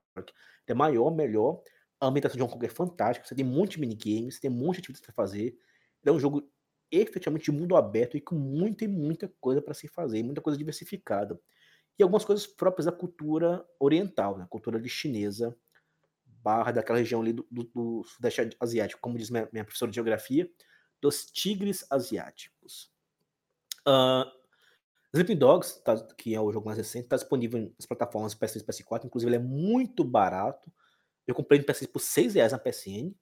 É maior, melhor. A ambientação de Hong Kong é fantástica. Você tem um monte de minigames, tem um monte de atividades para fazer. É um jogo efetivamente de mundo aberto e com muita e muita coisa para se fazer, muita coisa diversificada. E algumas coisas próprias da cultura oriental, né? cultura de chinesa, barra daquela região ali do, do, do Sudeste Asiático, como diz minha, minha, professora de geografia, dos tigres asiáticos. Uh, Sleeping Dogs, tá, que é o jogo mais recente, está disponível nas plataformas PS3 e PS4. Inclusive, ele é muito barato. Eu comprei no PS3 por 6 reais na PSN.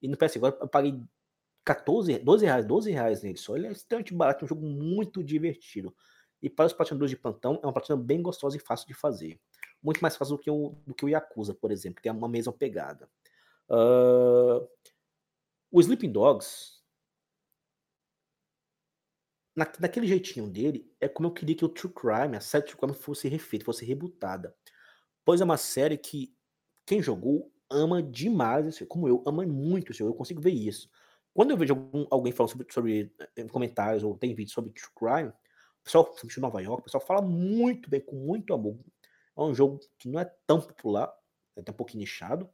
E no PS4 eu paguei 14, 12 reais, 12 reais nele só. Ele é extremamente barato, é um jogo muito divertido. E para os platinadores de plantão, é uma platina bem gostosa e fácil de fazer. Muito mais fácil do que o, do que o Yakuza, por exemplo, que tem uma mesma pegada. Uh, o Sleeping Dogs, na, daquele jeitinho dele, é como eu queria que o True Crime, a série True Crime fosse refeita, fosse rebutada. Pois é uma série que quem jogou ama demais, como eu, ama muito eu consigo ver isso. Quando eu vejo algum, alguém falando sobre, sobre em comentários ou tem vídeos sobre True Crime, o pessoal, de Nova York, o pessoal fala muito bem, com muito amor. É um jogo que não é tão popular, é até um pouquinho nichado.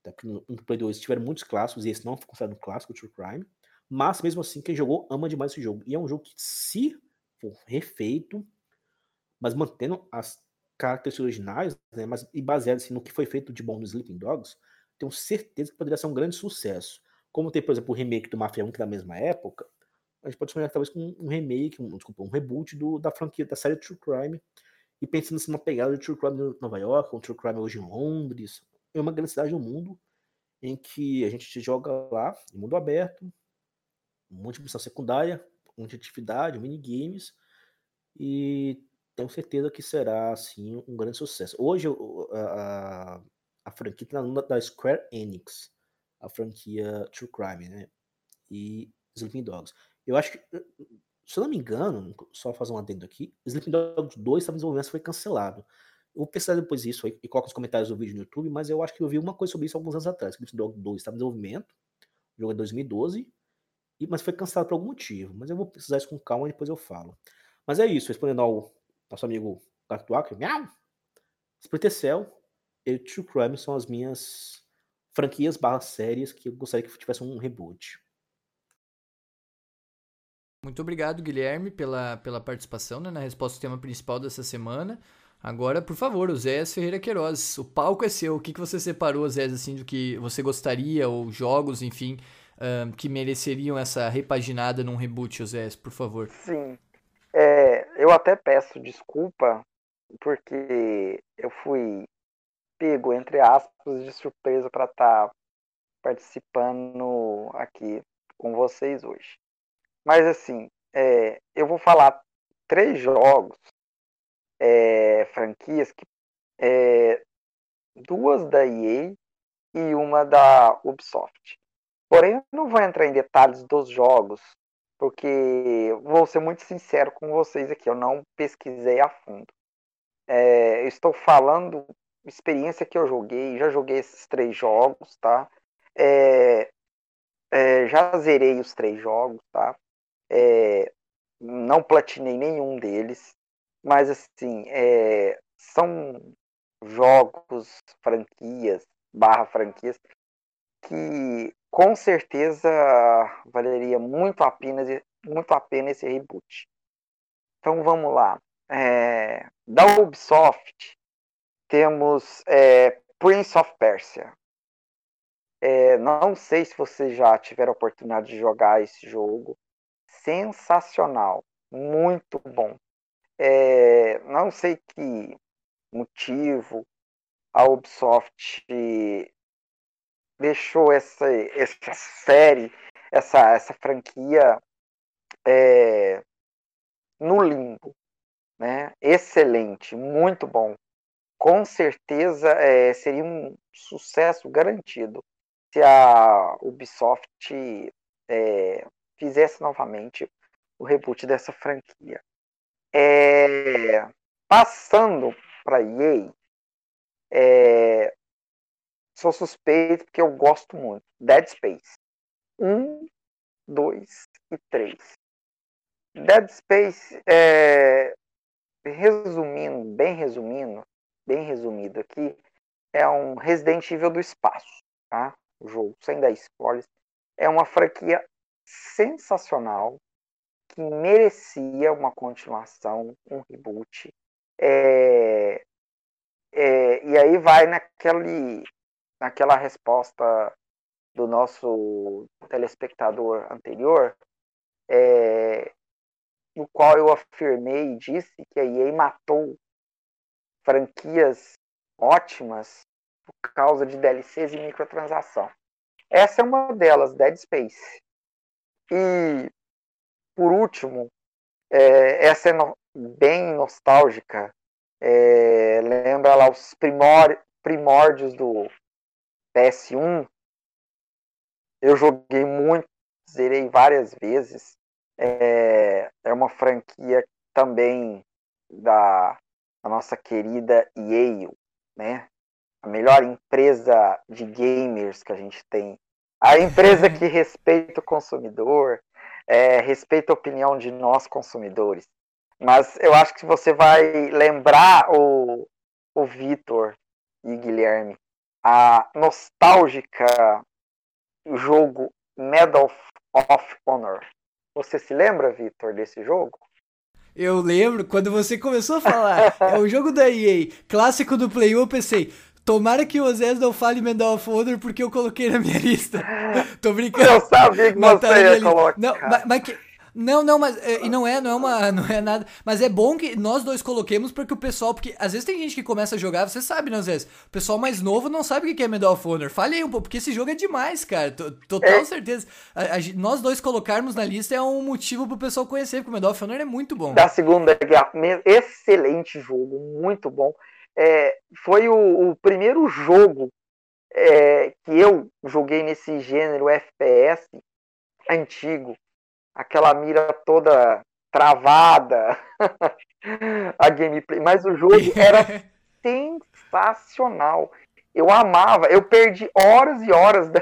Até porque no, no Play 2 tiveram muitos clássicos e esse não foi considerado um clássico, True Crime. Mas mesmo assim, quem jogou ama demais esse jogo. E é um jogo que, se for refeito, mas mantendo as características originais, né, mas, e baseado assim, no que foi feito de bom no Sleeping Dogs, tenho certeza que poderia ser um grande sucesso. Como tem, por exemplo, o remake do Mafia 1, que é da mesma época, a gente pode sonhar talvez com um remake, um, desculpa, um reboot do, da franquia, da série True Crime, e pensando assim, numa pegada de True Crime em Nova York, um True Crime hoje em Londres, é uma grande cidade do mundo, em que a gente joga lá, em mundo aberto, um monte de missão secundária, um monte de atividade, minigames, e tenho certeza que será, assim, um grande sucesso. Hoje, a, a, a franquia está na da Square Enix, a franquia True Crime, né? E Sleeping Dogs. Eu acho que, se eu não me engano, só fazer um adendo aqui, Sleeping Dogs 2 estava em desenvolvimento foi cancelado. Eu vou pesquisar depois isso e coloco os comentários do vídeo no YouTube, mas eu acho que eu vi uma coisa sobre isso alguns anos atrás. Sleeping Dogs 2 estava em desenvolvimento, o jogo é 2012, mas foi cancelado por algum motivo. Mas eu vou precisar isso com calma e depois eu falo. Mas é isso, respondendo ao nosso amigo Gato Acre, miau! Splinter Cell e True Crime são as minhas franquias barra séries que eu gostaria que tivesse um reboot. Muito obrigado, Guilherme, pela, pela participação né, na resposta ao tema principal dessa semana. Agora, por favor, o Zé Ferreira Queiroz, o palco é seu. O que, que você separou, Zé, assim, do que você gostaria, ou jogos, enfim, um, que mereceriam essa repaginada num reboot, Zé, por favor? Sim. É, eu até peço desculpa, porque eu fui pego, entre aspas, de surpresa para estar tá participando aqui com vocês hoje. Mas assim, é, eu vou falar três jogos, é, franquias, que, é, duas da EA e uma da Ubisoft. Porém, eu não vou entrar em detalhes dos jogos, porque vou ser muito sincero com vocês aqui, eu não pesquisei a fundo. É, estou falando experiência que eu joguei, já joguei esses três jogos, tá? É, é, já zerei os três jogos, tá? É, não platinei nenhum deles, mas assim, é, são jogos, franquias, barra franquias, que com certeza valeria muito a pena, muito a pena esse reboot. Então vamos lá. É, da Ubisoft temos é, Prince of Persia. É, não sei se você já tiver a oportunidade de jogar esse jogo sensacional, muito bom. É, não sei que motivo a Ubisoft deixou essa, essa série, essa, essa franquia é, no limbo. Né? Excelente, muito bom. Com certeza é, seria um sucesso garantido se a Ubisoft é, fizesse novamente o reboot dessa franquia. É, passando para EA, é, sou suspeito porque eu gosto muito. Dead Space 1, 2 e 3. Dead Space, é, resumindo, bem resumindo, bem resumido aqui, é um Resident Evil do espaço, tá? O jogo, sem dar spoilers, é uma franquia sensacional que merecia uma continuação, um reboot. É, é, e aí vai naquele, naquela resposta do nosso telespectador anterior. É, no qual eu afirmei e disse que a EA matou franquias ótimas por causa de DLCs e microtransação. Essa é uma delas, Dead Space. E, por último, é, essa é no, bem nostálgica. É, lembra lá os primórdios do PS1. Eu joguei muito, zerei várias vezes. É, é uma franquia também da, da nossa querida EA, né? A melhor empresa de gamers que a gente tem. A empresa que [LAUGHS] respeita o consumidor, é, respeita a opinião de nós consumidores. Mas eu acho que você vai lembrar o, o Vitor e Guilherme a nostálgica jogo Medal of Honor. Você se lembra, Vitor, desse jogo? Eu lembro, quando você começou a falar, [LAUGHS] é o jogo da EA, clássico do Play 1, eu pensei, tomara que o Ozés não fale Medal of Honor porque eu coloquei na minha lista. [LAUGHS] Tô brincando. Eu sabia que você ia colocar. Não, mas, mas que... Não, não, mas e não é, não é uma, [LAUGHS] não é nada, mas é bom que nós dois coloquemos porque o pessoal, porque às vezes tem gente que começa a jogar, você sabe, né, às vezes, o pessoal mais novo não sabe o que é Medal of Honor. Fale aí um pouco, porque esse jogo é demais, cara, total é. certeza. A, a, nós dois colocarmos na lista é um motivo pro pessoal conhecer, porque o Medal of Honor é muito bom. Da Segunda Guerra, excelente jogo, muito bom. É, foi o, o primeiro jogo é, que eu joguei nesse gênero FPS antigo aquela mira toda travada, [LAUGHS] a gameplay, mas o jogo [LAUGHS] era sensacional. Eu amava, eu perdi horas e horas [LAUGHS] da,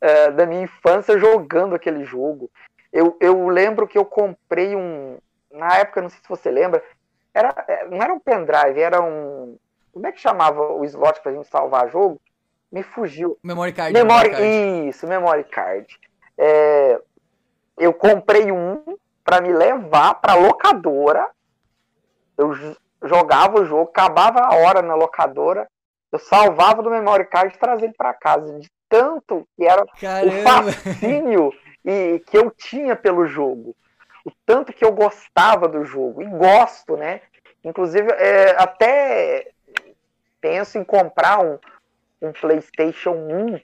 eh, da minha infância jogando aquele jogo. Eu, eu lembro que eu comprei um. Na época, não sei se você lembra, era, eh, não era um pendrive, era um. Como é que chamava o slot pra gente salvar jogo? Me fugiu. Memory card. Memory, memory card. Isso, memory card. É, eu comprei um para me levar para locadora. Eu jogava o jogo, acabava a hora na locadora, eu salvava do memory card e trazia ele para casa. De tanto que era Caramba. o fascínio e, que eu tinha pelo jogo. O tanto que eu gostava do jogo. E gosto, né? Inclusive, é, até penso em comprar um, um PlayStation 1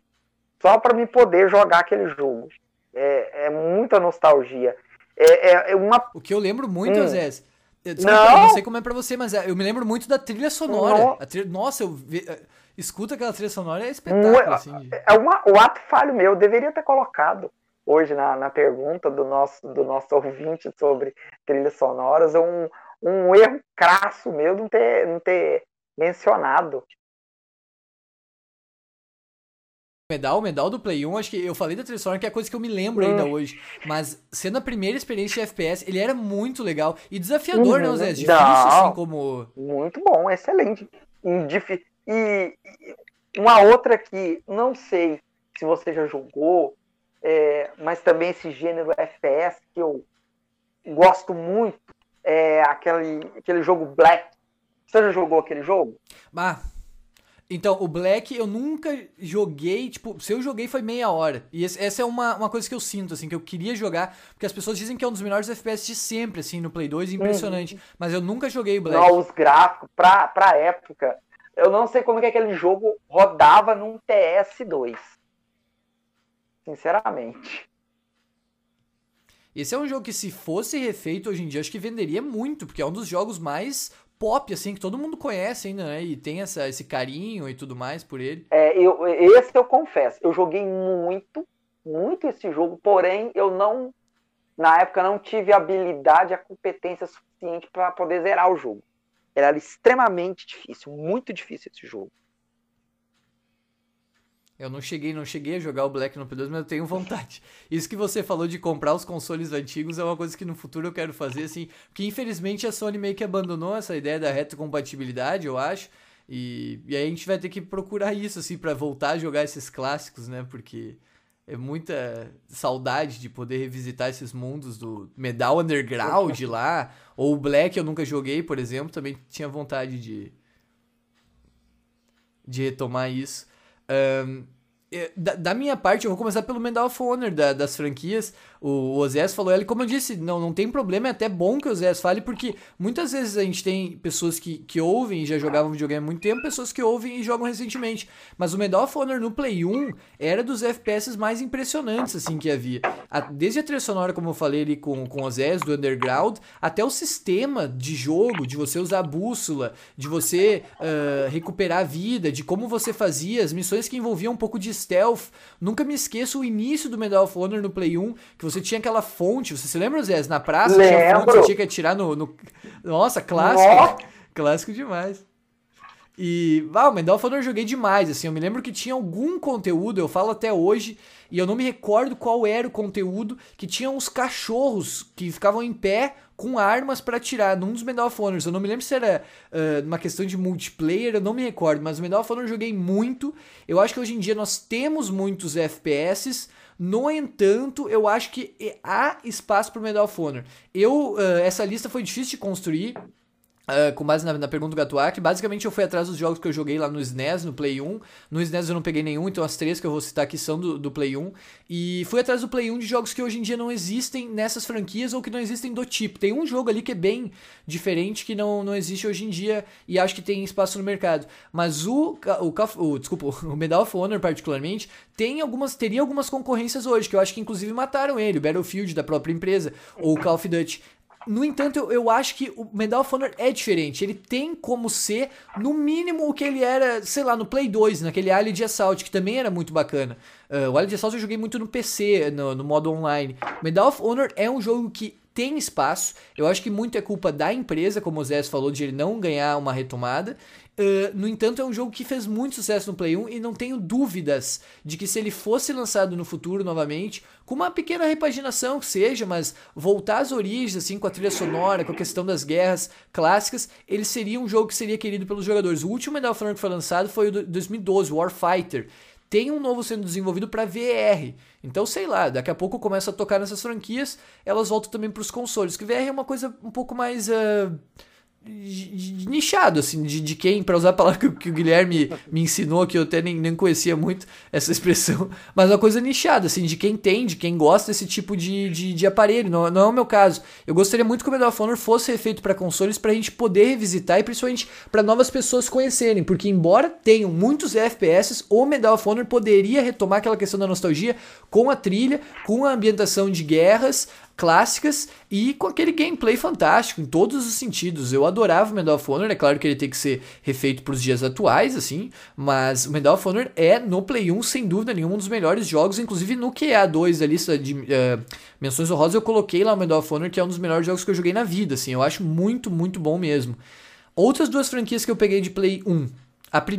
só para me poder jogar aquele jogo. É, é muita nostalgia. É, é, é uma... O que eu lembro muito, hum. Zé, Desculpa, não. não sei como é pra você, mas é, eu me lembro muito da trilha sonora. Trilha, nossa, eu vi, é, escuta aquela trilha sonora, é espetáculo. Assim, É uma, o ato falho meu, eu deveria ter colocado hoje na, na pergunta do nosso, do nosso ouvinte sobre trilhas sonoras, um, um erro crasso meu não ter, não ter mencionado. Medal, medal do Play 1, acho que eu falei da trilha sonora, que é a coisa que eu me lembro ainda hum. hoje. Mas sendo a primeira experiência de FPS, ele era muito legal e desafiador, né, uhum. né, Zé? Difícil, Não, assim, como. Muito bom, excelente. E, uma outra que não sei se você já jogou, é, mas também esse gênero FPS que eu gosto muito, é aquele, aquele jogo Black. Você já jogou aquele jogo? Ah, então, o Black eu nunca joguei, tipo, se eu joguei foi meia hora. E esse, essa é uma, uma coisa que eu sinto, assim, que eu queria jogar, porque as pessoas dizem que é um dos melhores FPS de sempre, assim, no Play 2, impressionante. Uhum. Mas eu nunca joguei o Black. Não, os gráficos, pra, pra época, eu não sei como que aquele jogo rodava num TS2. Sinceramente. Esse é um jogo que, se fosse refeito hoje em dia, acho que venderia muito, porque é um dos jogos mais pop, assim, que todo mundo conhece ainda, né? E tem essa, esse carinho e tudo mais por ele. É, eu, esse eu confesso, eu joguei muito, muito esse jogo, porém eu não, na época, não tive habilidade, a competência suficiente para poder zerar o jogo. Era extremamente difícil, muito difícil esse jogo. Eu não cheguei, não cheguei a jogar o Black no P2, mas eu tenho vontade. Isso que você falou de comprar os consoles antigos é uma coisa que no futuro eu quero fazer, assim, porque infelizmente a Sony meio que abandonou essa ideia da retrocompatibilidade, eu acho. E, e aí a gente vai ter que procurar isso, assim, para voltar a jogar esses clássicos, né? Porque é muita saudade de poder revisitar esses mundos do Medal Underground [LAUGHS] lá, ou o Black eu nunca joguei, por exemplo, também tinha vontade de, de retomar isso. Um, é, da, da, minha parte, eu vou começar pelo Medal of Honor da, das franquias. O, o falou ele, como eu disse, não, não tem problema, é até bom que o Ozés fale, porque muitas vezes a gente tem pessoas que, que ouvem e já jogavam videogame há muito tempo, pessoas que ouvem e jogam recentemente. Mas o Medal of Honor no Play 1 era dos FPS mais impressionantes assim que havia. A, desde a trilha sonora, como eu falei ali com, com o Ozés, do Underground, até o sistema de jogo, de você usar a bússola, de você uh, recuperar a vida, de como você fazia, as missões que envolviam um pouco de stealth. Nunca me esqueço o início do Medal of Honor no Play 1, que você você tinha aquela fonte, você se lembra, Zé? Na praça Lembro. tinha fonte, você tinha que atirar no. no... Nossa, clássico. Nossa. Clássico demais. E, ah, o Medal of Honor eu joguei demais, assim, eu me lembro que tinha algum conteúdo, eu falo até hoje, e eu não me recordo qual era o conteúdo, que tinha uns cachorros que ficavam em pé com armas para atirar num dos Medal of Honors. Eu não me lembro se era uh, uma questão de multiplayer, eu não me recordo, mas o Medal of Honor eu joguei muito. Eu acho que hoje em dia nós temos muitos FPS, no entanto, eu acho que há espaço para o Medal of Honor. Eu, uh, essa lista foi difícil de construir. Uh, com base na, na pergunta do Gatuak, basicamente eu fui atrás dos jogos que eu joguei lá no SNES, no Play 1. No SNES eu não peguei nenhum, então as três que eu vou citar aqui são do, do Play 1. E fui atrás do Play 1 de jogos que hoje em dia não existem nessas franquias ou que não existem do tipo. Tem um jogo ali que é bem diferente, que não, não existe hoje em dia e acho que tem espaço no mercado. Mas o, o, o, desculpa, [LAUGHS] o Medal of Honor particularmente, tem algumas, teria algumas concorrências hoje, que eu acho que inclusive mataram ele, o Battlefield da própria empresa, ou o Call of Duty. No entanto, eu, eu, acho que o Medal of Honor é diferente. Ele tem como ser, no mínimo, o que ele era, sei lá, no Play 2, naquele Alien Assault, que também era muito bacana. Uh, o Alien Assault eu joguei muito no PC, no, no modo online. Medal of Honor é um jogo que tem espaço. Eu acho que muito é culpa da empresa, como o Zé falou, de ele não ganhar uma retomada. Uh, no entanto, é um jogo que fez muito sucesso no Play 1 e não tenho dúvidas de que se ele fosse lançado no futuro novamente, com uma pequena repaginação que seja, mas voltar às origens, assim, com a trilha sonora, com a questão das guerras clássicas, ele seria um jogo que seria querido pelos jogadores. O último Medal of Honor que foi lançado foi o de 2012, Warfighter. Tem um novo sendo desenvolvido para VR. Então, sei lá, daqui a pouco começa a tocar nessas franquias, elas voltam também para os consoles. Que VR é uma coisa um pouco mais. Uh nichado, assim, de, de quem, para usar a palavra que, que, o Guilherme me ensinou, que eu até nem, nem conhecia muito essa [LAUGHS] expressão, mas uma coisa nichada, assim, de quem tem, de quem gosta desse tipo de, de, de aparelho. Não, não é o meu caso. Eu gostaria muito que o Medal of Honor fosse feito para consoles para a gente poder revisitar e principalmente para novas pessoas conhecerem, porque embora tenham muitos FPS, o Medal of Honor poderia retomar aquela questão da nostalgia com a trilha, com a ambientação de guerras, clássicas e com aquele gameplay fantástico em todos os sentidos. Eu adorava o Medal of Honor, é claro que ele tem que ser refeito para os dias atuais, assim, mas o Medal of Honor é no Play 1 sem dúvida nenhuma um dos melhores jogos, inclusive no QA2 da lista de uh, menções honrosas eu coloquei lá o Medal of Honor, que é um dos melhores jogos que eu joguei na vida, assim, eu acho muito, muito bom mesmo. Outras duas franquias que eu peguei de Play 1,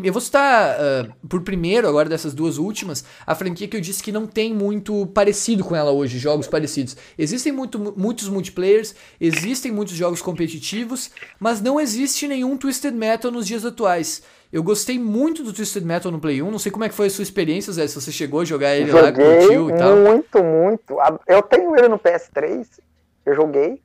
eu vou citar uh, por primeiro, agora dessas duas últimas, a franquia que eu disse que não tem muito parecido com ela hoje, jogos parecidos. Existem muito, muitos multiplayers, existem muitos jogos competitivos, mas não existe nenhum Twisted Metal nos dias atuais. Eu gostei muito do Twisted Metal no Play 1, não sei como é que foi a sua experiência, Zé, se você chegou a jogar ele joguei lá, curtiu e tal. Muito, muito. Eu tenho ele no PS3, eu joguei,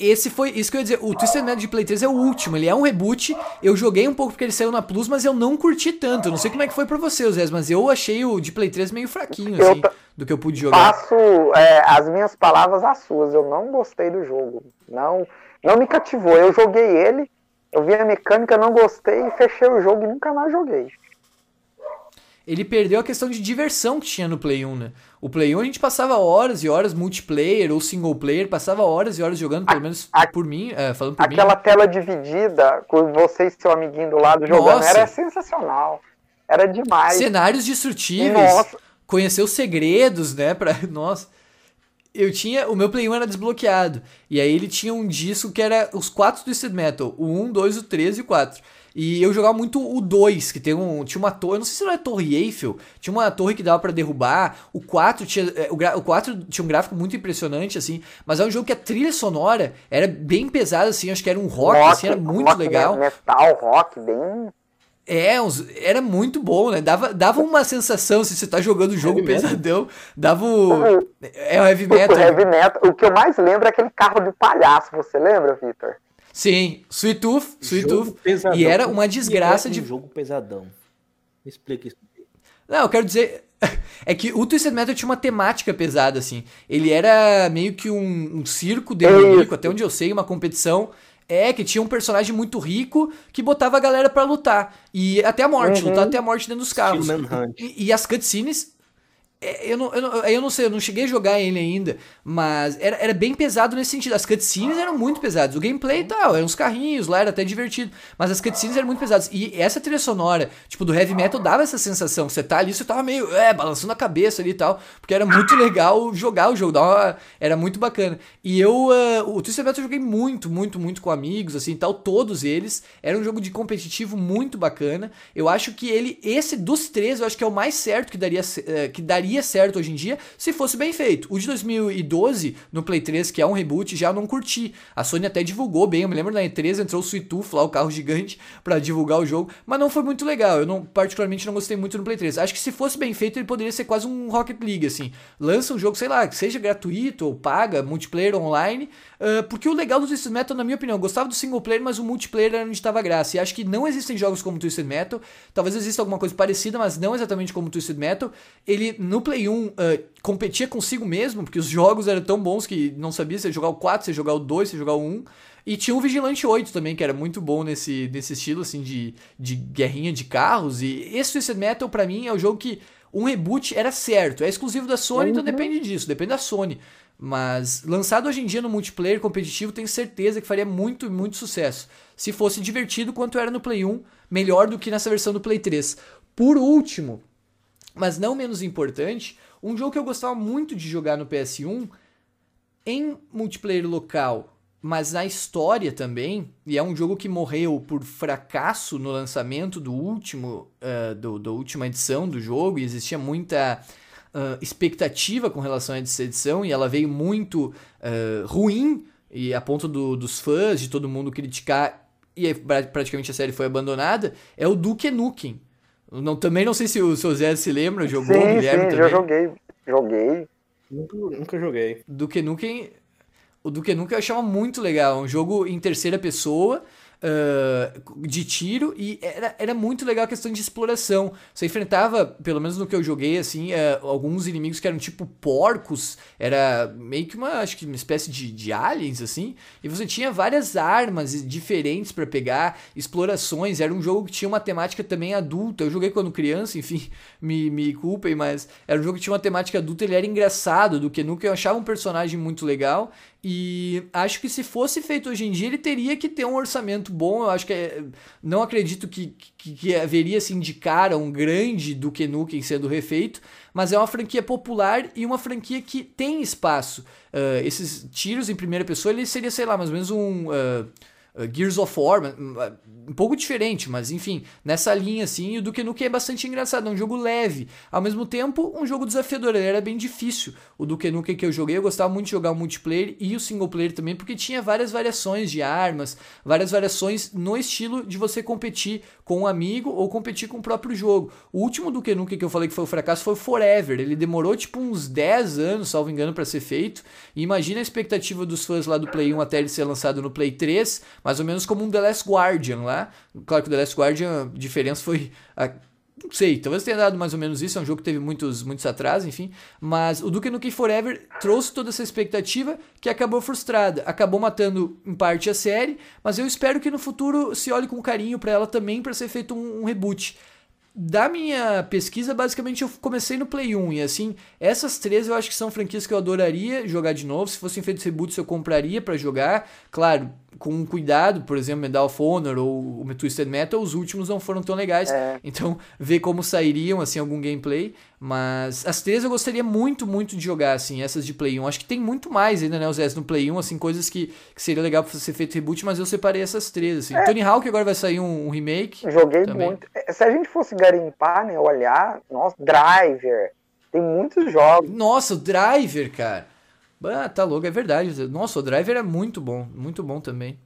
esse foi, isso que eu ia dizer, o Twisted Metal de Play 3 é o último, ele é um reboot, eu joguei um pouco porque ele saiu na Plus, mas eu não curti tanto, eu não sei como é que foi pra você, Zé, mas eu achei o de Play 3 meio fraquinho, assim, do que eu pude jogar. Faço é, as minhas palavras às suas, eu não gostei do jogo, não, não me cativou, eu joguei ele, eu vi a mecânica, não gostei, fechei o jogo e nunca mais joguei ele perdeu a questão de diversão que tinha no Play 1, né? O Play 1 a gente passava horas e horas multiplayer ou single player, passava horas e horas jogando, pelo menos a, por mim, é, falando por aquela mim. tela dividida com você e seu amiguinho do lado jogando, Nossa. era sensacional. Era demais. Cenários destrutíveis. Nossa. Conhecer os segredos, né? Pra... [LAUGHS] Nossa. Eu tinha. O meu Play 1 era desbloqueado. E aí ele tinha um disco que era os quatro Twisted Metal: o 1, 2, o 3 e o 4. E eu jogava muito o 2, que tem um, tinha uma torre, eu não sei se era a Torre Eiffel, tinha uma torre que dava para derrubar. O 4 tinha é, o, o 4 tinha um gráfico muito impressionante assim, mas é um jogo que a trilha sonora era bem pesada assim, acho que era um rock, rock assim, era muito rock legal. Metal, rock, bem é, uns, era muito bom, né? Dava, dava uma sensação, se você tá jogando o jogo heavy pesadão, metal. dava o. É o heavy metal. O heavy metal. O que eu mais lembro é aquele carro de palhaço, você lembra, Victor? Sim, Sweet Tooth, Sweet Tooth. E era uma desgraça de. jogo pesadão. Me explica isso. Não, eu quero dizer. [LAUGHS] É que o Twisted Metal tinha uma temática pesada, assim. Ele era meio que um, um circo demoníaco, até onde eu sei, uma competição. É, que tinha um personagem muito rico que botava a galera para lutar. E até a morte, uhum. lutar até a morte dentro dos carros. E, e, as cutscenes eu não, eu, não, eu não sei, eu não cheguei a jogar ele ainda, mas era, era bem pesado nesse sentido. As cutscenes eram muito pesadas. O gameplay e tal, eram uns carrinhos lá, era até divertido. Mas as cutscenes eram muito pesadas. E essa trilha sonora, tipo, do heavy metal dava essa sensação. Você tá ali, você tava meio, é, balançando a cabeça ali e tal. Porque era muito [LAUGHS] legal jogar o jogo. Uma, era muito bacana. E eu, uh, o Twisted Metal eu joguei muito, muito, muito com amigos, assim tal. Todos eles. Era um jogo de competitivo muito bacana. Eu acho que ele, esse dos três, eu acho que é o mais certo que daria, uh, que daria daria certo hoje em dia se fosse bem feito. O de 2012, no Play 3, que é um reboot, já não curti. A Sony até divulgou bem, eu me lembro na E3 entrou o Suituf lá, o carro gigante, para divulgar o jogo, mas não foi muito legal. Eu não particularmente não gostei muito no Play 3. Acho que se fosse bem feito, ele poderia ser quase um Rocket League, assim. Lança um jogo, sei lá, que seja gratuito ou paga, multiplayer online, uh, porque o legal do Twisted Metal, na minha opinião, eu gostava do single player, mas o multiplayer era onde estava graça. E acho que não existem jogos como Twisted Metal, talvez exista alguma coisa parecida, mas não exatamente como Twisted Metal. Ele, no Play 1, uh, competia consigo mesmo, porque os jogos eram tão bons que não sabia se ia jogar o 4, se ia jogar o 2, se ia jogar o 1. E tinha o Vigilante 8 também, que era muito bom nesse, nesse estilo, assim, de, de guerrinha de carros. E esse Twisted Metal, para mim, é o jogo que um reboot era certo. É exclusivo da Sony, então uhum. então depende disso, depende da Sony. Mas lançado hoje em dia no multiplayer competitivo, tenho certeza que faria muito, muito sucesso. Se fosse divertido quanto era no Play 1, melhor do que nessa versão do Play 3. Por último, mas não menos importante, um jogo que eu gostava muito de jogar no PS1 em multiplayer local, mas na história também, e é um jogo que morreu por fracasso no lançamento do último, uh, do, da última edição do jogo, e existia muita uh, expectativa com relação a essa edição, e ela veio muito uh, ruim, e a ponto do, dos fãs, de todo mundo criticar, e praticamente a série foi abandonada, é o Duke Nukem. Não, também não sei se o seu Zé se lembra, jogou, sim, Guilherme sim, também. já joguei. Joguei. Nunca, nunca joguei. Duke Nukem, o Duke Nukem eu achava muito legal. Um jogo em terceira pessoa, uh, de tiro e era, era muito legal a questão de exploração. Você enfrentava, pelo menos no que eu joguei, assim, uh, alguns inimigos que eram tipo porcos, era meio que uma, acho que uma espécie de, de aliens, assim, e você tinha várias armas diferentes para pegar, explorações, era um jogo que tinha uma temática também adulta. Eu joguei quando criança, enfim, me, me culpem, mas era um jogo que tinha uma temática adulta, ele era engraçado, do que nunca eu achava um personagem muito legal e acho que se fosse feito hoje em dia, ele teria que ter um orçamento bom. Eu acho que é, não acredito que, que, que haveria assim de cara um grande Duke Nukem sendo refeito, mas é uma franquia popular e uma franquia que tem espaço. Uh, esses tiros em primeira pessoa, ele seria, sei lá, mais ou menos um. Uh, Gears of War, um pouco diferente, mas enfim, nessa linha assim, o Duke Nukem é bastante engraçado, é um jogo leve, ao mesmo tempo um jogo desafiador, ele era bem difícil. O Duke Nukem que eu joguei, eu gostava muito de jogar o multiplayer e o single player também, porque tinha várias variações de armas, várias variações no estilo de você competir com um amigo ou competir com o próprio jogo. O último Duke Nukem que eu falei que foi o um fracasso foi o Forever, ele demorou tipo uns 10 anos, salvo engano, para ser feito. E imagina a expectativa dos fãs lá do Play 1 até ele ser lançado no Play 3, mais ou menos como um The Last Guardian lá, Claro que o The Last Guardian, a diferença foi. A, não sei, talvez tenha dado mais ou menos isso, é um jogo que teve muitos, muitos atrasos, enfim. Mas o Duke Nukem Forever trouxe toda essa expectativa que acabou frustrada. Acabou matando em parte a série, mas eu espero que no futuro se olhe com carinho para ela também para ser feito um, um reboot da minha pesquisa, basicamente eu comecei no Play 1 e assim, essas três eu acho que são franquias que eu adoraria jogar de novo. Se fossem feitos reboots, eu compraria para jogar. Claro, com cuidado, por exemplo, Medal of Honor ou o Twisted Metal, os últimos não foram tão legais. É. Então, ver como sairiam assim algum gameplay, mas as três eu gostaria muito, muito de jogar assim, essas de Play 1. Acho que tem muito mais ainda, né, os S no Play 1, assim, coisas que, que seria legal para ser feito reboot, mas eu separei essas três assim. É. Tony Hawk agora vai sair um, um remake. Joguei também. muito. É, se a gente fosse garimpar, né, olhar, nossa, Driver, tem muitos jogos. Nossa, o Driver, cara. Ah, tá louco, é verdade. Nossa, o Driver é muito bom, muito bom também.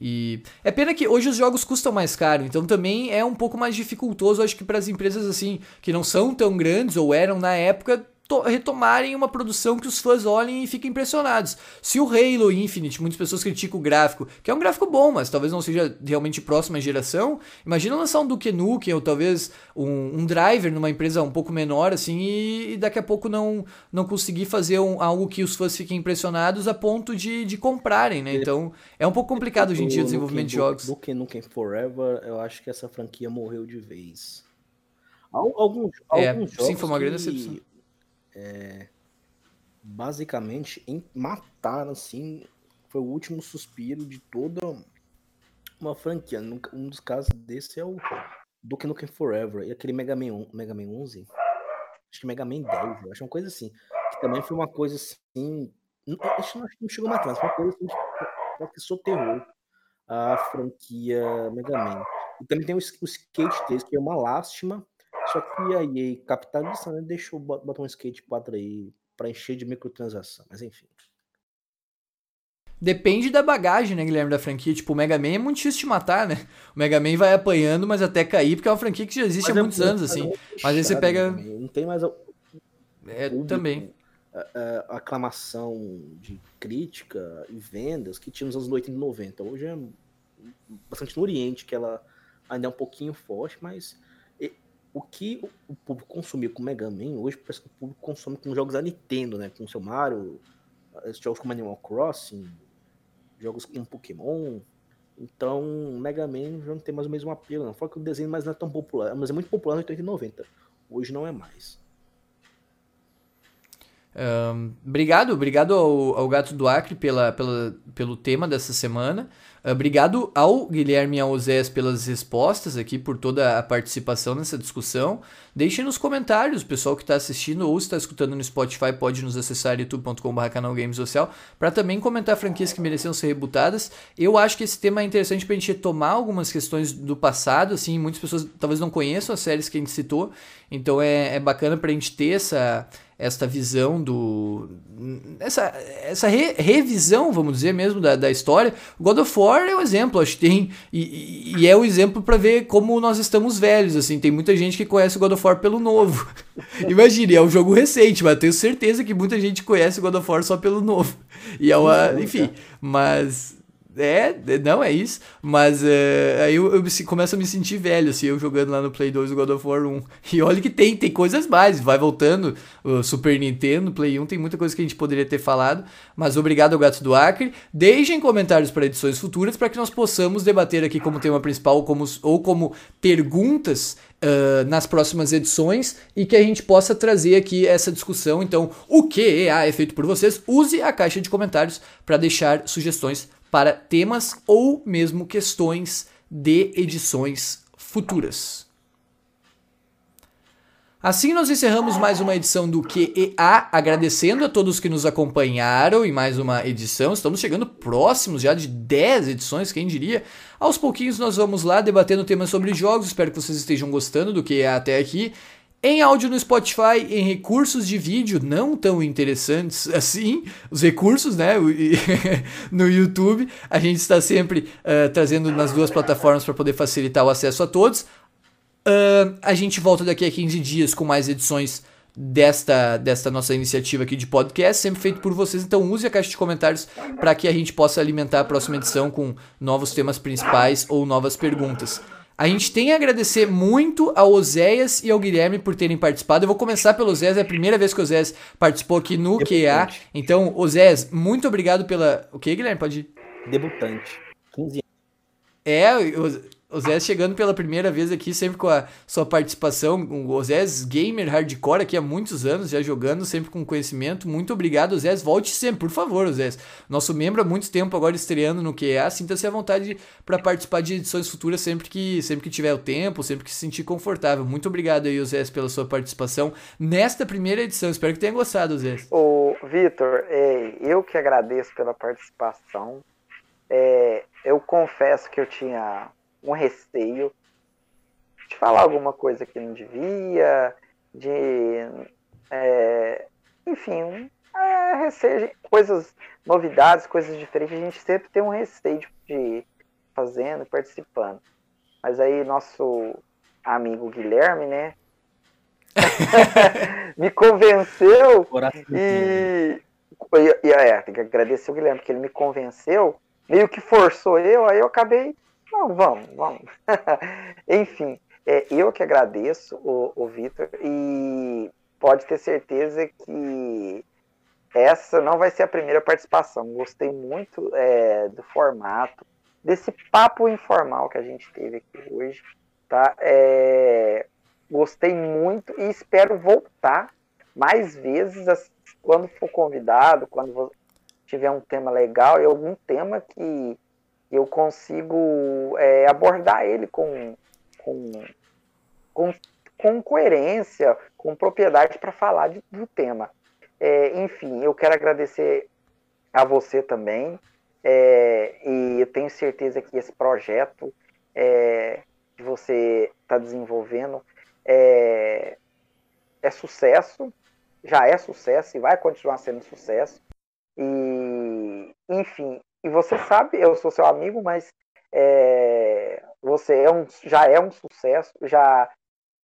E é pena que hoje os jogos custam mais caro, então também é um pouco mais dificultoso, acho que para as empresas assim que não são tão grandes ou eram na época retomarem uma produção que os fãs olhem e fiquem impressionados. Se o Halo Infinite, muitas pessoas criticam o gráfico, que é um gráfico bom, mas talvez não seja realmente próxima geração, imagina lançar um Duke Nukem ou talvez um, um driver numa empresa um pouco menor, assim, e, e daqui a pouco não, não conseguir fazer um, algo que os fãs fiquem impressionados a ponto de, de comprarem, né? Então é um pouco complicado hoje em dia o desenvolvimento de jogos. Duke Nukem Forever, eu acho que essa franquia morreu de vez. Alguns, é, alguns jogos sim, foi uma grande decepção. É, basicamente, em matar, assim, foi o último suspiro de toda uma franquia. Um dos casos desse é o Duke Nukem Forever e aquele Mega Man, Mega Man 11. Acho que Mega Man 10, acho uma coisa assim. Que também foi uma coisa assim. Acho que não chegou mais mas foi uma coisa assim que terror a franquia Mega Man. E também tem o, o Skate Test, que é uma lástima só que a EA capitaliza, né, deixou botar um skate 4 aí para encher de microtransação, mas enfim. Depende da bagagem, né, Guilherme, da franquia. Tipo, o Mega Man é muito difícil de matar, né? O Mega Man vai apanhando, mas até cair, porque é uma franquia que já existe mas há é muitos anos, assim. É mas aí você pega. Não tem mais. É, público, também. A, a, aclamação de crítica e vendas que tinha nos anos 80 e 90. Hoje é bastante no Oriente, que ela ainda é um pouquinho forte, mas o que o público consumiu com Mega Man, hoje parece que o público consome com jogos da Nintendo, né? Com seu Mario, jogos como Animal Crossing, jogos com Pokémon. Então, Mega Man já não tem mais o mesmo apelo, não. Fora que o desenho mais não é tão popular, mas é muito popular no 80 e 90. Hoje não é mais. Um, obrigado, obrigado ao, ao, Gato do Acre pela, pela, pelo tema dessa semana. Obrigado ao Guilherme e ao pelas respostas aqui, por toda a participação nessa discussão. Deixem nos comentários, o pessoal que está assistindo ou está escutando no Spotify pode nos acessar youtube.com.br canal Games Social para também comentar franquias que mereciam ser rebutadas. Eu acho que esse tema é interessante para a gente retomar algumas questões do passado, assim, muitas pessoas talvez não conheçam as séries que a gente citou, então é, é bacana para a gente ter essa esta visão do. essa, essa re, revisão, vamos dizer mesmo, da, da história. God of War é um exemplo, acho que tem. E, e é o um exemplo para ver como nós estamos velhos, assim. Tem muita gente que conhece o God of War pelo novo. [LAUGHS] Imagine, é um jogo recente, mas tenho certeza que muita gente conhece o God of War só pelo novo. E é uma. Enfim, mas é, não é isso, mas é, aí eu, eu começo a me sentir velho, assim, eu jogando lá no Play 2 o God of War 1. E olha que tem, tem coisas mais, vai voltando, o Super Nintendo, Play 1, tem muita coisa que a gente poderia ter falado, mas obrigado ao Gato do Acre. Deixem comentários para edições futuras para que nós possamos debater aqui como tema principal ou como, ou como perguntas Uh, nas próximas edições e que a gente possa trazer aqui essa discussão. Então, o que é feito por vocês? Use a caixa de comentários para deixar sugestões para temas ou mesmo questões de edições futuras. Assim nós encerramos mais uma edição do QEA, agradecendo a todos que nos acompanharam em mais uma edição. Estamos chegando próximos já de 10 edições, quem diria. Aos pouquinhos nós vamos lá debatendo temas sobre jogos. Espero que vocês estejam gostando do QEA até aqui. Em áudio no Spotify, em recursos de vídeo não tão interessantes [LAUGHS] assim, os recursos, né? [LAUGHS] no YouTube, a gente está sempre uh, trazendo nas duas plataformas para poder facilitar o acesso a todos. Uh, a gente volta daqui a 15 dias com mais edições desta, desta nossa iniciativa aqui de podcast, sempre feito por vocês. Então use a caixa de comentários para que a gente possa alimentar a próxima edição com novos temas principais ou novas perguntas. A gente tem a agradecer muito ao Oséias e ao Guilherme por terem participado. Eu vou começar pelo Oséias, é a primeira vez que o Oséias participou aqui no Debutante. QA. Então, Oséias, muito obrigado pela. O que, Guilherme? Pode ir. Debutante. 15 anos. É, o Zé chegando pela primeira vez aqui, sempre com a sua participação. O Zé gamer hardcore aqui há muitos anos, já jogando, sempre com conhecimento. Muito obrigado, Zé. Volte sempre, por favor, Zé. Nosso membro há muito tempo agora estreando no QA. Sinta-se à vontade para participar de edições futuras sempre que, sempre que tiver o tempo, sempre que se sentir confortável. Muito obrigado aí, Zé, pela sua participação nesta primeira edição. Espero que tenha gostado, Zé. Ô, Vitor, é, eu que agradeço pela participação. É, eu confesso que eu tinha um receio de falar alguma coisa que não devia, de. É, enfim, é, receio, coisas, novidades, coisas diferentes, a gente sempre tem um receio de, de fazendo, participando. Mas aí nosso amigo Guilherme, né? [LAUGHS] me convenceu e, e, e é, tem que agradecer o Guilherme, porque ele me convenceu, meio que forçou eu, aí eu acabei, não, vamos, vamos. [LAUGHS] Enfim, é, eu que agradeço o, o Vitor e pode ter certeza que essa não vai ser a primeira participação. Gostei muito é, do formato, desse papo informal que a gente teve aqui hoje. Tá? É, gostei muito e espero voltar mais vezes quando for convidado, quando tiver um tema legal e algum tema que eu consigo é, abordar ele com, com, com, com coerência, com propriedade para falar de, do tema. É, enfim, eu quero agradecer a você também. É, e eu tenho certeza que esse projeto é, que você está desenvolvendo é, é sucesso, já é sucesso e vai continuar sendo sucesso. E, enfim, e você sabe, eu sou seu amigo, mas é, você é um, já é um sucesso, já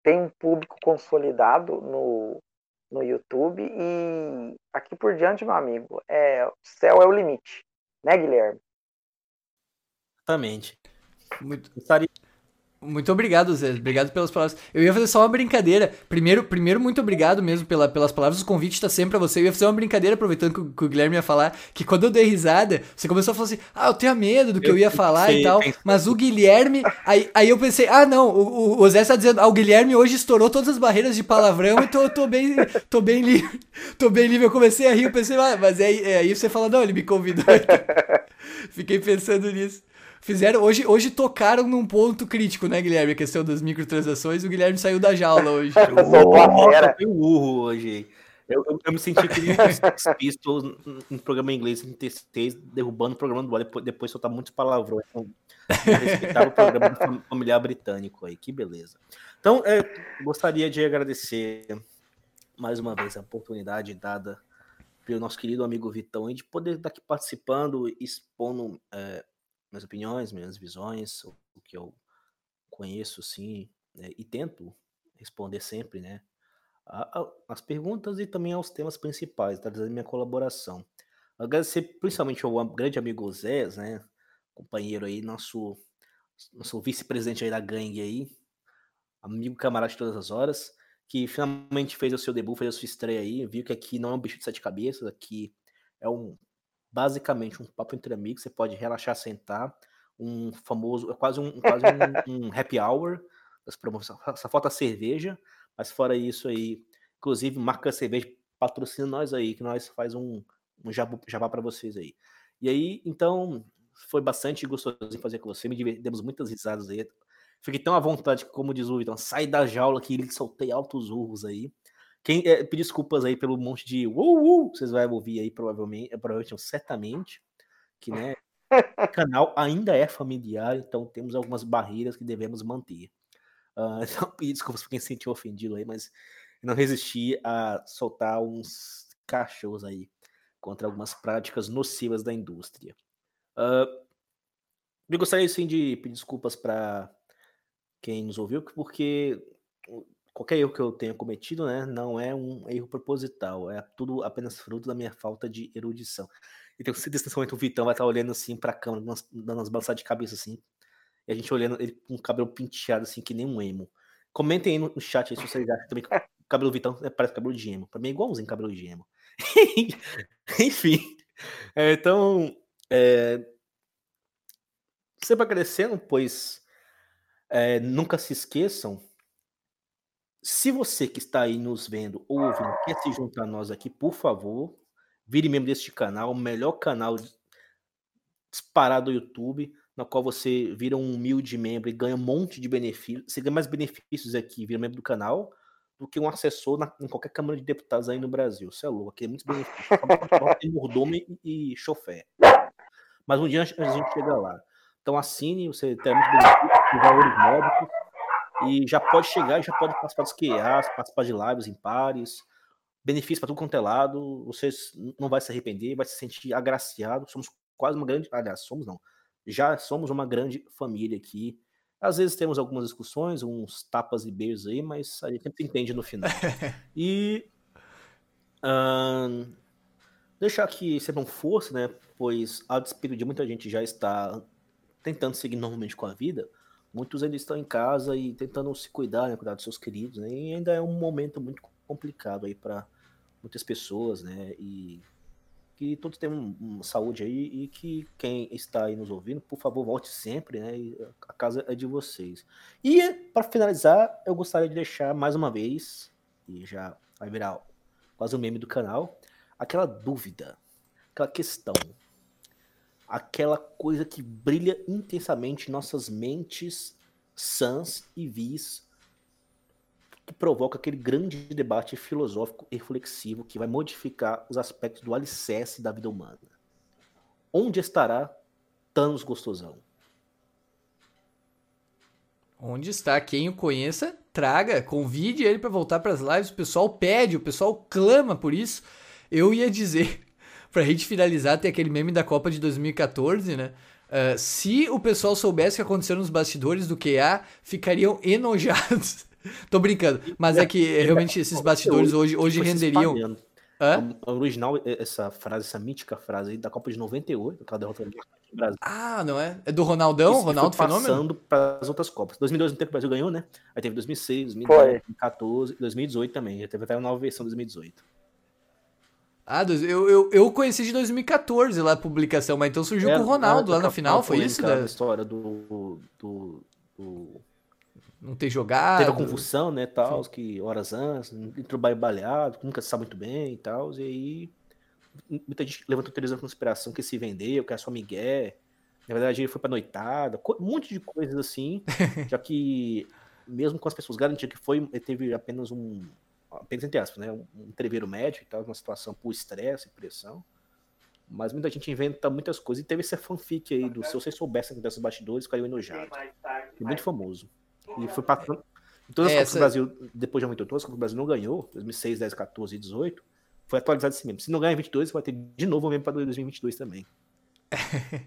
tem um público consolidado no, no YouTube e aqui por diante, meu amigo, é, o céu é o limite, né, Guilherme? Exatamente. Muito, Gostaria muito obrigado, Zé. Obrigado pelas palavras. Eu ia fazer só uma brincadeira. Primeiro, primeiro muito obrigado mesmo pela, pelas palavras. O convite está sempre pra você. Eu ia fazer uma brincadeira, aproveitando que, que, o Guilherme ia falar, que quando eu dei risada, você começou a falar assim: ah, eu tenho medo do que eu, eu ia falar sei, e tal. Mas o Guilherme. Aí, aí eu pensei: ah, não, o, o Zé está dizendo, ah, o Guilherme hoje estourou todas as barreiras de palavrão e tô, tô bem, tô bem livre. Tô bem livre. Eu comecei a rir, eu pensei, ah, mas é, é aí você fala: não, ele me convidou. [LAUGHS] Fiquei pensando nisso. Fizeram, hoje, hoje tocaram num ponto crítico, né, Guilherme? A questão das microtransações. O Guilherme saiu da jaula hoje. [LAUGHS] Foi um urro hoje. Eu, eu, eu, me senti que Pistols no programa inglês em TCT, derrubando o programa do bola, depois, depois soltar muitos palavrões. Então, respeitar o programa familiar britânico aí, que beleza. Então, é, gostaria de agradecer mais uma vez a oportunidade dada pelo nosso querido amigo Vitão de poder estar aqui participando, expondo é, minhas opiniões, minhas visões, o, que eu conheço, sim, né, e tento responder sempre, né, a, a, as perguntas e também aos temas principais, tá dando minha colaboração. Agradecer principalmente ao grande amigo Zé, né, companheiro aí, nosso, nosso vice-presidente aí da gangue aí, amigo camarada de todas as horas, que finalmente fez o seu debut, fez a sua estreia aí, viu que aqui não é um bicho de sete cabeças, aqui é um basicamente um papo entre amigos, você pode relaxar, sentar, um famoso, é quase um, quase [LAUGHS] um, um happy hour, só falta cerveja, mas fora isso aí, inclusive marca cerveja patrocina nós aí, que nós faz um, um jabá para vocês aí. E aí, então, foi bastante gostoso fazer com você, me divertimos muitas risadas aí, fiquei tão à vontade, como diz o Vitor, sai da jaula que ele soltei altos urros aí, quem é, pedir desculpas aí pelo monte de uh, uh, vocês vão ouvir aí provavelmente, provavelmente certamente, que né, o [LAUGHS] canal ainda é familiar, então temos algumas barreiras que devemos manter. Uh, [LAUGHS] então, pedir desculpas por quem se sentiu ofendido aí, mas não resisti a soltar uns cachorros aí contra algumas práticas nocivas da indústria. Uh, eu gostaria sim de pedir desculpas para quem nos ouviu, porque qualquer erro que eu tenha cometido, né, não é um erro proposital, é tudo apenas fruto da minha falta de erudição. E tenho certeza que nesse momento o Vitão vai estar olhando assim pra câmera, dando umas balançadas de cabeça assim, e a gente olhando ele com o cabelo penteado assim, que nem um emo. Comentem aí no chat aí se vocês acham também que o [LAUGHS] cabelo do Vitão é, parece cabelo de emo. Pra mim é igualzinho cabelo de emo. [LAUGHS] Enfim. É, então, é, sempre agradecendo, pois é, nunca se esqueçam se você que está aí nos vendo ou ouvindo quer se juntar a nós aqui, por favor, vire membro deste canal, o melhor canal disparado do YouTube, na qual você vira um humilde membro e ganha um monte de benefícios. Você ganha mais benefícios aqui, vira membro do canal, do que um assessor na, em qualquer Câmara de Deputados aí no Brasil. Você é louco, aqui é muitos benefícios. Tem mordomo e, chofer. Mas um dia a gente chega lá. Então assine, você terá muitos benefícios, valores módicos e já pode chegar, já pode participar dos QAs, participar de lives em pares, benefício para tudo quanto é lado, você não vai se arrepender, vai se sentir agraciado. Somos quase uma grande, aliás, somos não, já somos uma grande família aqui Às vezes temos algumas discussões, uns tapas e beijos aí, mas a gente sempre entende no final. [LAUGHS] e uh, deixar aqui sempre um força, né? Pois a despeito de muita gente já está tentando seguir normalmente com a vida, muitos ainda estão em casa e tentando se cuidar, né, cuidar dos seus queridos, né? E ainda é um momento muito complicado aí para muitas pessoas, né? E que todos tenham uma saúde aí e que quem está aí nos ouvindo, por favor, volte sempre, né? A casa é de vocês. E para finalizar, eu gostaria de deixar mais uma vez, e já vai virar quase o um meme do canal, aquela dúvida, aquela questão, aquela coisa que brilha intensamente em nossas mentes sãs e vis que provoca aquele grande debate filosófico e reflexivo que vai modificar os aspectos do alicerce da vida humana. Onde estará Thanos Gostosão? Onde está quem o conheça, traga, convide ele para voltar para as lives. O pessoal pede, o pessoal clama por isso. Eu ia dizer, para a gente finalizar, tem aquele meme da Copa de 2014, né? Uh, se o pessoal soubesse o que aconteceu nos bastidores do QA, ficariam enojados. [LAUGHS] Tô brincando, mas é que realmente esses bastidores hoje, hoje renderiam. Hã? O original, essa frase, essa mítica frase aí da Copa de 98, aquela derrota do Brasil. Ah, não é? É do Ronaldão? Isso Ronaldo foi passando Fenômeno? para as outras Copas. 2002 no tempo que o Brasil ganhou, né? Aí teve 2006, 2014, 2018 também. Já teve até uma nova versão de 2018. Ah, eu, eu, eu conheci de 2014 lá a publicação, mas então surgiu é, com o Ronaldo é, lá na final, foi isso? Da história do, do, do não ter jogado. Teve a convulsão, né, tal, que horas antes, entrou baleado, nunca se sabe muito bem e tal, e aí muita gente levantou teoria da conspiração que se vendeu, que era só Miguel, na verdade ele foi pra noitada, um monte de coisas assim, [LAUGHS] já que mesmo com as pessoas garantindo que foi, teve apenas um, apenas entre aspas, né, um, um treveiro médico e tal, uma situação por estresse e pressão, mas muita gente inventa muitas coisas, e teve essa fanfic aí do se vocês soubessem desses bastidores, ficariam enojados. Muito famoso. E foi passando. Em todas as é, Copas do Brasil, depois de aumentou todas, as Copas do Brasil não ganhou, 2006, 10, 14 e 18, foi atualizado esse mesmo. Se não ganhar em 22, vai ter de novo o meme para 2022 também. [LAUGHS]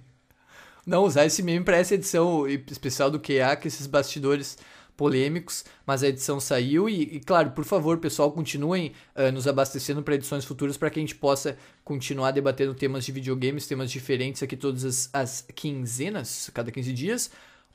não, usar esse meme para essa edição especial do QA, que esses bastidores polêmicos, mas a edição saiu e, e claro, por favor, pessoal, continuem uh, nos abastecendo para edições futuras para que a gente possa continuar debatendo temas de videogames, temas diferentes aqui todas as, as quinzenas, cada 15 dias.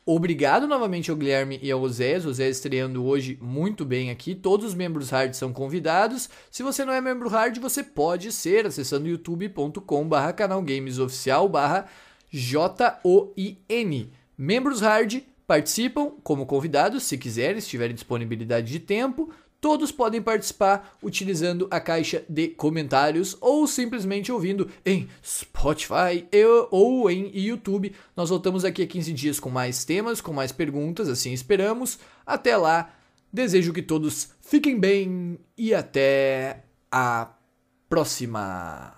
Obrigado novamente ao Guilherme e ao Zé. O Zé estreando hoje muito bem aqui. Todos os membros hard são convidados. Se você não é membro hard, você pode ser acessando youtube.com/barra canal Games Oficial barra J-O-I-N. Membros hard participam como convidados, se quiserem, se tiverem disponibilidade de tempo. Todos podem participar utilizando a caixa de comentários ou simplesmente ouvindo em Spotify ou em YouTube. Nós voltamos aqui a 15 dias com mais temas, com mais perguntas, assim esperamos. Até lá, desejo que todos fiquem bem e até a próxima.